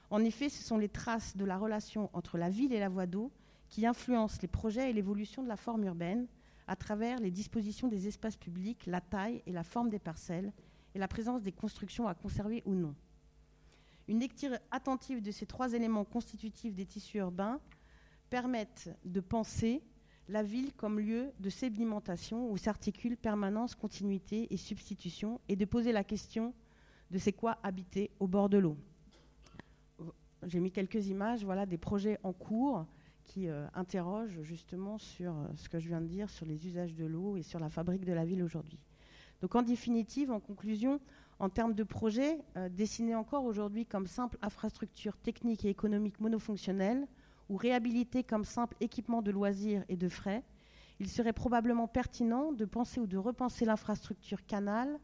En effet, ce sont les traces de la relation entre la ville et la voie d'eau qui influencent les projets et l'évolution de la forme urbaine à travers les dispositions des espaces publics, la taille et la forme des parcelles et la présence des constructions à conserver ou non. Une lecture attentive de ces trois éléments constitutifs des tissus urbains permettent de penser la ville comme lieu de sédimentation où s'articulent permanence, continuité et substitution, et de poser la question de c'est quoi habiter au bord de l'eau. J'ai mis quelques images voilà, des projets en cours qui euh, interrogent justement sur euh, ce que je viens de dire, sur les usages de l'eau et sur la fabrique de la ville aujourd'hui. Donc en définitive, en conclusion, en termes de projets, euh, dessinés encore aujourd'hui comme simple infrastructure technique et économique monofonctionnelle, ou réhabilité comme simple équipement de loisirs et de frais, il serait probablement pertinent de penser ou de repenser l'infrastructure canal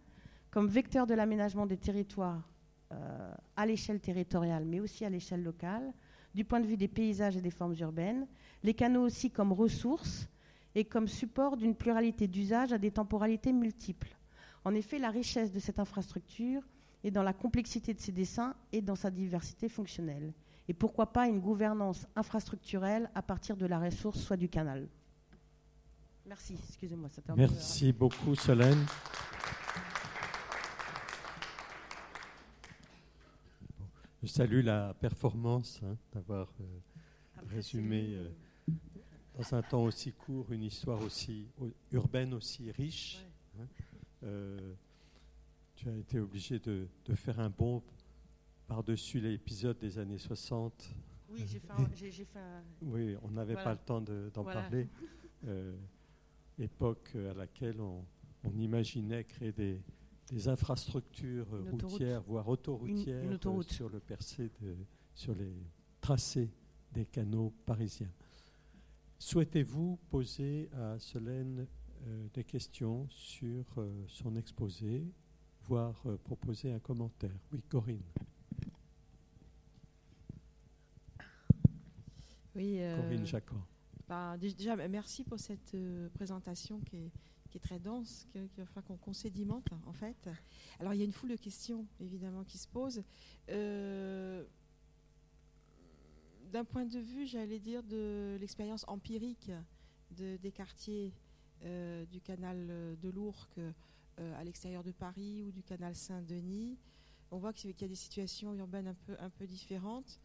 comme vecteur de l'aménagement des territoires euh, à l'échelle territoriale, mais aussi à l'échelle locale, du point de vue des paysages et des formes urbaines, les canaux aussi comme ressources et comme support d'une pluralité d'usages à des temporalités multiples. En effet, la richesse de cette infrastructure est dans la complexité de ses dessins et dans sa diversité fonctionnelle et pourquoi pas une gouvernance infrastructurelle à partir de la ressource, soit du canal. Merci, excusez-moi. Merci beaucoup, Solène. Je salue la performance hein, d'avoir euh, résumé euh, dans un temps aussi court une histoire aussi urbaine, aussi riche. Euh, tu as été obligé de, de faire un bond par-dessus l'épisode des années 60. Oui, j'ai fait, [LAUGHS] Oui, on n'avait pas le temps d'en parler. Euh, époque à laquelle on, imaginait créer des, infrastructures routières, voire autoroutières, euh, sur le percé, sur les tracés des canaux parisiens. Souhaitez-vous poser à Solène des questions sur son exposé, voire proposer un commentaire Oui, Corinne. Oui, euh, Corinne Jacquot. Bah, déjà, merci pour cette euh, présentation qui est, qui est, très dense, qu'il va qu'on sédimente en fait. Alors il y a une foule de questions évidemment qui se posent. Euh, d'un point de vue, j'allais dire, de l'expérience empirique de, des quartiers du canal de l'Ourcq à l'extérieur de Paris ou du canal Saint-Denis, on voit qu'il y a des situations urbaines un peu, différentes.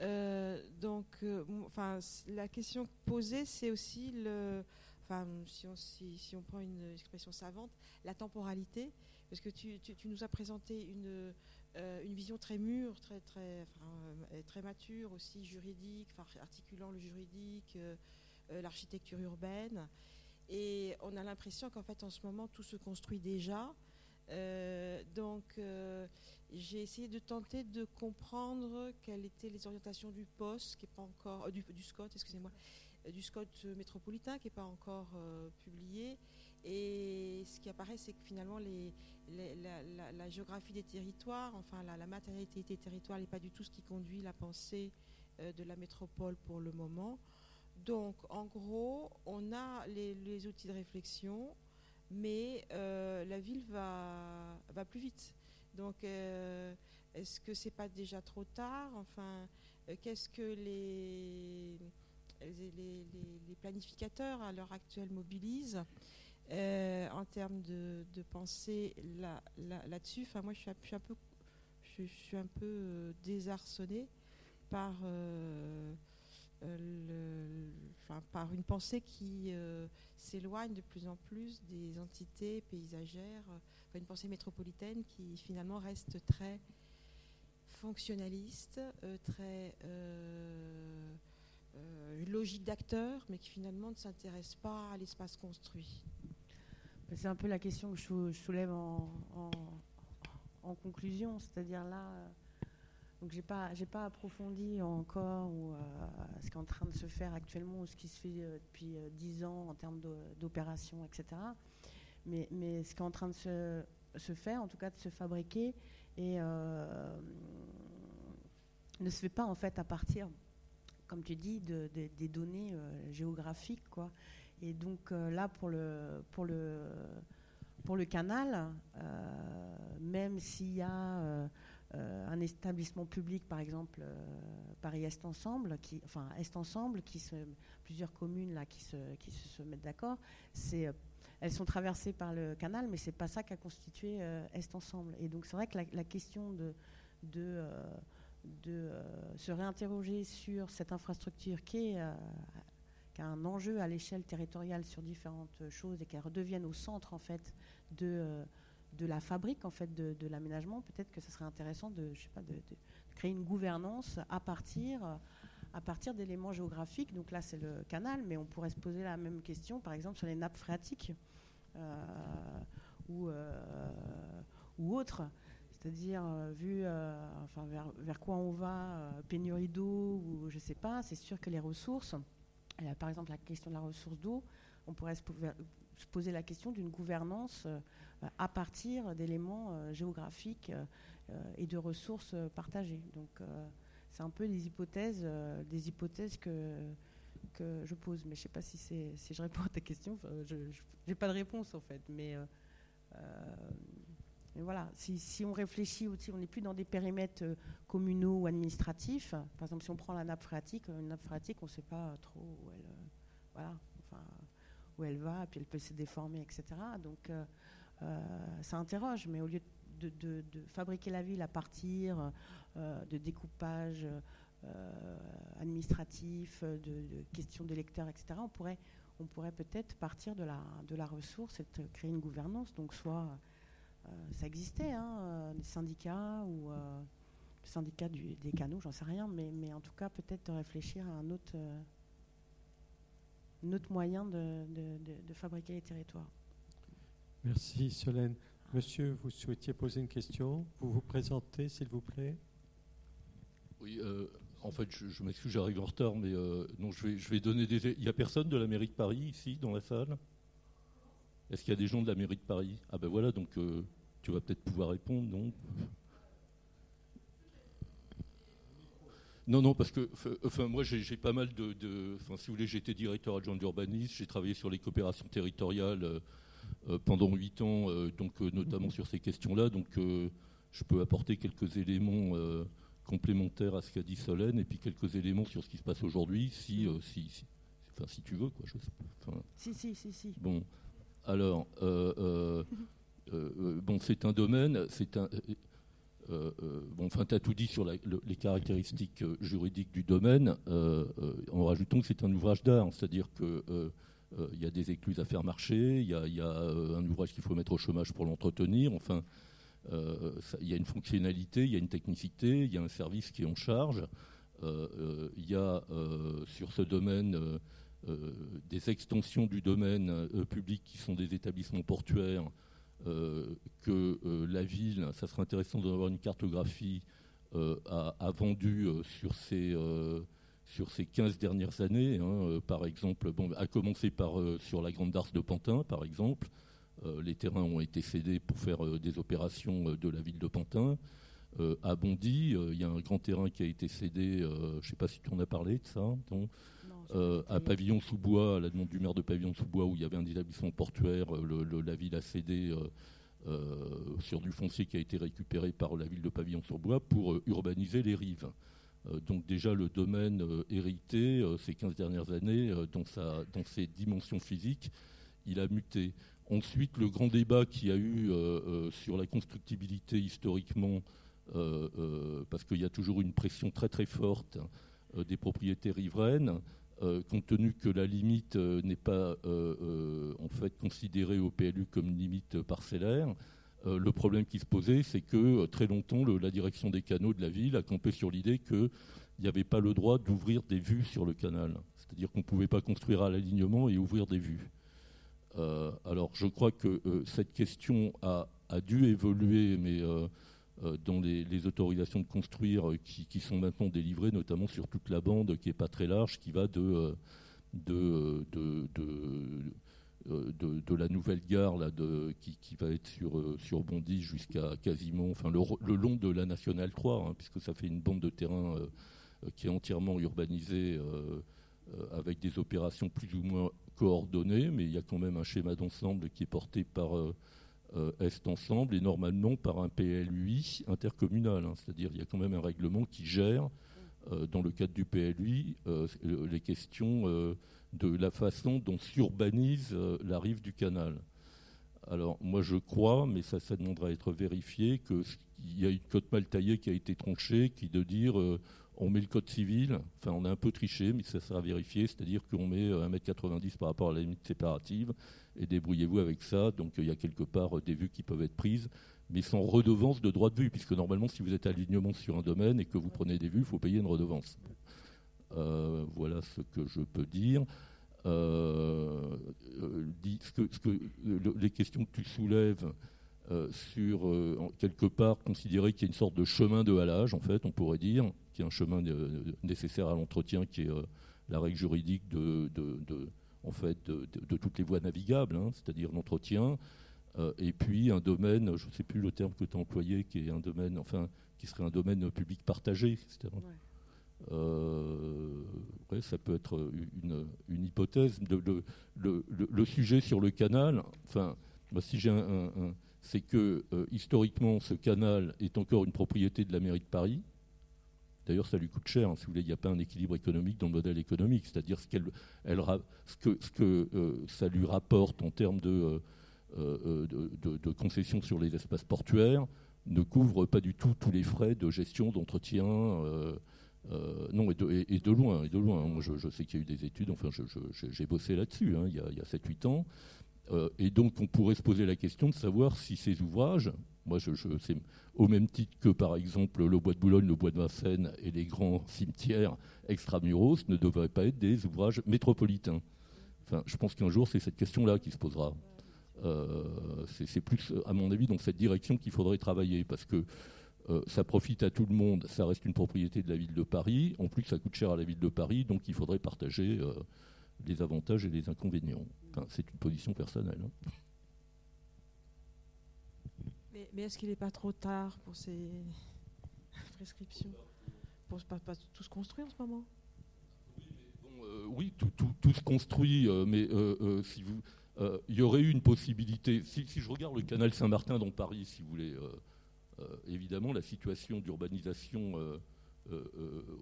Euh, donc, euh, enfin, la question posée, c'est aussi le, enfin, si on, si, on, prend une expression savante, la temporalité, parce que tu, tu, nous as présenté une, euh, une vision très mûre, très, très, très mature aussi juridique, articulant le juridique, l'architecture urbaine, et on a l'impression qu'en fait, en ce moment, tout se construit déjà. donc, j'ai essayé de tenter de comprendre quelles étaient les orientations du poste, qui pas encore du, du SCOT, excusez-moi, du SCOT métropolitain, qui n'est pas encore publié. Et ce qui apparaît, c'est que finalement, la, géographie des territoires, enfin la, matérialité des territoires n'est pas du tout ce qui conduit la pensée euh, de la métropole pour le moment. Donc, en gros, on a les, outils de réflexion, mais euh, la ville va, va plus vite. Donc, euh, est-ce que c'est pas déjà trop tard? Enfin, qu'est-ce que les, les, planificateurs à l'heure actuelle mobilisent? Euh, en termes de, pensée là-dessus, enfin, moi je suis, un peu, je, suis un peu euh, désarçonnée par, euh, par une pensée qui s'éloigne de plus en plus des entités paysagères, une pensée métropolitaine qui finalement reste très fonctionnaliste, très logique d'acteur, mais qui finalement ne s'intéresse pas à l'espace construit. C'est un peu la question que je soulève en, conclusion, c'est-à-dire là, euh, donc j'ai pas j'ai pas approfondi encore ou, euh, ce qui est en train de se faire actuellement ou ce qui se fait euh, depuis dix ans en termes d'opérations, etc. Mais, mais ce qui est en train de se, se faire, en tout cas de se fabriquer, et ne se fait pas en fait à partir, comme tu dis, de, des données géographiques, quoi. Et donc euh, là, pour le, pour le, pour le canal, euh, même s'il y a euh, un établissement public, par exemple Paris Est Ensemble, qui, enfin Est Ensemble, qui plusieurs communes là qui se, qui se mettent d'accord, c'est elles sont traversées par le canal, mais c'est pas ça qui a constitué Est Ensemble. Et donc c'est vrai que la, question de, de, de se réinterroger sur cette infrastructure qui est un enjeu à l'échelle territoriale sur différentes choses et qu'elle redevienne au centre en fait de, euh, de la fabrique en fait de, l'aménagement, peut-être que ce serait intéressant de, je sais pas, de, créer une gouvernance à partir à partir d'éléments géographiques. Donc là, c'est le canal, mais on pourrait se poser la même question, par exemple, sur les nappes phréatiques euh, ou, euh, ou autres. C'est-à-dire, vu enfin, vers, vers, quoi on va, pénurie d'eau ou je ne sais pas, c'est sûr que les ressources, par exemple, la question de la ressource d'eau, on pourrait se, poser la question d'une gouvernance euh, à partir d'éléments euh, géographiques euh, et de ressources partagées. Donc, c'est un peu des hypothèses, des hypothèses que, que je pose. Mais je ne sais pas si, si je réponds à ta question. je n'ai pas de réponse, en fait. Mais voilà, si, on réfléchit aussi, on n'est plus dans des périmètres euh, communaux ou administratifs. Par exemple, si on prend la nappe phréatique, une nappe phréatique, on ne sait pas trop où elle, euh, voilà, enfin, où elle va, puis elle peut se déformer, etc. Donc, euh, ça interroge. Mais au lieu de, fabriquer la ville à partir de découpage administratif, de, questions d'électeurs, etc., on pourrait, on pourrait peut-être partir de la, de la ressource et créer une gouvernance. Donc, soit euh, ça existait, hein, euh, des syndicats ou euh, des canaux, j'en sais rien, mais, mais en tout cas peut-être de réfléchir à un autre, autre moyen de, de, fabriquer les territoires. Merci Solène. Monsieur, vous souhaitiez poser une question? Vous vous présentez, s'il vous plaît Oui, en fait, je, m'excuse, j'arrive en retard, mais non, je vais, donner des. Il n'y a personne de la mairie de Paris ici, dans la salle? Est-ce qu'il y a des gens de la mairie de Paris? Ah ben voilà, donc euh, tu vas peut-être pouvoir répondre, non? Non, non, parce que enfin, moi j'ai pas mal de. Enfin, si vous voulez, j'étais directeur adjoint d'urbanisme, j'ai travaillé sur les coopérations territoriales euh, euh, pendant huit ans, donc notamment sur ces questions-là. Donc je peux apporter quelques éléments complémentaires à ce qu'a dit Solène et puis quelques éléments sur ce qui se passe aujourd'hui, si, si, si, enfin, si tu veux, quoi. Je sais, si, si, si, si. Bon. Alors, euh, euh, euh, bon, c'est un domaine, c'est un. bon, enfin, tu as tout dit sur les caractéristiques juridiques du domaine, en rajoutant que c'est un ouvrage d'art, c'est-à-dire que il y a des écluses à faire marcher, il y a, un ouvrage qu'il faut mettre au chômage pour l'entretenir, enfin, il y a une fonctionnalité, il y a une technicité, il y a un service qui est en charge, il y a sur ce domaine euh, des extensions du domaine euh, public qui sont des établissements portuaires que la ville, ça serait intéressant d'avoir une cartographie, a, vendu sur ces sur ces 15 dernières années, hein, par exemple, bon, à commencer par sur la Grande Darse de Pantin, par exemple, les terrains ont été cédés pour faire des opérations de la ville de Pantin. Euh, à Bondy, euh, il y a un grand terrain qui a été cédé, euh, je ne sais pas si tu en as parlé de ça, à Pavillon-sous-Bois, à la demande du maire de Pavillon-sous-Bois, où il y avait un établissement portuaire, la ville a cédé sur du foncier qui a été récupéré par la ville de Pavillon-sur-Bois pour urbaniser les rives. Donc déjà le domaine hérité, ces 15 dernières années, dans, ses dimensions physiques, il a muté. Ensuite, le grand débat qu'il y a eu sur la constructibilité historiquement euh, euh, parce qu'il y a toujours une pression très très forte euh, des propriétés riveraines, compte tenu que la limite n'est pas en fait considérée au PLU comme une limite parcellaire. Le problème qui se posait, c'est que très longtemps, la direction des canaux de la ville a campé sur l'idée qu'il n'y avait pas le droit d'ouvrir des vues sur le canal. C'est-à-dire qu'on ne pouvait pas construire à l'alignement et ouvrir des vues. alors je crois que cette question a, dû évoluer, mais euh, dans les, autorisations de construire euh, qui, sont maintenant délivrées, notamment sur toute la bande qui n'est pas très large, qui va euh, de, la nouvelle gare là, qui, va être sur, sur Bondy jusqu'à quasiment, enfin le, long de la nationale 3, hein, puisque ça fait une bande de terrain qui est entièrement urbanisée avec des opérations plus ou moins coordonnées, mais il y a quand même un schéma d'ensemble qui est porté par euh, est ensemble et normalement par un PLUI intercommunal. Hein. C'est-à-dire qu'il y a quand même un règlement qui gère, euh, dans le cadre du PLUI, euh, les questions de la façon dont s'urbanise la rive du canal. Alors moi je crois, mais ça, ça demandera à être vérifié, qu'il y a une cote mal taillée qui a été tranchée, qui de dire on met le code civil, enfin on a un peu triché, mais ça sera vérifié, c'est-à-dire qu'on met 1m90 par rapport à la limite séparative, et débrouillez-vous avec ça. Donc il y a quelque part euh, des vues qui peuvent être prises, mais sans redevance de droit de vue, puisque normalement, si vous êtes alignement sur un domaine et que vous prenez des vues, il faut payer une redevance. Euh, voilà ce que je peux dire. Euh, que les questions que tu soulèves sur quelque part considérer qu'il y a une sorte de chemin de halage, en fait, on pourrait dire, qui est un chemin nécessaire à l'entretien, qui est la règle juridique de, en fait, de, toutes les voies navigables, hein, c'est-à-dire l'entretien, euh, et puis un domaine, je ne sais plus le terme que tu as employé, qui est un domaine, enfin, qui serait un domaine public partagé, etc. Euh, ça peut être une, hypothèse. le, sujet sur le canal, enfin, si j'ai un, c'est que euh, historiquement, ce canal est encore une propriété de la mairie de Paris. D'ailleurs, ça lui coûte cher. Hein, si vous voulez, il n'y a pas un équilibre économique dans le modèle économique. C'est-à-dire ce, que, euh, ça lui rapporte en termes euh, euh, de, de, concessions sur les espaces portuaires ne couvre pas du tout tous les frais de gestion, d'entretien. Non, et de, loin, et de loin. Moi, je, sais qu'il y a eu des études, enfin, j'ai bossé là-dessus hein, il y a, a 7-8 ans. et donc, on pourrait se poser la question de savoir si ces ouvrages, moi, je, c'est au même titre que, par exemple, le bois de Boulogne, le bois de Vincennes et les grands cimetières extramuros ne devraient pas être des ouvrages métropolitains. Enfin, je pense qu'un jour, c'est cette question-là qui se posera. Euh, c'est plus, à mon avis, dans cette direction qu'il faudrait travailler, parce que euh, ça profite à tout le monde, ça reste une propriété de la ville de Paris, en plus ça coûte cher à la ville de Paris, donc il faudrait partager euh, les avantages et les inconvénients. Enfin, c'est une position personnelle. Hein. Mais, est-ce qu'il n'est pas trop tard pour ces [LAUGHS] prescriptions? Pour ne pas, tout se construire en ce moment? Oui, euh, tout, se construit, euh, mais euh, si vous, il y aurait eu une possibilité. Si, je regarde le canal Saint-Martin dans Paris, si vous voulez, évidemment, la situation d'urbanisation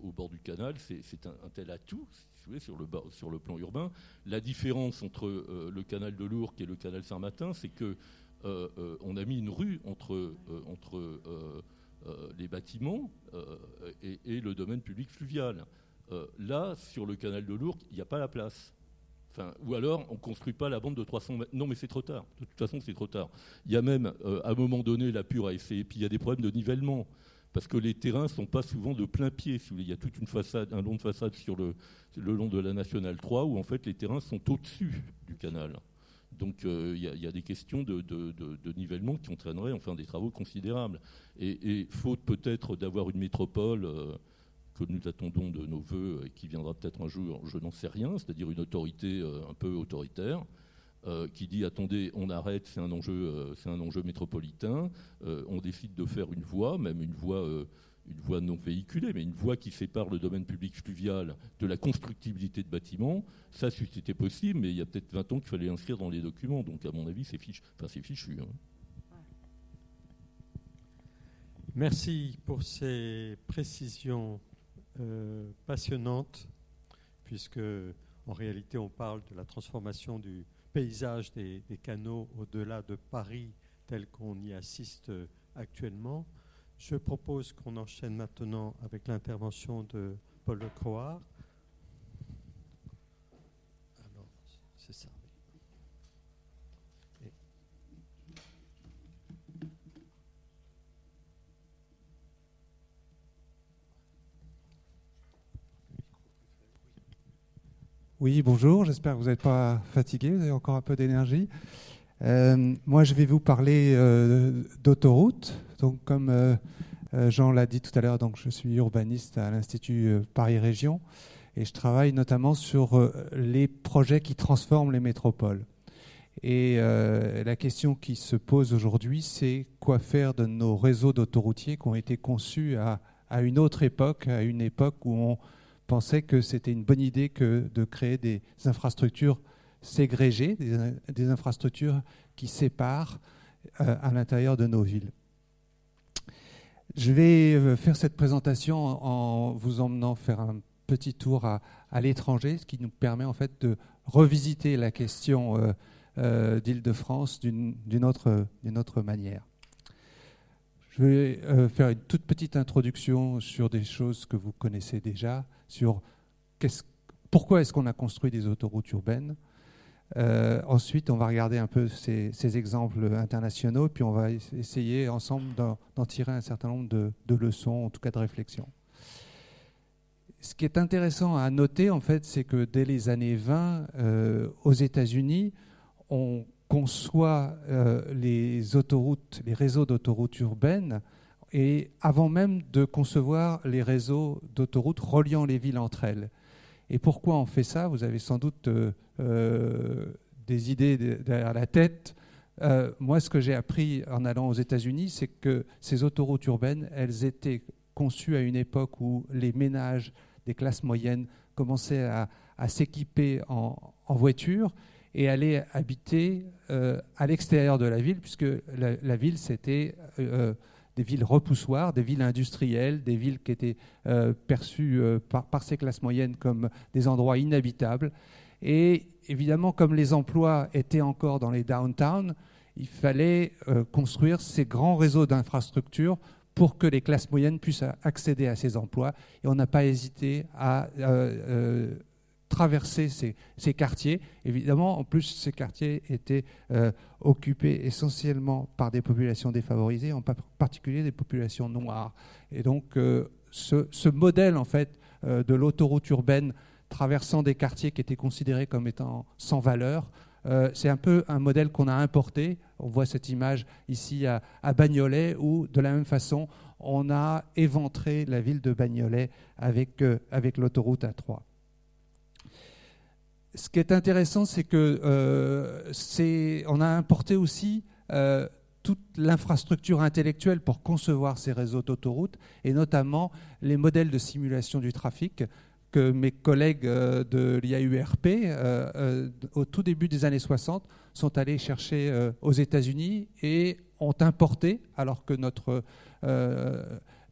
au bord du canal, c'est un, tel atout, si sur le, sur le plan urbain. La différence entre le canal de Lourdes et le canal Saint-Martin, c'est que euh, euh, on a mis une rue entre, euh, entre les bâtiments et, le domaine public fluvial. là, sur le canal de Lourdes, il n'y a pas la place. Ou alors, on ne construit pas la bande de 300 mètres. Non, mais c'est trop tard. De toute façon, c'est trop tard. Il y a même, à un moment donné, la pure a essayé. Puis il y a des problèmes de nivellement. Parce que les terrains ne sont pas souvent de plein pied. il y a toute une façade, un long de façade sur le, le long de la Nationale 3 où en fait les terrains sont au-dessus du canal. Donc il y, a des questions de, nivellement qui entraîneraient enfin des travaux considérables. Et, faute peut-être d'avoir une métropole que nous attendons de nos voeux et qui viendra peut-être un jour, je n'en sais rien, c'est-à-dire une autorité un peu autoritaire. qui dit attendez, on arrête, c'est un enjeu, c'est un enjeu métropolitain. on décide de faire une voie, même une voie une voie non véhiculée, mais une voie qui sépare le domaine public fluvial de la constructibilité de bâtiments, ça, c'était possible, mais il y a peut-être 20 ans qu'il fallait l'inscrire dans les documents. Donc, à mon avis, c'est fichu. Enfin, fichu hein. Merci pour ces précisions euh, passionnantes, puisque en réalité, on parle de la transformation du paysage des canaux au-delà de Paris tel qu'on y assiste actuellement. Je propose qu'on enchaîne maintenant avec l'intervention de Paul Lecroix. Alors, c'est ça. Oui, bonjour, j'espère que vous n'êtes pas fatigué, vous avez encore un peu d'énergie. Euh, moi, je vais vous parler euh, d'autoroute. Donc, comme euh, Jean l'a dit tout à l'heure, donc je suis urbaniste à l'Institut Paris Région et je travaille notamment sur les projets qui transforment les métropoles. Et la question qui se pose aujourd'hui, c'est quoi faire de nos réseaux d'autoroutiers qui ont été conçus à, une autre époque, à une époque où on pensait que c'était une bonne idée que de créer des infrastructures ségrégées, des, infrastructures qui séparent euh, à l'intérieur de nos villes. Je vais euh, faire cette présentation en vous emmenant faire un petit tour à, l'étranger, ce qui nous permet en fait de revisiter la question euh, d'Île-de-France d'une autre manière. Je vais faire une toute petite introduction sur des choses que vous connaissez déjà, sur pourquoi est-ce qu'on a construit des autoroutes urbaines, euh, ensuite, on va regarder un peu ces, exemples internationaux, puis on va essayer ensemble d'en tirer un certain nombre de, leçons, en tout cas de réflexions. Ce qui est intéressant à noter, en fait, c'est que dès les années 20, euh, aux États-Unis, on conçoit euh, les autoroutes, les réseaux d'autoroutes urbaines, et avant même de concevoir les réseaux d'autoroutes reliant les villes entre elles. Et pourquoi on fait ça? Vous avez sans doute euh, euh, des idées derrière la tête. Moi, ce que j'ai appris en allant aux États-Unis, c'est que ces autoroutes urbaines, elles étaient conçues à une époque où les ménages des classes moyennes commençaient à, s'équiper en, voiture et allaient habiter à l'extérieur de la ville, puisque la, ville, c'était des villes repoussoirs, des villes industrielles, des villes qui étaient euh, perçues euh, par, ces classes moyennes comme des endroits inhabitables. Et évidemment, comme les emplois étaient encore dans les downtowns, il fallait euh, construire ces grands réseaux d'infrastructures pour que les classes moyennes puissent accéder à ces emplois. Et on n'a pas hésité à traverser ces, quartiers. Évidemment, en plus, ces quartiers étaient euh, occupés essentiellement par des populations défavorisées, en particulier des populations noires. Et donc, euh, ce, modèle, en fait, euh, de l'autoroute urbaine traversant des quartiers qui étaient considérés comme étant sans valeur, c'est un peu un modèle qu'on a importé. On voit cette image ici à, à, Bagnolet, où, de la même façon, on a éventré la ville de Bagnolet avec, avec l'autoroute A3 ce qui est intéressant, c'est que euh, on a importé aussi euh, toute l'infrastructure intellectuelle pour concevoir ces réseaux d'autoroutes, et notamment les modèles de simulation du trafic que mes collègues euh, de l'IAURP, au tout début des années 60, sont allés chercher aux États-Unis et ont importé, alors que notre,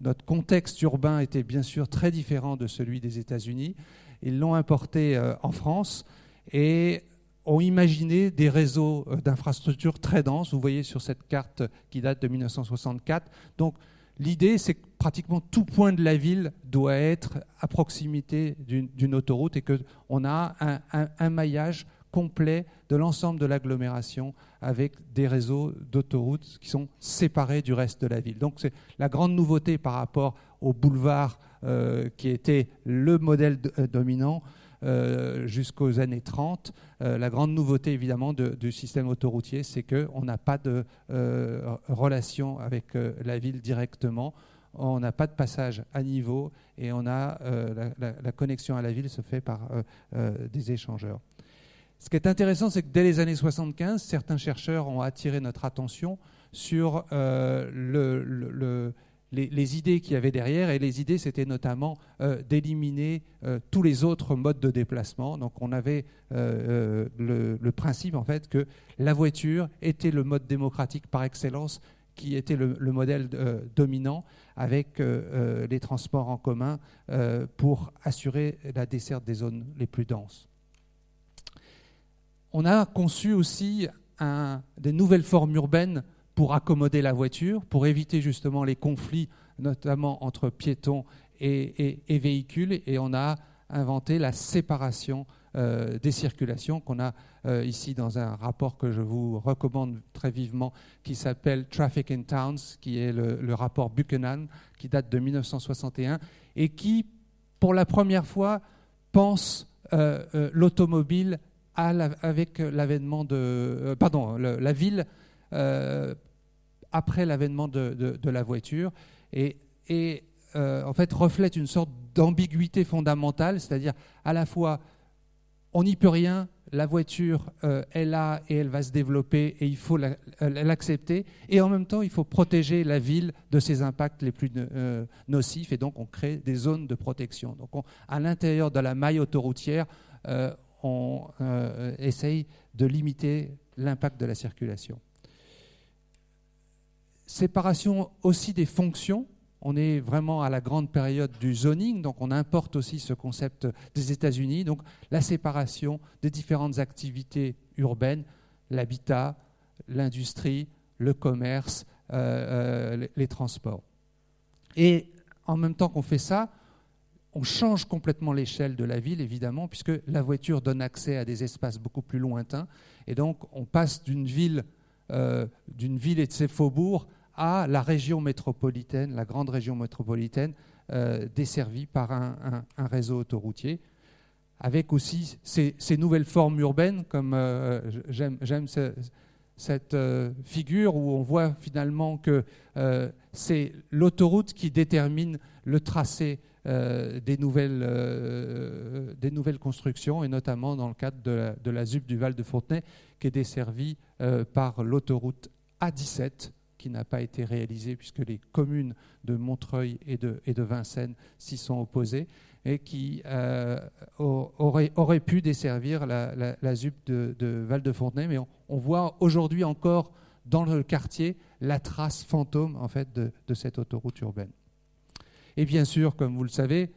notre contexte urbain était bien sûr très différent de celui des États-Unis, ils l'ont importé euh, en France et ont imaginé des réseaux euh, d'infrastructures très denses. Vous voyez sur cette carte qui date de 1964. Donc l'idée, c'est que pratiquement tout point de la ville doit être à proximité d'une autoroute et qu'on a un, maillage complet de l'ensemble de l'agglomération avec des réseaux d'autoroutes qui sont séparés du reste de la ville. Donc c'est la grande nouveauté par rapport au boulevard euh, qui était le modèle euh, dominant. jusqu'aux années 30. la grande nouveauté évidemment du système autoroutier, c'est qu'on n'a pas de relation avec la ville directement on n'a pas de passage à niveau et on a la, connexion à la ville se fait par des échangeurs. Ce qui est intéressant, c'est que dès les années 75, certains chercheurs ont attiré notre attention sur euh, les, idées qu'il y avait derrière. Et les idées, c'était notamment euh, d'éliminer euh, tous les autres modes de déplacement. Donc on avait le, principe, en fait, que la voiture était le mode démocratique par excellence qui était le modèle dominant avec les transports en commun pour assurer la desserte des zones les plus denses. On a conçu aussi des nouvelles formes urbaines pour accommoder la voiture, pour éviter justement les conflits, notamment entre piétons et, véhicules. Et on a inventé la séparation euh, des circulations qu'on a euh, ici dans un rapport que je vous recommande très vivement, qui s'appelle Traffic in Towns, qui est le, rapport Buchanan, qui date de 1961, et qui, pour la première fois, pense euh, l'automobile avec l'avènement de. Pardon, la ville après l'avènement de, la voiture et, euh, en fait reflète une sorte d'ambiguïté fondamentale, c'est-à-dire à la fois on n'y peut rien, la voiture est là et elle va se développer et il faut l'accepter, et en même temps il faut protéger la ville de ses impacts les plus nocifs et donc on crée des zones de protection. Donc à l'intérieur de la maille autoroutière, on euh, essaye de limiter l'impact de la circulation. Séparation aussi des fonctions. On est vraiment à la grande période du zoning, donc on importe aussi ce concept des États-Unis. Donc la séparation des différentes activités urbaines, l'habitat, l'industrie, le commerce, euh, euh, les transports. Et en même temps qu'on fait ça, on change complètement l'échelle de la ville, évidemment, puisque la voiture donne accès à des espaces beaucoup plus lointains. Et donc, on passe d'une ville, euh, d'une ville et de ses faubourgs à la région métropolitaine, la grande région métropolitaine, euh, desservie par un, réseau autoroutier, avec aussi ces, nouvelles formes urbaines, comme euh, j'aime cette figure où on voit finalement que c'est l'autoroute qui détermine le tracé euh, des, nouvelles, euh, des nouvelles constructions, et notamment dans le cadre de la, ZUP du Val de Fontenay, qui est desservie euh, par l'autoroute A17, n'a pas été réalisée puisque les communes de Montreuil et de, et de Vincennes s'y sont opposées, et qui aurait, aurait, pu desservir la, la, ZUP de, de Fontenay. Mais on, voit aujourd'hui encore dans le quartier la trace fantôme en fait, de, de cette autoroute urbaine. Et bien sûr, comme vous le savez,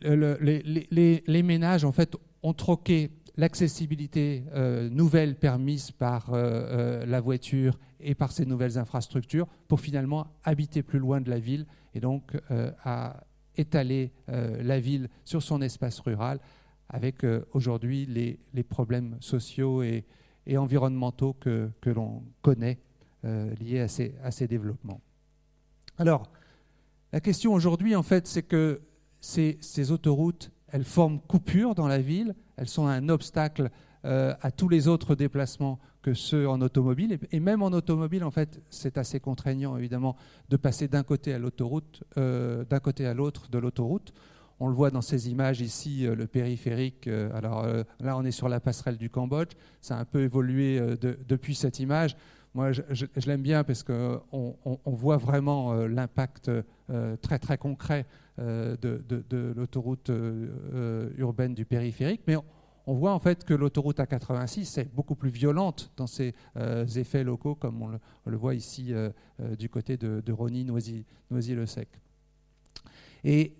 les, ménages en fait, ont troqué l'accessibilité euh, nouvelle permise par euh, euh, la voiture et par ces nouvelles infrastructures pour finalement habiter plus loin de la ville et donc à étaler la ville sur son espace rural avec aujourd'hui les, problèmes sociaux et, environnementaux que, l'on connaît liés à ces, à ces développements. Alors, la question aujourd'hui, en fait, c'est que ces, autoroutes, elles forment coupure dans la ville, elles sont un obstacle euh, à tous les autres déplacements que ceux en automobile. Et, même en automobile, en fait, c'est assez contraignant, évidemment, de passer d'un côté à l'autoroute, euh, d'un côté à l'autre de l'autoroute. On le voit dans ces images ici, euh, le périphérique. alors là, on est sur la passerelle du Cambodge. Ça a un peu évolué depuis cette image. Moi, je, l'aime bien parce qu'on on, voit vraiment l'impact très très concret euh, de, l'autoroute urbaine du périphérique, mais on, voit en fait que l'autoroute A86 est beaucoup plus violente dans ses effets locaux, comme on le, voit ici du côté de, Rony, Noisy-le-Sec. Et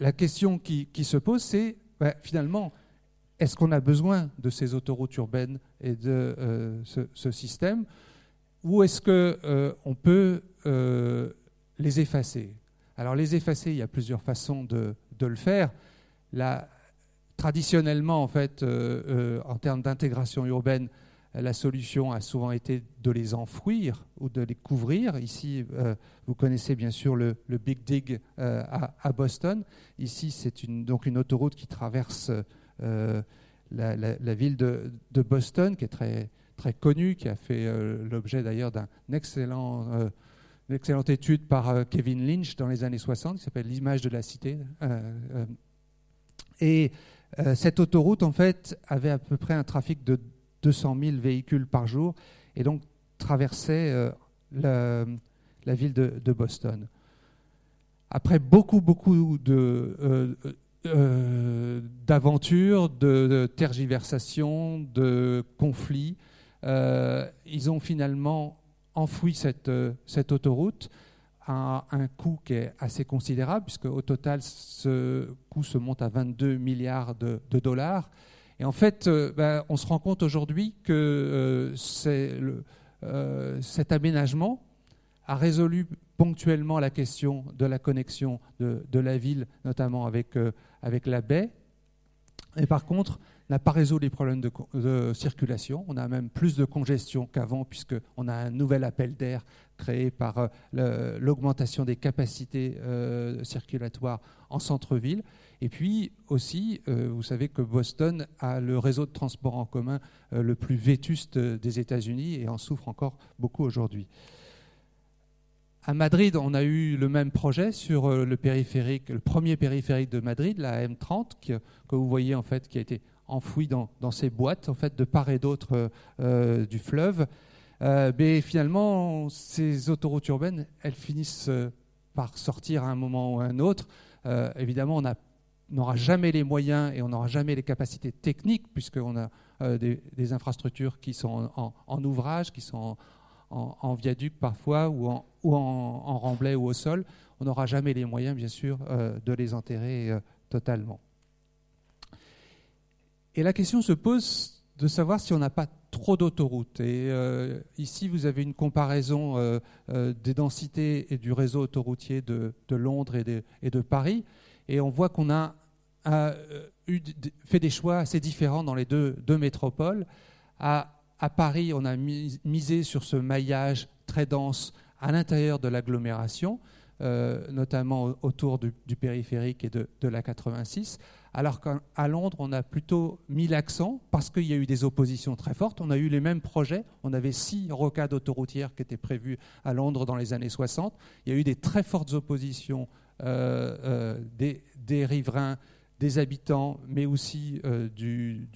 la question qui, se pose, c'est finalement, est-ce qu'on a besoin de ces autoroutes urbaines et de ce système ou est-ce qu'on euh, peut euh, les effacer? Alors les effacer, il y a plusieurs façons de, le faire. traditionnellement, en fait, euh, en termes d'intégration urbaine, la solution a souvent été de les enfouir ou de les couvrir. Ici, euh, vous connaissez bien sûr le, Big Dig euh, à, Boston. Ici, c'est une, donc une autoroute qui traverse euh, la, ville de, Boston, qui est très connue, qui a fait l'objet d'ailleurs d'un excellent, une excellente étude par Kevin Lynch dans les années 60, qui s'appelle L'image de la cité. et cette autoroute, en fait, avait à peu près un trafic de 200 000 véhicules par jour et donc traversait euh, la, ville de, Boston. Après beaucoup, beaucoup de, euh, euh, d'aventures, de, tergiversations, de conflits, ils ont finalement enfoui cette, cette autoroute à un coût qui est assez considérable, puisque au total, ce coût se monte à 22 milliards de dollars. Et en fait, euh, ben, on se rend compte aujourd'hui que euh, euh, cet aménagement a résolu ponctuellement la question de la connexion de, la ville, notamment avec, avec la baie. Et par contre, n'a pas résolu les problèmes de, circulation. On a même plus de congestion qu'avant, puisqu'on a un nouvel appel d'air créé par l'augmentation des capacités circulatoires en centre-ville. Et puis aussi, euh, vous savez que Boston a le réseau de transport en commun euh, le plus vétuste des États-Unis et en souffre encore beaucoup aujourd'hui. À Madrid, on a eu le même projet sur euh, le périphérique, le premier périphérique de Madrid, la M30, que, vous voyez en fait, qui a été enfoui dans, ces boîtes en fait de part et d'autre du fleuve. mais finalement, ces autoroutes urbaines, elles finissent par sortir à un moment ou à un autre. évidemment, on n'a n'aura jamais les moyens et on n'aura jamais les capacités techniques, puisqu'on a euh, des, infrastructures qui sont en, ouvrage, qui sont en, viaduc parfois, ou, en, remblai ou au sol. On n'aura jamais les moyens, bien sûr, euh, de les enterrer euh, totalement. Et la question se pose de savoir si on n'a pas trop d'autoroutes. Et ici, vous avez une comparaison des densités et du réseau autoroutier de, Londres et de Paris. Et on voit qu'on a, euh, fait des choix assez différents dans les deux, métropoles. À, Paris, on a misé sur ce maillage très dense à l'intérieur de l'agglomération, euh, notamment autour du, périphérique et de, la 86, alors qu'à Londres, on a plutôt mis l'accent, parce qu'il y a eu des oppositions très fortes, on a eu les mêmes projets, on avait six rocades autoroutières qui étaient prévues à Londres dans les années 60, il y a eu des très fortes oppositions euh, euh, des, riverains, des habitants, mais aussi euh, du,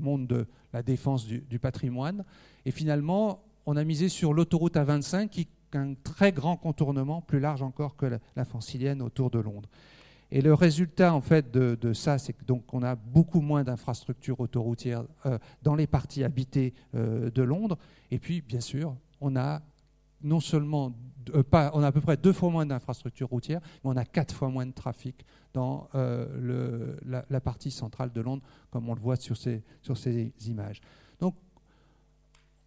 monde de la défense du, patrimoine. Et finalement, on a misé sur l'autoroute A25 qui est un très grand contournement, plus large encore que la, francilienne autour de Londres. Et le résultat en fait de, ça, c'est qu'on a beaucoup moins d'infrastructures autoroutières dans les parties habitées de Londres. Et puis, bien sûr, on a non seulement euh, on a à peu près deux fois moins d'infrastructures routières, mais on a quatre fois moins de trafic dans euh, la, partie centrale de Londres, comme on le voit sur ces, sur ces images. Donc,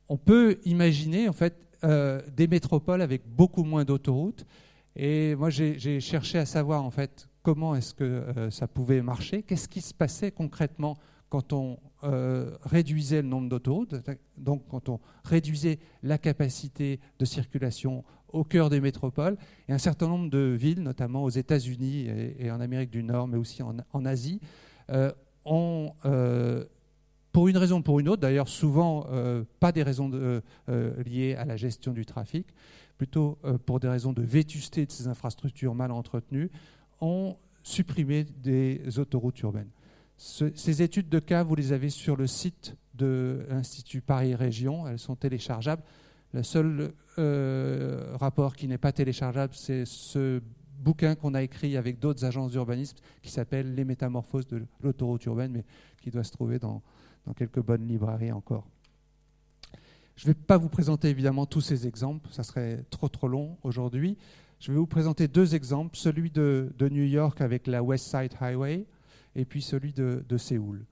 on peut imaginer en fait euh, des métropoles avec beaucoup moins d'autoroutes. Et moi, j'ai cherché à savoir en fait comment est-ce que ça pouvait marcher, qu'est-ce qui se passait concrètement quand on réduisait le nombre d'autoroutes, donc quand on réduisait la capacité de circulation au cœur des métropoles, et un certain nombre de villes, notamment aux États-Unis et, en Amérique du Nord, mais aussi en, Asie, euh, ont, euh, pour une raison ou pour une autre, d'ailleurs souvent euh, pas des raisons liées à la gestion du trafic, plutôt pour des raisons de vétusté de ces infrastructures mal entretenues, ont supprimé des autoroutes urbaines. ces études de cas, vous les avez sur le site de l'Institut Paris Région, elles sont téléchargeables. Le seul euh, rapport qui n'est pas téléchargeable, c'est ce bouquin qu'on a écrit avec d'autres agences d'urbanisme qui s'appelle Les métamorphoses de l'autoroute urbaine, mais qui doit se trouver dans, quelques bonnes librairies encore. Je ne vais pas vous présenter évidemment tous ces exemples, ça serait trop trop long aujourd'hui. Je vais vous présenter deux exemples, celui de, New York avec la West Side Highway et puis celui de Séoul.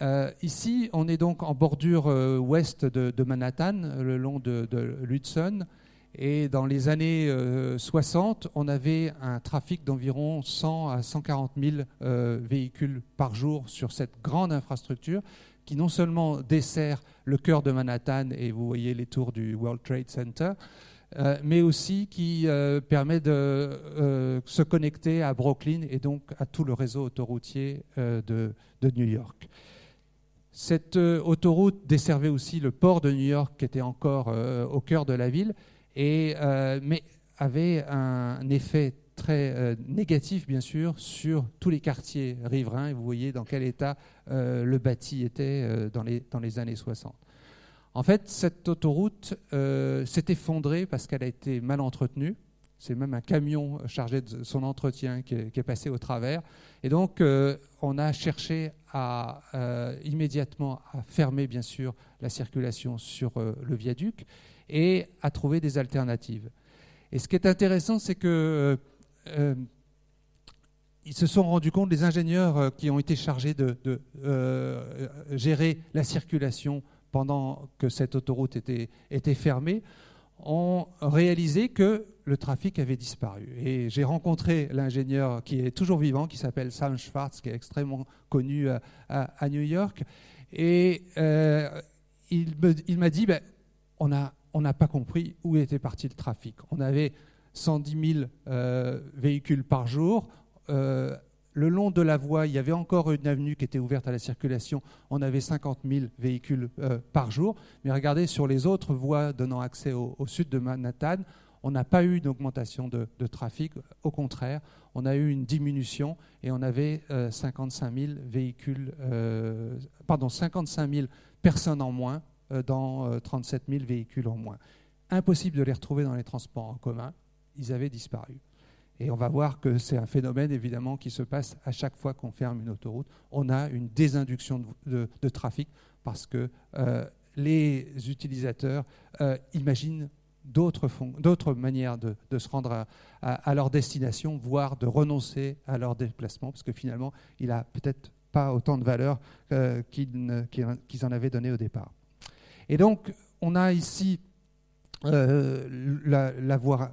Euh, ici, on est donc en bordure euh, ouest de, Manhattan, le long de, l'Hudson. Et dans les années 60, euh, on avait un trafic d'environ 100 à 140 000 véhicules par jour sur cette grande infrastructure qui non seulement dessert le cœur de Manhattan, et vous voyez les tours du World Trade Center, euh, mais aussi qui euh, permet de euh, se connecter à Brooklyn et donc à tout le réseau autoroutier de, New York. Cette autoroute desservait aussi le port de New York qui était encore au cœur de la ville, et, mais avait un effet très négatif, bien sûr, sur tous les quartiers riverains. Et vous voyez dans quel état le bâti était dans, les, dans les années 60. En fait, cette autoroute euh, s'est effondrée parce qu'elle a été mal entretenue. C'est même un camion chargé de son entretien qui est, passé au travers. Et donc, euh, on a cherché euh, immédiatement à fermer, bien sûr, la circulation sur le viaduc et à trouver des alternatives. Et ce qui est intéressant, c'est que ils se sont rendus compte, les ingénieurs qui ont été chargés de gérer la circulation pendant que cette autoroute était, fermée, ont réalisé que le trafic avait disparu. Et j'ai rencontré l'ingénieur qui est toujours vivant, qui s'appelle Sam Schwartz, qui est extrêmement connu à, New York. Et euh, il m'a dit, ben, on n'a pas compris où était parti le trafic. On avait 110 000 euh, véhicules par jour. Euh, le long de la voie, il y avait encore une avenue qui était ouverte à la circulation. On avait 50 000 véhicules euh, par jour. Mais regardez, sur les autres voies donnant accès au, sud de Manhattan, on n'a pas eu d'augmentation de, trafic. Au contraire, on a eu une diminution et on avait 55 euh, 000 véhicules, euh, pardon, 55 000 personnes en moins dans 37 000 véhicules en moins. Impossible de les retrouver dans les transports en commun. Ils avaient disparu. Et on va voir que c'est un phénomène évidemment qui se passe à chaque fois qu'on ferme une autoroute. On a une désinduction de, trafic parce que euh, les utilisateurs euh, imaginent d'autres manières de, se rendre à, leur destination, voire de renoncer à leur déplacement, parce que finalement, il n'a peut-être pas autant de valeur euh, qu'ils en avaient donné au départ. Et donc, on a ici la, la voie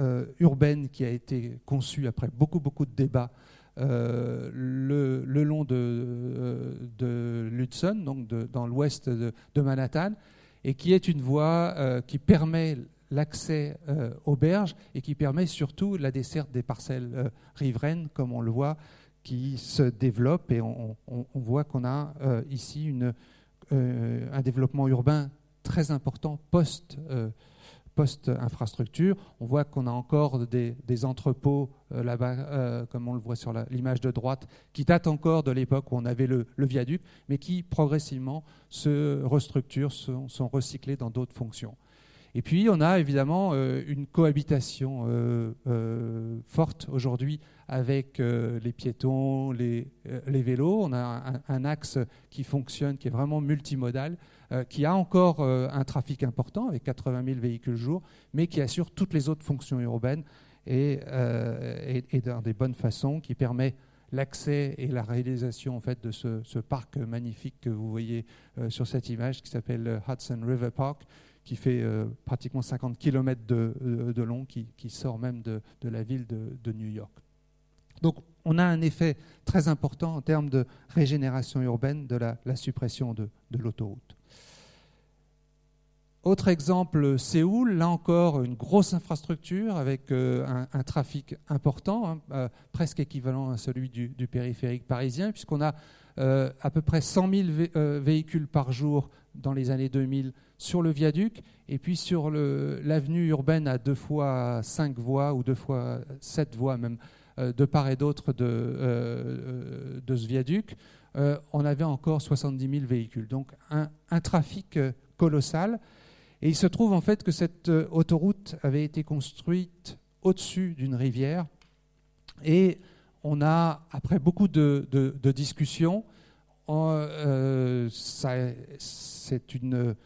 euh, urbaine qui a été conçue après beaucoup, beaucoup de débats euh, le, long de, euh, de l'Hudson, donc dans l'ouest de, Manhattan, et qui est une voie qui permet l'accès aux berges et qui permet surtout la desserte des parcelles riveraines, comme on le voit, qui se développent. Et on, voit qu'on a ici une, un développement urbain très important post- post-infrastructure. On voit qu'on a encore des, entrepôts euh, là-bas, euh, comme on le voit sur l'image de droite, qui datent encore de l'époque où on avait le, viaduc, mais qui progressivement se restructurent, sont, recyclés dans d'autres fonctions. Et puis, on a évidemment euh, une cohabitation forte aujourd'hui avec les piétons, les, vélos. On a un, axe qui fonctionne, qui est vraiment multimodal, euh, qui a encore euh, un trafic important avec 80 000 véhicules jour, mais qui assure toutes les autres fonctions urbaines et, euh, dans des bonnes façons, qui permet l'accès et la réalisation en fait de ce, parc magnifique que vous voyez sur cette image qui s'appelle Hudson River Park, qui fait pratiquement 50 km de, long, qui, sort même de, la ville de, New York. Donc on a un effet très important en termes de régénération urbaine de la suppression de l'autoroute. Autre exemple, Séoul, là encore une grosse infrastructure avec euh, un, trafic important, hein, euh, presque équivalent à celui du, périphérique parisien, puisqu'on a euh, à peu près 100 000 véhicules par jour dans les années 2000 sur le viaduc, et puis sur l'avenue urbaine à deux fois cinq voies ou deux fois sept voies même, de part et d'autre de, ce viaduc, on avait encore 70 000 véhicules. Donc un trafic colossal. Et il se trouve en fait que cette euh, autoroute avait été construite au-dessus d'une rivière. Et on a, après beaucoup de, discussions, euh, c'est une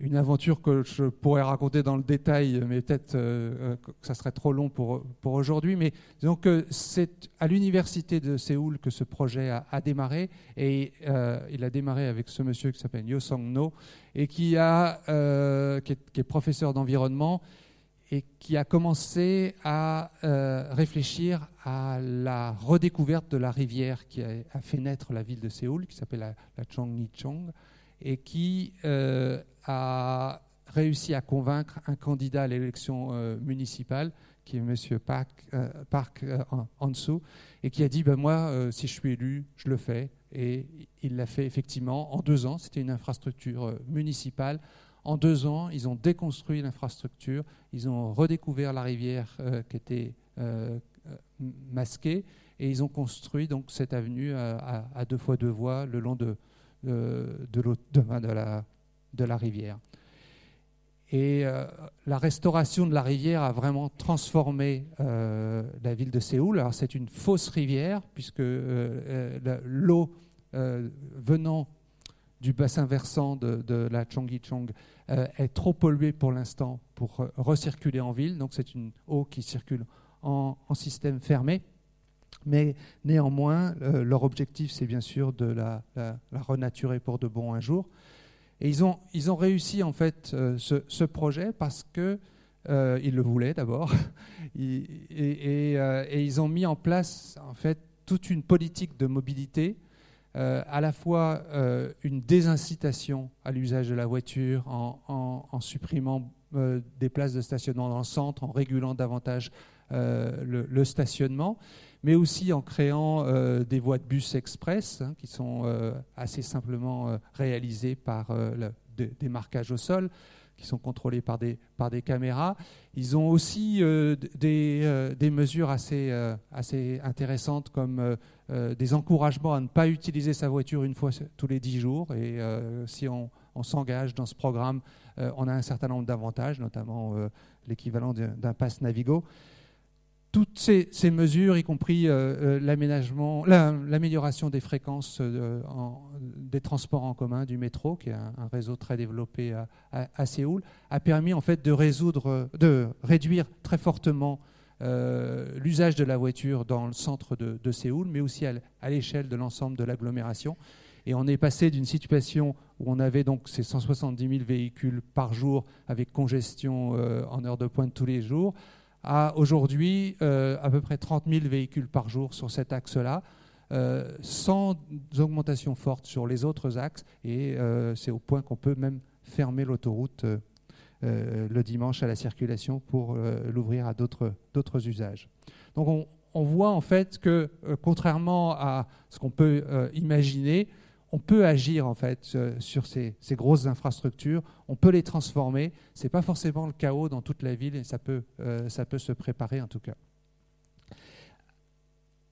une aventure que je pourrais raconter dans le détail, mais peut-être euh, que ça serait trop long pour, pour aujourd'hui. Mais donc c'est à l'université de Séoul que ce projet a, démarré, et euh, il a démarré avec ce monsieur qui s'appelle Yo Song No, et qui, a, euh, qui, est, professeur d'environnement, et qui a commencé à euh, réfléchir à la redécouverte de la rivière qui a, fait naître la ville de Séoul, qui s'appelle la, la Chongnichong, et qui euh, a réussi à convaincre un candidat à l'élection euh, municipale, qui est M. Park, Park Hansu, et qui a dit ben Moi, si je suis élu, je le fais. Et il l'a fait effectivement en deux ans. C'était une infrastructure municipale en deux ans, ils ont déconstruit l'infrastructure, ils ont redécouvert la rivière euh, qui était euh, euh, masquée et ils ont construit donc cette avenue à, deux fois deux voies le long de, de, de, la, de la rivière. Et la restauration de la rivière a vraiment transformé la ville de Séoul. Alors c'est une fausse rivière puisque l'eau venant du bassin versant de, la Chongyichong euh, est trop polluée pour l'instant pour euh, recirculer en ville. Donc c'est une eau qui circule en, système fermé. Mais néanmoins, euh, leur objectif, c'est bien sûr de la, renaturer pour de bon un jour. Et ils ont, réussi en fait ce, projet parce que ils le voulaient d'abord, [LAUGHS] et, et, ils ont mis en place en fait toute une politique de mobilité euh, à la fois euh, une désincitation à l'usage de la voiture en, supprimant euh, des places de stationnement dans le centre, en régulant davantage le, stationnement, mais aussi en créant des voies de bus express hein, qui sont assez simplement réalisées par des marquages au sol qui sont contrôlés par des, par des caméras. Ils ont aussi des, des, mesures assez, assez intéressantes comme euh, des encouragements à ne pas utiliser sa voiture une fois tous les dix jours. Et euh, si on, s'engage dans ce programme, euh, on a un certain nombre d'avantages, notamment l'équivalent d'un pass Navigo. Toutes ces, mesures, y compris l'aménagement, l'amélioration des fréquences des transports en commun, du métro, qui est un, réseau très développé à, Séoul, a permis en fait de réduire très fortement euh, l'usage de la voiture dans le centre de, Séoul, mais aussi à, l'échelle de l'ensemble de l'agglomération. Et on est passé d'une situation où on avait donc ces 170 000 véhicules par jour avec congestion euh, en heure de pointe tous les jours, à aujourd'hui euh, à peu près 30 000 véhicules par jour sur cet axe-là. sans augmentation forte sur les autres axes, et c'est au point qu'on peut même fermer l'autoroute euh, le dimanche à la circulation pour euh, l'ouvrir à d'autres usages. Donc on, voit en fait que euh, contrairement à ce qu'on peut imaginer, on peut agir en fait sur ces, grosses infrastructures, on peut les transformer. Ce n'est pas forcément le chaos dans toute la ville et ça peut, ça peut se préparer en tout cas.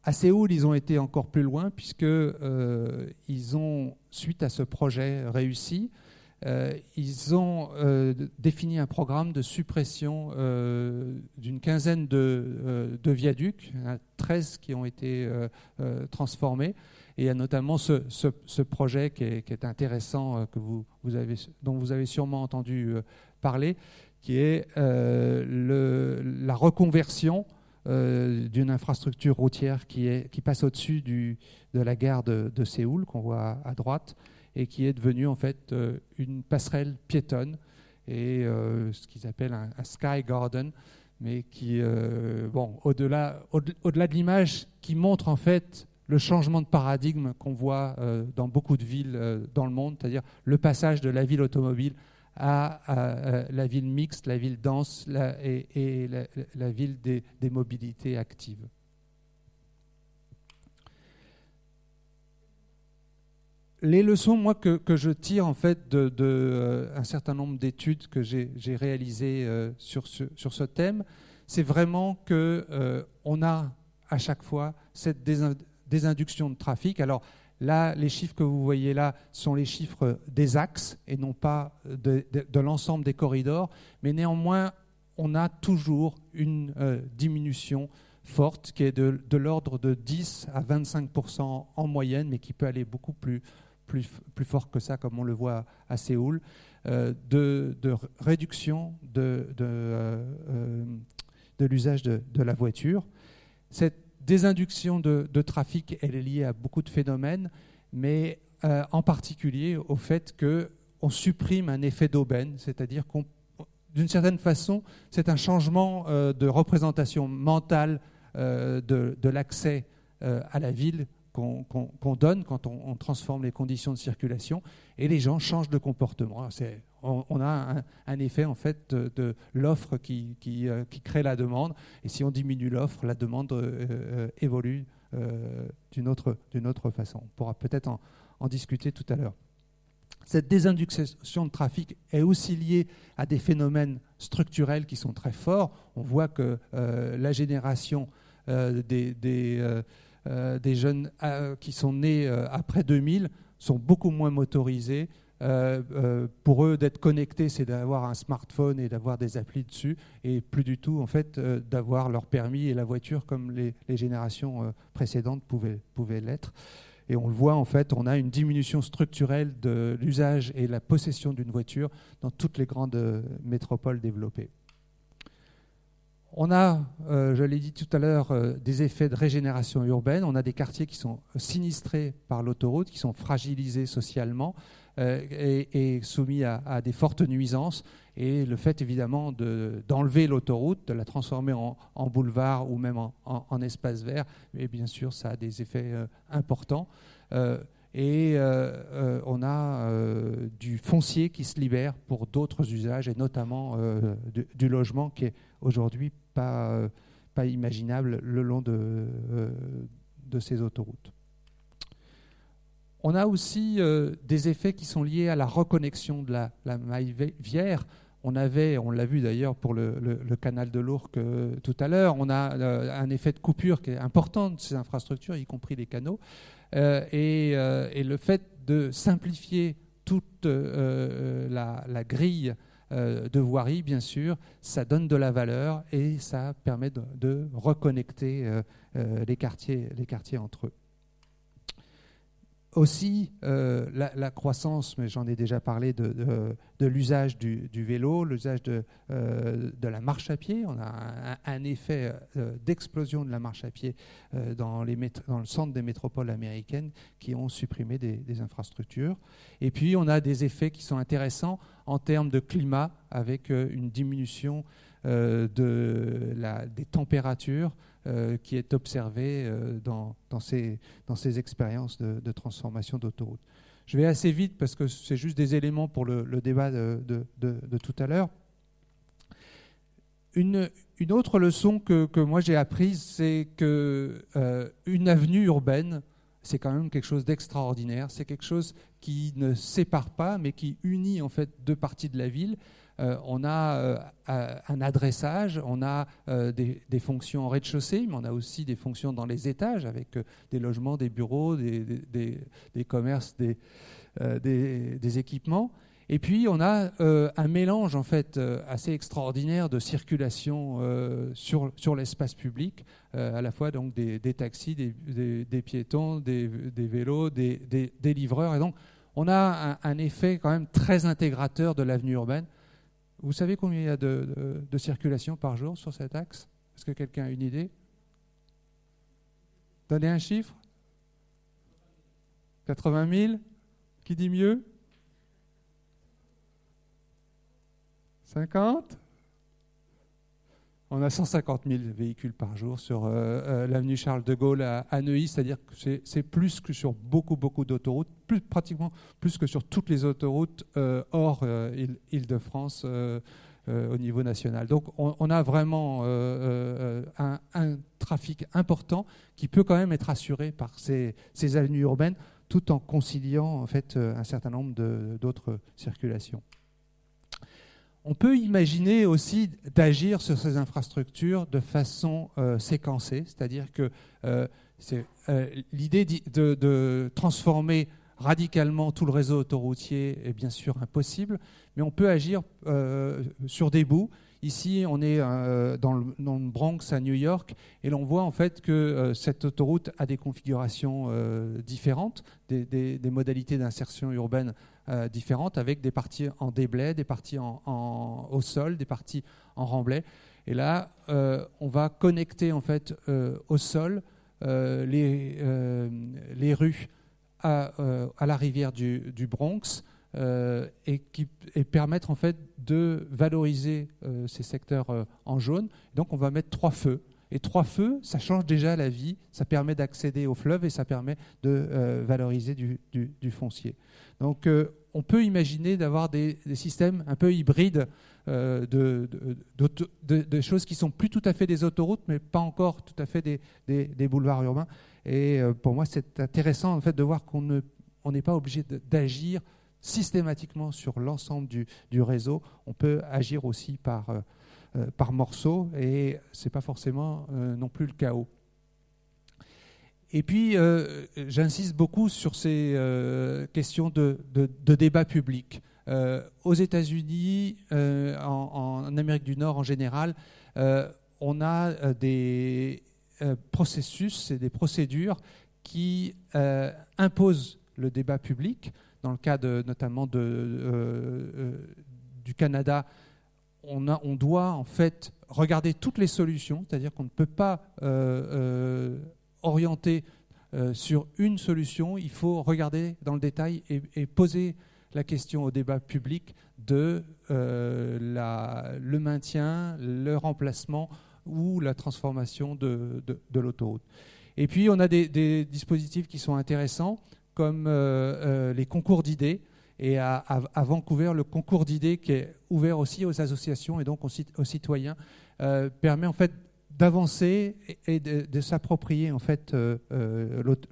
À Séoul, ils ont été encore plus loin puisqu'ils ils ont, suite à ce projet réussi, euh, ils ont euh, défini un programme de suppression euh, d'une quinzaine de, viaducs, il y en a 13 qui ont été transformés. Et il y a notamment ce, projet qui est, intéressant, avez, dont vous avez sûrement entendu parler, qui est la reconversion d'une infrastructure routière qui, passe au-dessus de la gare de, Séoul, qu'on voit à droite, et qui est devenue en fait euh, une passerelle piétonne et euh, ce qu'ils appellent un, sky garden, mais qui, euh, bon, au-delà, au-delà de l'image, qui montre en fait le changement de paradigme qu'on voit dans beaucoup de villes dans le monde, c'est-à-dire le passage de la ville automobile à, la ville mixte, la ville dense et, la, ville des mobilités actives. les leçons, moi, que, je tire en fait de, euh, certain nombre d'études que j'ai réalisées euh, sur, ce, sur ce thème, c'est vraiment que euh, on a à chaque fois cette désinduction de trafic. Alors là, les chiffres que vous voyez là sont les chiffres des axes et non pas de, de l'ensemble des corridors, mais néanmoins, on a toujours une diminution forte qui est de, de l'ordre de 10 à 25% en moyenne, mais qui peut aller beaucoup plus, plus, plus fort que ça, comme on le voit à Séoul, euh, de, réduction de, de, euh, euh, de l'usage de, la voiture. Cette désinduction de, trafic, elle est liée à beaucoup de phénomènes, mais en particulier au fait qu'on supprime un effet d'aubaine, c'est-à-dire qu'on d'une certaine façon, c'est un changement de représentation mentale de, l'accès à la ville qu'on donne quand on, transforme les conditions de circulation et les gens changent de comportement. On, a un, effet en fait de, l'offre qui, qui, crée la demande et si on diminue l'offre, la demande évolue d'une autre, façon. On pourra peut-être en, discuter tout à l'heure. Cette désinduction de trafic est aussi liée à des phénomènes structurels qui sont très forts. On voit que euh, la génération euh, des, euh, des, jeunes qui sont nés après 2000 sont beaucoup moins motorisés. Pour eux, d'être connectés, c'est d'avoir un smartphone et d'avoir des applis dessus, et plus du tout, en fait, d'avoir leur permis et la voiture comme les, générations précédentes pouvaient, l'être. Et on le voit, en fait, on a une diminution structurelle de l'usage et la possession d'une voiture dans toutes les grandes euh, métropoles développées. On a, euh, je l'ai dit tout à l'heure, euh, des effets de régénération urbaine. On a des quartiers qui sont sinistrés par l'autoroute, qui sont fragilisés socialement et, soumis à, des fortes nuisances. Et le fait évidemment d'enlever l'autoroute, de la transformer en, boulevard ou même en, espace vert, et bien sûr ça a des effets euh, importants. Euh, et euh, on a du foncier qui se libère pour d'autres usages, et notamment du, logement qui est aujourd'hui pas, pas imaginable le long de, de ces autoroutes. On a aussi des effets qui sont liés à la reconnexion de la, la maille vière on avait, on l'a vu d'ailleurs pour le, canal de l'Ourcq euh, tout à l'heure, on a euh, un effet de coupure qui est important de ces infrastructures, y compris les canaux. Euh, et, le fait de simplifier toute la, grille de voirie, bien sûr, ça donne de la valeur et ça permet de, reconnecter les quartiers entre eux aussi euh, la, croissance, mais j'en ai déjà parlé, de, l'usage du, vélo, l'usage de, euh, de, la marche à pied. On a un, effet euh, d'explosion de la marche à pied dans, le centre des métropoles américaines qui ont supprimé des, infrastructures. Et puis on a des effets qui sont intéressants en termes de climat, avec une diminution des températures euh, qui est observé euh, dans, ces, expériences de, transformation d'autoroute. Je vais assez vite parce que c'est juste des éléments pour le, débat de, tout à l'heure. Une, autre leçon que, que moi j'ai apprise, c'est que euh, une avenue urbaine, c'est quand même quelque chose d'extraordinaire. C'est quelque chose qui ne sépare pas, mais qui unit en fait deux parties de la ville. Euh, on a euh, un adressage, on a euh, des, fonctions en rez-de-chaussée, mais on a aussi des fonctions dans les étages avec des logements, des bureaux, des, commerces, des, équipements. Et puis on a un mélange en fait assez extraordinaire de circulation sur, sur l'espace public, à la fois donc des, taxis, des, piétons, des, vélos, des, livreurs. Et donc on a un, effet quand même très intégrateur de l'avenue urbaine. Vous savez combien il y a de, de, circulation par jour sur cet axe? Est-ce que quelqu'un a une idée? Donnez un chiffre. 80 000 Qui dit mieux? 50 on a 150 000 véhicules par jour sur euh, euh, l'avenue Charles de Gaulle à, Neuilly, c'est-à-dire que c'est plus que sur beaucoup, beaucoup d'autoroutes, plus, pratiquement plus que sur toutes les autoroutes euh, hors Île-de-France au niveau national. Donc on, a vraiment un, trafic important qui peut quand même être assuré par ces, ces avenues urbaines tout en conciliant en fait un certain nombre d'autres circulations. On peut imaginer aussi d'agir sur ces infrastructures de façon euh, séquencée, c'est-à-dire que euh, euh, l'idée de, transformer radicalement tout le réseau autoroutier est bien sûr impossible, mais on peut agir sur des bouts. Ici, on est dans le, Bronx à New York et l'on voit en fait que cette autoroute a des configurations différentes, des modalités d'insertion urbaine euh, différentes avec des parties en déblai, des parties en, au sol, des parties en remblai. Et là, euh, on va connecter en fait euh, au sol les, les rues à, la rivière du, du Bronx et qui et permettre en fait de valoriser ces secteurs en jaune. Donc on va mettre trois feux. Et trois feux, ça change déjà la vie, ça permet d'accéder au fleuve et ça permet de valoriser du, foncier. Donc on peut imaginer d'avoir des, systèmes un peu hybrides de, de, choses qui sont plus tout à fait des autoroutes, mais pas encore tout à fait des, boulevards urbains. Et pour moi, c'est intéressant en fait de voir qu'on n'est pas obligé d'agir systématiquement sur l'ensemble du, réseau. On peut agir aussi par, euh, euh, par morceaux et ce n'est pas forcément euh, non plus le chaos. Et puis, j'insiste beaucoup sur ces questions de, débat public. aux États-Unis, en, Amérique du Nord en général, on a des processus et des procédures qui imposent le débat public dans le cas notamment de, euh, euh, du Canada, on, doit en fait regarder toutes les solutions, c'est-à-dire qu'on ne peut pas euh, orienter sur une solution, il faut regarder dans le détail et, poser la question au débat public de le maintien, le remplacement ou la transformation de, l'autoroute. Et puis on a des, dispositifs qui sont intéressants comme euh, euh, les concours d'idées. Et à, Vancouver, le concours d'idées qui est ouvert aussi aux associations et donc aux, citoyens euh, permet en fait d'avancer et, de, s'approprier en fait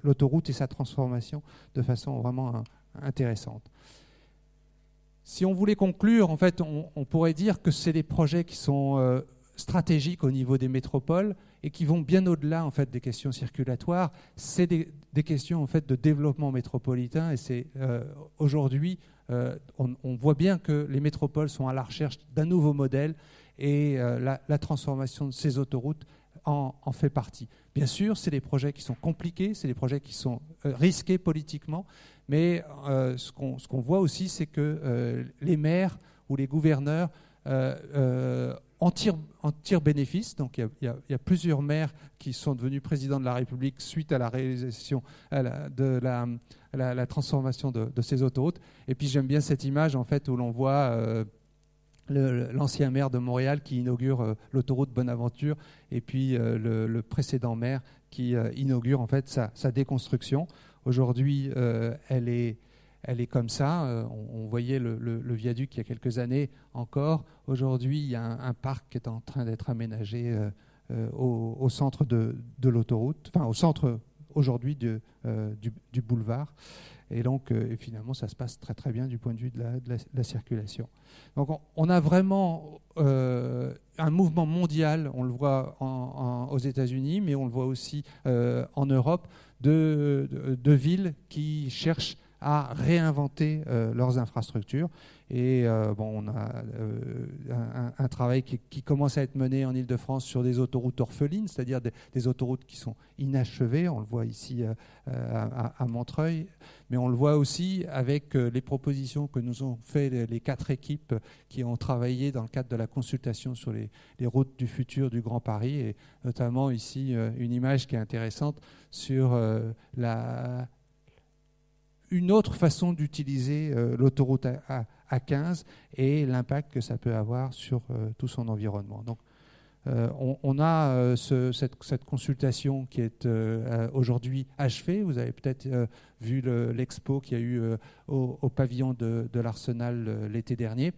l'autoroute et sa transformation de façon vraiment intéressante. Si on voulait conclure, en fait, on, on pourrait dire que c'est des projets qui sont stratégiques au niveau des métropoles et qui vont bien au-delà en fait des questions circulatoires. C'est des, questions en fait de développement métropolitain et c'est euh, aujourd'hui euh, on, voit bien que les métropoles sont à la recherche d'un nouveau modèle et euh, la, transformation de ces autoroutes en, en fait partie. Bien sûr, c'est des projets qui sont compliqués, c'est des projets qui sont risqués politiquement, mais ce qu'on voit aussi, c'est que les maires ou les gouverneurs en tire, bénéfice. Donc il y, a, plusieurs maires qui sont devenus présidents de la République suite à la réalisation de la, transformation de, ces autoroutes. Et puis j'aime bien cette image en fait où l'on voit euh, l'ancien maire de Montréal qui inaugure euh, l'autoroute Bonaventure et puis euh, le, précédent maire qui inaugure en fait sa déconstruction. Aujourd'hui, elle est elle est comme ça. Euh, on, voyait le, viaduc il y a quelques années encore. Aujourd'hui, il y a un, parc qui est en train d'être aménagé euh, euh, au, centre de, l'autoroute, enfin au centre aujourd'hui du, boulevard. Et donc, finalement, ça se passe très très bien du point de vue de la, circulation. Donc, on, a vraiment un mouvement mondial, on le voit aux États-Unis, mais on le voit aussi en Europe, de, de, villes qui cherchent à réinventer euh, leurs infrastructures. Et euh, bon, on a euh, un, travail qui, commence à être mené en Ile-de-France sur des autoroutes orphelines, c'est-à-dire des, autoroutes qui sont inachevées. On le voit ici à, Montreuil, mais on le voit aussi avec les propositions que nous ont fait les, quatre équipes qui ont travaillé dans le cadre de la consultation sur les, les routes du futur du Grand Paris, et notamment ici une image qui est intéressante sur la une autre façon d'utiliser euh, l'autoroute à, 15 et l'impact que ça peut avoir sur euh, tout son environnement. Donc, euh, on, a cette, consultation qui est aujourd'hui achevée. Vous avez peut-être vu l'expo qu'il y a eu au, pavillon de, l'Arsenal l'été dernier.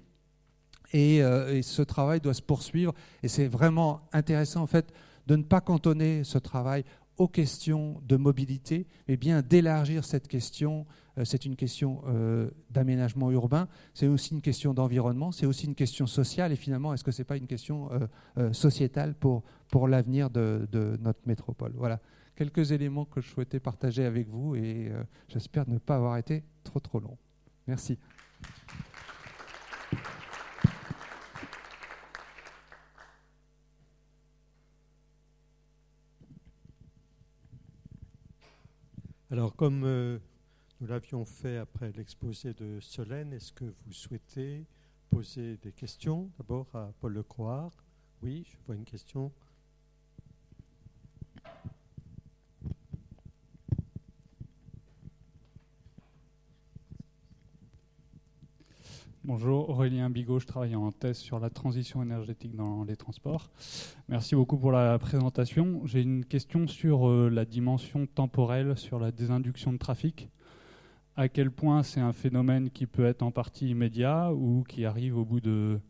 Et, et, ce travail doit se poursuivre. Et c'est vraiment intéressant en fait de ne pas cantonner ce travail aux questions de mobilité, mais bien d'élargir cette question. Euh, c'est une question euh, d'aménagement urbain, c'est aussi une question d'environnement, c'est aussi une question sociale. Et finalement, est-ce que ce n'est pas une question euh, sociétale pour, pour l'avenir de, de, notre métropole? Voilà quelques éléments que je souhaitais partager avec vous et j'espère ne pas avoir été trop trop long. Merci. Alors, comme euh, nous l'avions fait après l'exposé de Solène, est-ce que vous souhaitez poser des questions D'abord à Paul Lecroix? Oui, je vois une question. Bonjour, Aurélien Bigot, je travaille en thèse sur la transition énergétique dans les transports. Merci beaucoup pour la présentation. J'ai une question sur euh, la dimension temporelle, sur la désinduction de trafic. À quel point c'est un phénomène qui peut être en partie immédiat ou qui arrive au bout de,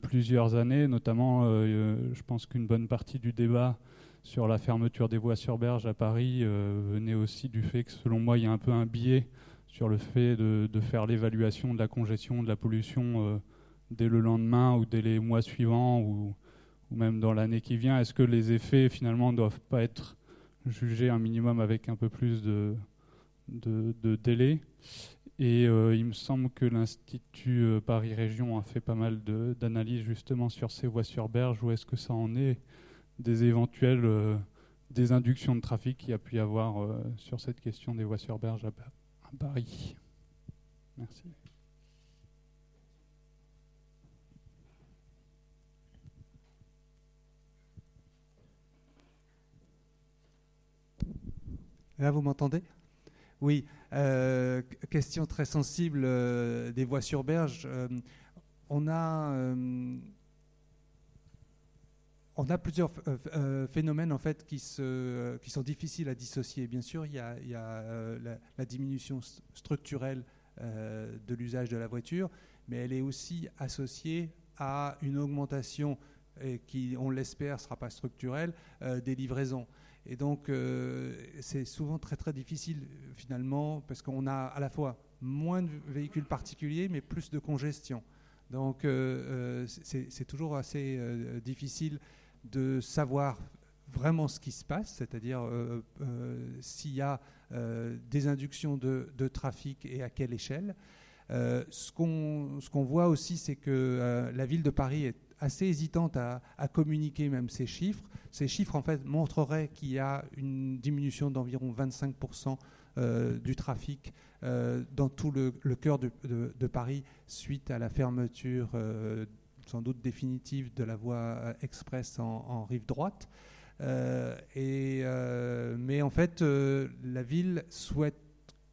plusieurs années, notamment euh, je pense qu'une bonne partie du débat sur la fermeture des voies sur berge à Paris euh, venait aussi du fait que selon moi il y a un peu un biais sur le fait de, faire l'évaluation de la congestion, de la pollution euh, dès le lendemain ou dès les mois suivants ou, même dans l'année qui vient. Est-ce que les effets finalement ne doivent pas être jugés un minimum avec un peu plus de, de, délai? Et euh, il me semble que l'Institut euh, Paris Région a fait pas mal d'analyses justement sur ces voies sur berge. Où est-ce que ça en est des éventuelles désinductions de trafic qu'il y a pu y avoir sur cette question des voies sur berge à, Paris. Merci. Là, vous m'entendez? Oui. Euh, question très sensible euh, des voies sur berge. Euh, on a on a plusieurs euh, euh, phénomènes en fait euh, qui, sont difficiles à dissocier. Bien sûr, il y a, la, diminution structurelle de l'usage de la voiture, mais elle est aussi associée à une augmentation et qui, on l'espère, ne sera pas structurelle, des livraisons. Et donc, c'est souvent très très difficile finalement parce qu'on a à la fois moins de véhicules particuliers, mais plus de congestion. Donc, c'est toujours assez difficile de savoir vraiment ce qui se passe, c'est-à-dire euh, euh, s'il y a euh, des inductions de, trafic et à quelle échelle. ce qu'on voit aussi, c'est que la ville de Paris est assez hésitante à, communiquer même ces chiffres. Ces chiffres, en fait, montreraient qu'il y a une diminution d'environ 25% du trafic dans tout le, cœur de, Paris suite à la fermeture sans doute définitive de la voie euh, express en, rive droite. Euh, et, euh, mais en fait, la ville souhaite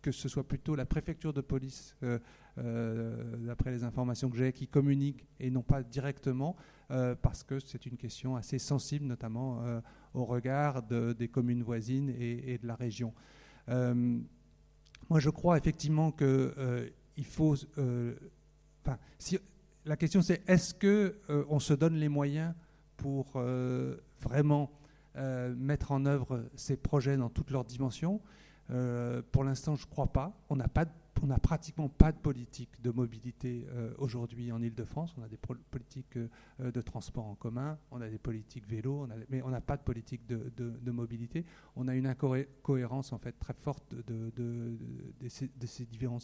que ce soit plutôt la préfecture de police, d'après les informations que j'ai, qui communique et non pas directement, parce que c'est une question assez sensible, notamment au regard des communes voisines et, de la région. moi, je crois effectivement qu'il faut. Enfin, si, la question c'est est-ce que euh, on se donne les moyens pour euh, vraiment euh, mettre en œuvre ces projets dans toutes leurs dimensions? Pour l'instant, je ne crois pas. On n'a pratiquement pas de politique de mobilité aujourd'hui en Ile-de-France. On a des politiques de transport en commun, on a des politiques vélo, mais on n'a pas de politique de, mobilité. On a une incohérence en fait très forte de ces, différents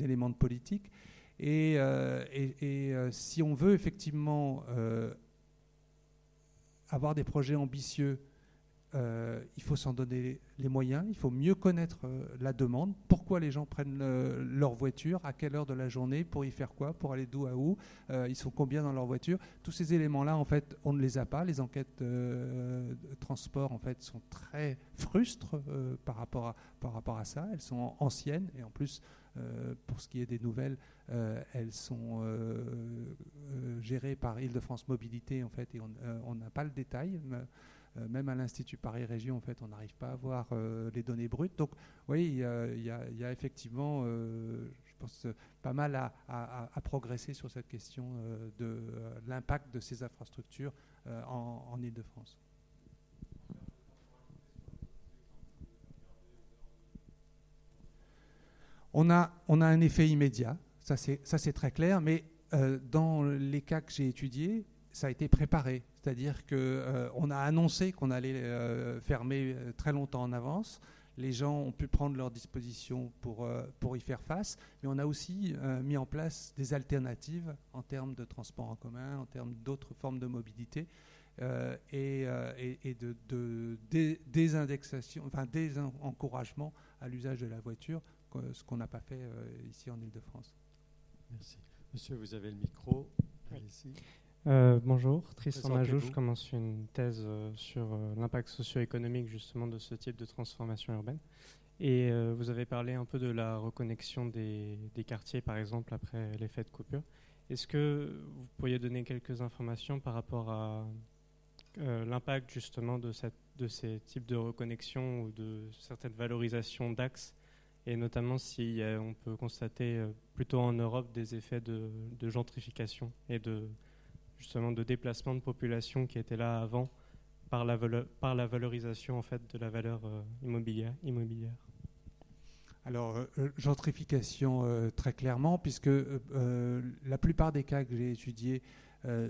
éléments de politique. Et, euh, euh, si on veut effectivement euh, avoir des projets ambitieux, il faut s'en donner les moyens, il faut mieux connaître la demande, pourquoi les gens prennent leur voiture, à quelle heure de la journée, pour y faire quoi, pour aller d'où à où, ils sont combien dans leur voiture? Tous ces éléments-là, en fait, on ne les a pas. Les enquêtes de transport, en fait, sont très frustres par, rapport à, par rapport à ça. Elles sont anciennes et en plus, pour ce qui est des nouvelles, euh, elles sont euh, euh, gérées par Île-de-France Mobilité, en fait, et on n'a pas le détail. même à l'Institut Paris Région, en fait, on n'arrive pas à voir les données brutes. Donc, oui, il y, a effectivement, je pense, pas mal à, à, progresser sur cette question de l'impact de ces infrastructures en, en Île-de-France. On a, un effet immédiat, ça, c'est très clair, mais euh, dans les cas que j'ai étudiés, ça a été préparé. C'est-à-dire qu'on euh, a annoncé qu'on allait euh, fermer très longtemps en avance. Les gens ont pu prendre leurs dispositions pour, y faire face, mais on a aussi mis en place des alternatives en termes de transport en commun, en termes d'autres formes de mobilité. et, de désindexation, enfin désencouragement à l'usage de la voiture, ce qu'on n'a pas fait ici en Ile-de-France. Merci. Monsieur, vous avez le micro. Euh, bonjour, Tristan Majou, je commence une thèse euh, sur euh, l'impact socio-économique justement de ce type de transformation urbaine. Et vous avez parlé un peu de la reconnexion des, des quartiers, par exemple, après l'effet de coupure. Est-ce que vous pourriez donner quelques informations par rapport à l'impact justement de, cette, de ces types de reconnexion ou de certaines valorisations d'axes et notamment si on peut constater plutôt en Europe des effets de, gentrification et de justement de déplacement de population qui étaient là avant par la, par la valorisation en fait de la valeur euh, immobilière. Alors, euh, euh, gentrification très clairement, puisque la plupart des cas que j'ai étudiés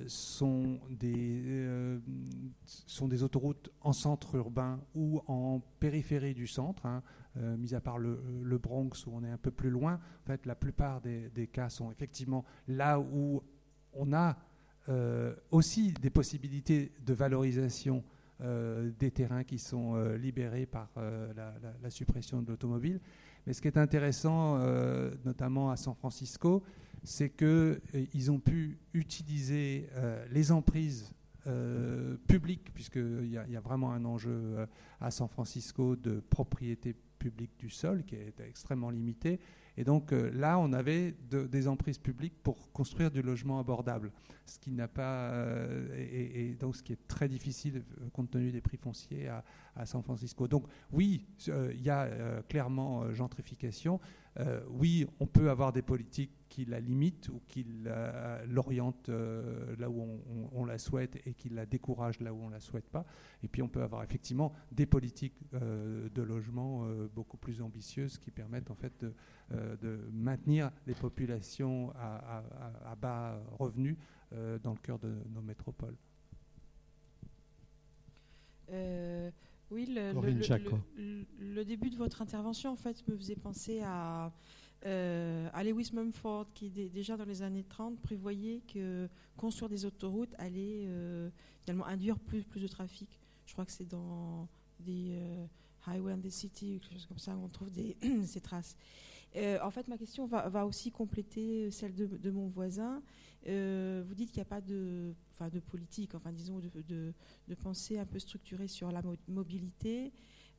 sont, des, sont des autoroutes en centre urbain ou en périphérie du centre, hein, mis à part le, Bronx où on est un peu plus loin. En fait, la plupart des, des cas sont effectivement là où on a euh, aussi des possibilités de valorisation euh, des terrains qui sont euh, libérés par la, suppression de l'automobile. Mais ce qui est intéressant, notamment à San Francisco, c'est qu'ils ont pu utiliser les emprises publiques, puisqu'il y, a vraiment un enjeu à San Francisco de propriété publique du sol qui est extrêmement limité. Et donc là, on avait des emprises publiques pour construire du logement abordable ce qui n'a pas euh, et, donc ce qui est très difficile euh, compte tenu des prix fonciers à, San Francisco. Donc oui, euh, il y a clairement gentrification. oui, on peut avoir des politiques qui la limitent ou qui l'orientent là où on, la souhaite et qui la découragent là où on la souhaite pas. Et puis on peut avoir effectivement des politiques de logement beaucoup plus ambitieuses qui permettent en fait de, maintenir les populations à bas revenus euh, dans le cœur de nos métropoles. Euh, oui, le, début de votre intervention en fait me faisait penser à, euh, à Lewis Mumford qui déjà dans les années 30 prévoyait que construire des autoroutes allait finalement induire plus, plus de trafic. Je crois que c'est dans des Highway and the City, quelque chose comme ça, on trouve [CLEARS THROAT] ces traces. en fait, ma question va, va aussi compléter celle de, mon voisin. Euh, vous dites qu'il n'y a pas de, enfin, de politique, enfin disons de, de, pensée un peu structurée sur la mobilité.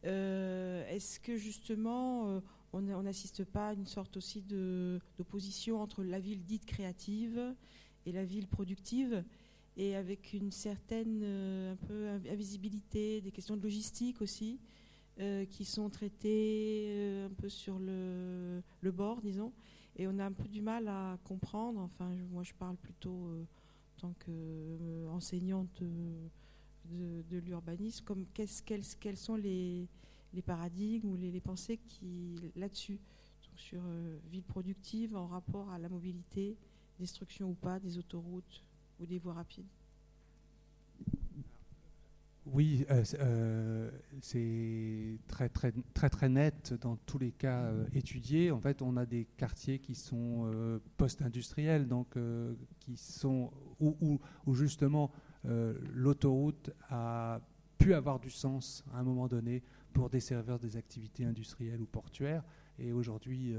Euh, est-ce que justement euh, on n'assiste pas à une sorte aussi d'opposition entre la ville dite créative et la ville productive et avec une certaine un peu invisibilité, des questions de logistique aussi, qui sont traitées un peu sur le, bord, disons et on a un peu du mal à comprendre. Enfin, moi, je parle plutôt euh, en tant qu'enseignante de, de, l'urbanisme, comme quels, sont les, paradigmes ou les, pensées qui là-dessus, sur euh, ville productive en rapport à la mobilité, destruction ou pas des autoroutes ou des voies rapides. Oui, euh, euh, c'est très, très, très, très net dans tous les cas étudiés. En fait, on a des quartiers qui sont post-industriels, donc qui sont où, justement l'autoroute a pu avoir du sens à un moment donné pour desservir des activités industrielles ou portuaires. Et aujourd'hui,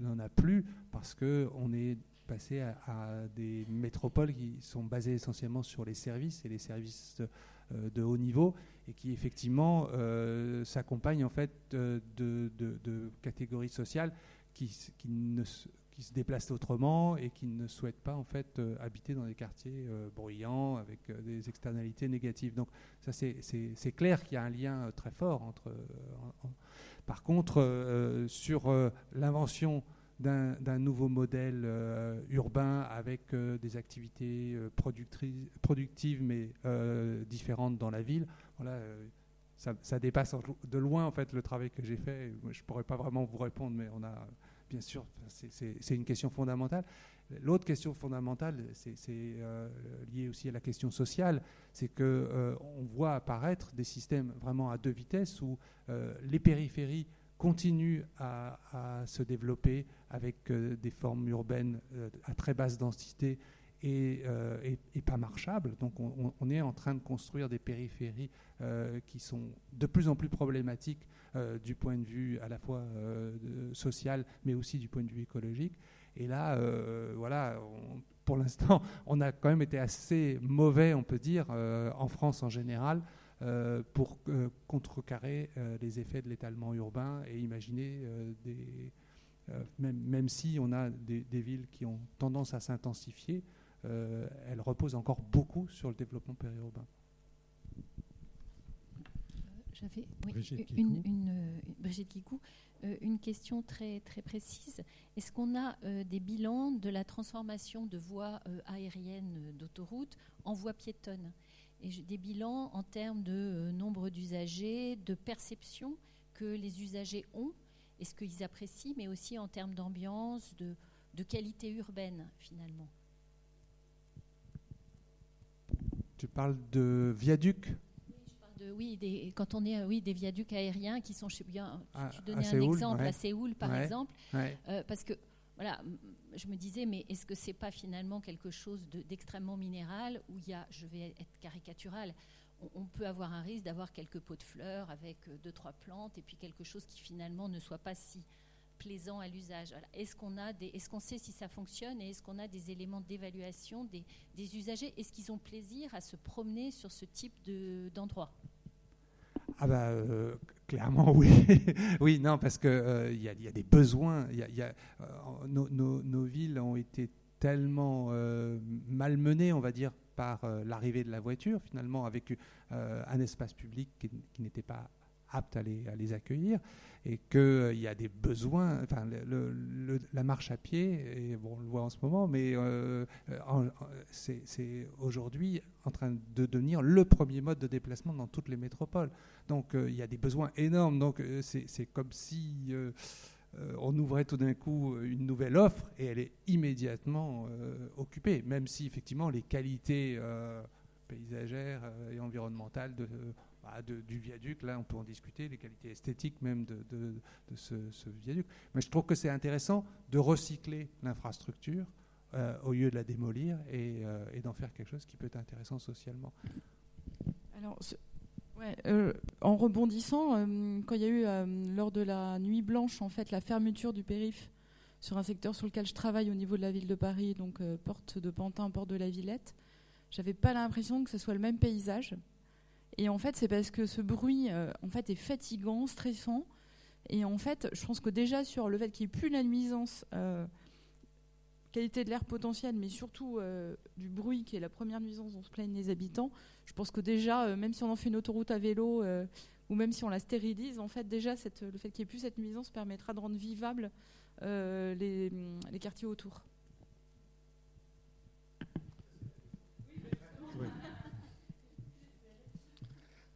n'en a plus parce qu'on est passé à, à, des métropoles qui sont basées essentiellement sur les services et les services euh, de haut niveau et qui effectivement euh, s'accompagnent en fait de, catégories sociales qui, qui, ne, se déplacent autrement et qui ne souhaitent pas en fait euh, habiter dans des quartiers bruyants avec des externalités négatives. Donc ça c'est clair qu'il y a un lien très fort entre. par contre, sur l'invention d'un nouveau modèle euh, urbain avec euh, des activités euh, productives mais différentes dans la ville. Voilà, ça, dépasse de loin en fait le travail que j'ai fait. Je pourrais pas vraiment vous répondre, mais on a bien sûr, c'est une question fondamentale. L'autre question fondamentale, c'est lié aussi à la question sociale, c'est que on voit apparaître des systèmes vraiment à deux vitesses où les périphéries continue à, se développer avec euh, des formes urbaines euh, à très basse densité et, euh, pas marchables. Donc on, est en train de construire des périphéries qui sont de plus en plus problématiques du point de vue à la fois social mais aussi du point de vue écologique. Et là, voilà, pour l'instant, [LAUGHS] on a quand même été assez mauvais, on peut dire, en France en général, pour contrecarrer les effets de l'étalement urbain et imaginer même, même, si on a des, villes qui ont tendance à s'intensifier, elles reposent encore beaucoup sur le développement périurbain. J'avais une, une, Brigitte euh, une question très, très précise. Est-ce qu'on a euh, des bilans de la transformation de voies euh, aériennes d'autoroutes en voies piétonnes et des bilans en termes de nombre d'usagers, de perception que les usagers ont, et ce qu'ils apprécient, mais aussi en termes d'ambiance, de, de qualité urbaine finalement? Tu parles de oui, des, quand on est euh, oui, des viaducs aériens qui sont, je bien, tu, ah, donnais un exemple à Séoul par exemple, euh, parce que voilà, je me disais, mais est-ce que c'est pas finalement quelque chose d'extrêmement minéral où il y a, je vais être caricatural, on, peut avoir un risque d'avoir quelques pots de fleurs avec euh, deux trois plantes et puis quelque chose qui finalement ne soit pas si plaisant à l'usage. Est-ce qu'on a des, est-ce qu'on sait si ça fonctionne et est-ce qu'on a des éléments d'évaluation des, des usagers? Est-ce qu'ils ont plaisir à se promener sur ce type de, d'endroit? Ah bah, euh, clairement [LAUGHS] oui. oui, non, parce qu'il euh, il y, a des besoins. Y a, euh, nos, nos, villes ont été tellement malmenées, on va dire, par l'arrivée de la voiture, finalement, avec un espace public qui n'était pas apte à les, à les accueillir et qu'il euh, y a des besoins. Enfin, la marche à pied, et on le voit en ce moment, mais euh, c'est aujourd'hui en train de devenir le premier mode de déplacement dans toutes les métropoles. Donc euh, il y a des besoins énormes. Donc c'est comme si on ouvrait tout d'un coup une nouvelle offre et elle est immédiatement occupée, même si effectivement les qualités paysagères et environnementales de bah, du viaduc, là on peut en discuter, les qualités esthétiques même de, ce, viaduc. Mais je trouve que c'est intéressant de recycler l'infrastructure euh, au lieu de la démolir euh, et, d'en faire quelque chose qui peut être intéressant socialement. Alors, euh, en rebondissant, quand il y a eu lors de la nuit blanche en fait la fermeture du périph sur un secteur sur lequel je travaille au niveau de la ville de Paris, donc porte de Pantin, porte de la Villette, j'avais pas l'impression que ce soit le même paysage. Et en fait, c'est parce que ce bruit euh, en fait, est fatigant, stressant. Et en fait, je pense que déjà sur le fait qu'il n'y ait plus la nuisance, euh, qualité de l'air potentiel, mais surtout euh, du bruit qui est la première nuisance dont se plaignent les habitants, je pense que déjà, même si on en fait une autoroute à vélo ou même si on la stérilise, en fait, déjà, le fait qu'il n'y ait plus cette nuisance permettra de rendre vivables les, les quartiers autour.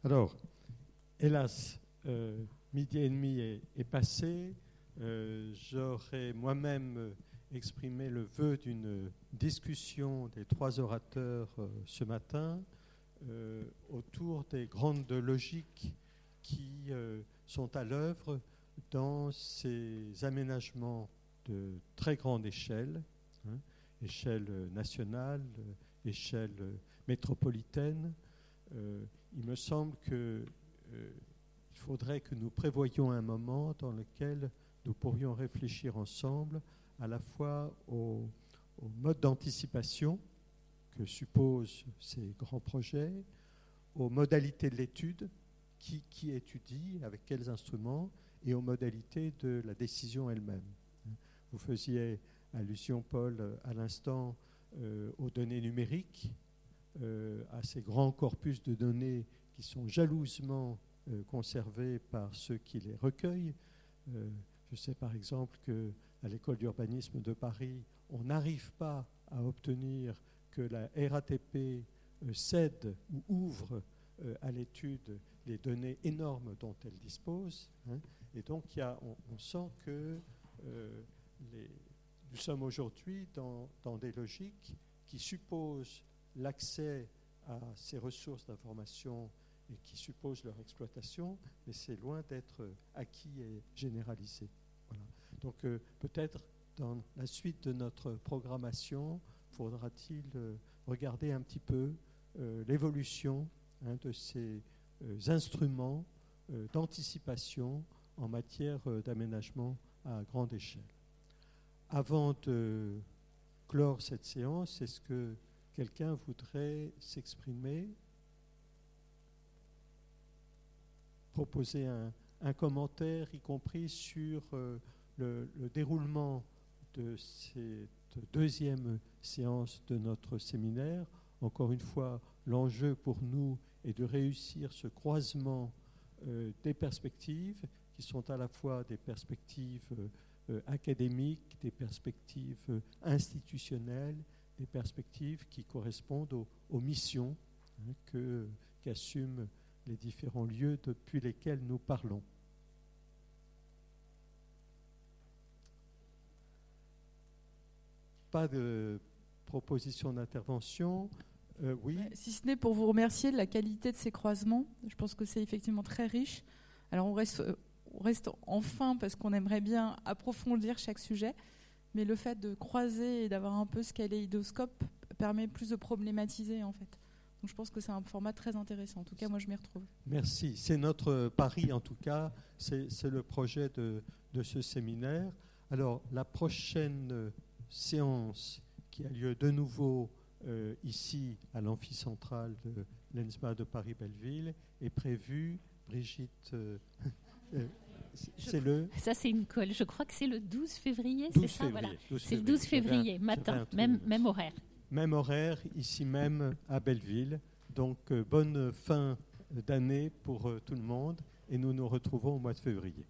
Alors, hélas, euh, midi et demi est, passé. Euh, j'aurais moi-même euh, exprimé le vœu d'une discussion des trois orateurs ce matin autour des grandes logiques qui sont à l'œuvre dans ces aménagements de très grande échelle, hein, échelle nationale, échelle métropolitaine, euh, il me semble qu'il euh, faudrait que nous prévoyions un moment dans lequel nous pourrions réfléchir ensemble à la fois au, mode d'anticipation que supposent ces grands projets, aux modalités de l'étude, qui, étudie, avec quels instruments, et aux modalités de la décision elle-même. Vous faisiez allusion, Paul, à l'instant euh, aux données numériques. Euh, à ces grands corpus de données qui sont jalousement euh, conservés par ceux qui les recueillent. Euh, je sais par exemple qu'à l'école d'urbanisme de Paris, on n'arrive pas à obtenir que la RATP cède ou ouvre à l'étude les données énormes dont elle dispose. Hein. Et donc, y a, on, sent que nous sommes aujourd'hui dans, des logiques qui supposent l'accès à ces ressources d'information et qui suppose leur exploitation, mais c'est loin d'être acquis et généralisé. Donc euh, peut-être dans la suite de notre programmation, faudra-t-il euh, regarder un petit peu euh, l'évolution hein, de ces instruments d'anticipation en matière d'aménagement à grande échelle. Avant de clore cette séance, est-ce que Quelqu'un voudrait s'exprimer proposer un, commentaire, y compris sur le, le, déroulement de cette deuxième séance de notre séminaire. Encore une fois, l'enjeu pour nous est de réussir ce croisement euh, des perspectives qui sont à la fois des perspectives euh, euh, académiques, des perspectives institutionnelles, des perspectives qui correspondent aux, missions hein, que, qu'assument les différents lieux depuis lesquels nous parlons. Pas de proposition d'intervention. oui. Si ce n'est pour vous remercier de la qualité de ces croisements, je pense que c'est effectivement très riche. Alors on reste, on reste enfin parce qu'on aimerait bien approfondir chaque sujet, mais le fait de croiser et d'avoir un peu ce kaléidoscope permet plus de problématiser en fait. Donc je pense que c'est un format très intéressant. En tout cas, moi je m'y retrouve. Merci. C'est notre pari en tout cas. C'est le projet de, ce séminaire. Alors la prochaine séance qui a lieu de nouveau euh, ici à l'amphicentral de l'ENSMA de Paris-Belleville est prévue, Brigitte, euh, [LAUGHS] euh, c'est le... Ça, c'est une colle. Je crois que c'est le 12 février, c'est ça voilà. C'est le 12 février, matin, même, même horaire. Même horaire, ici même à Belleville. Donc, bonne fin d'année pour tout le monde et nous nous retrouvons au mois de février.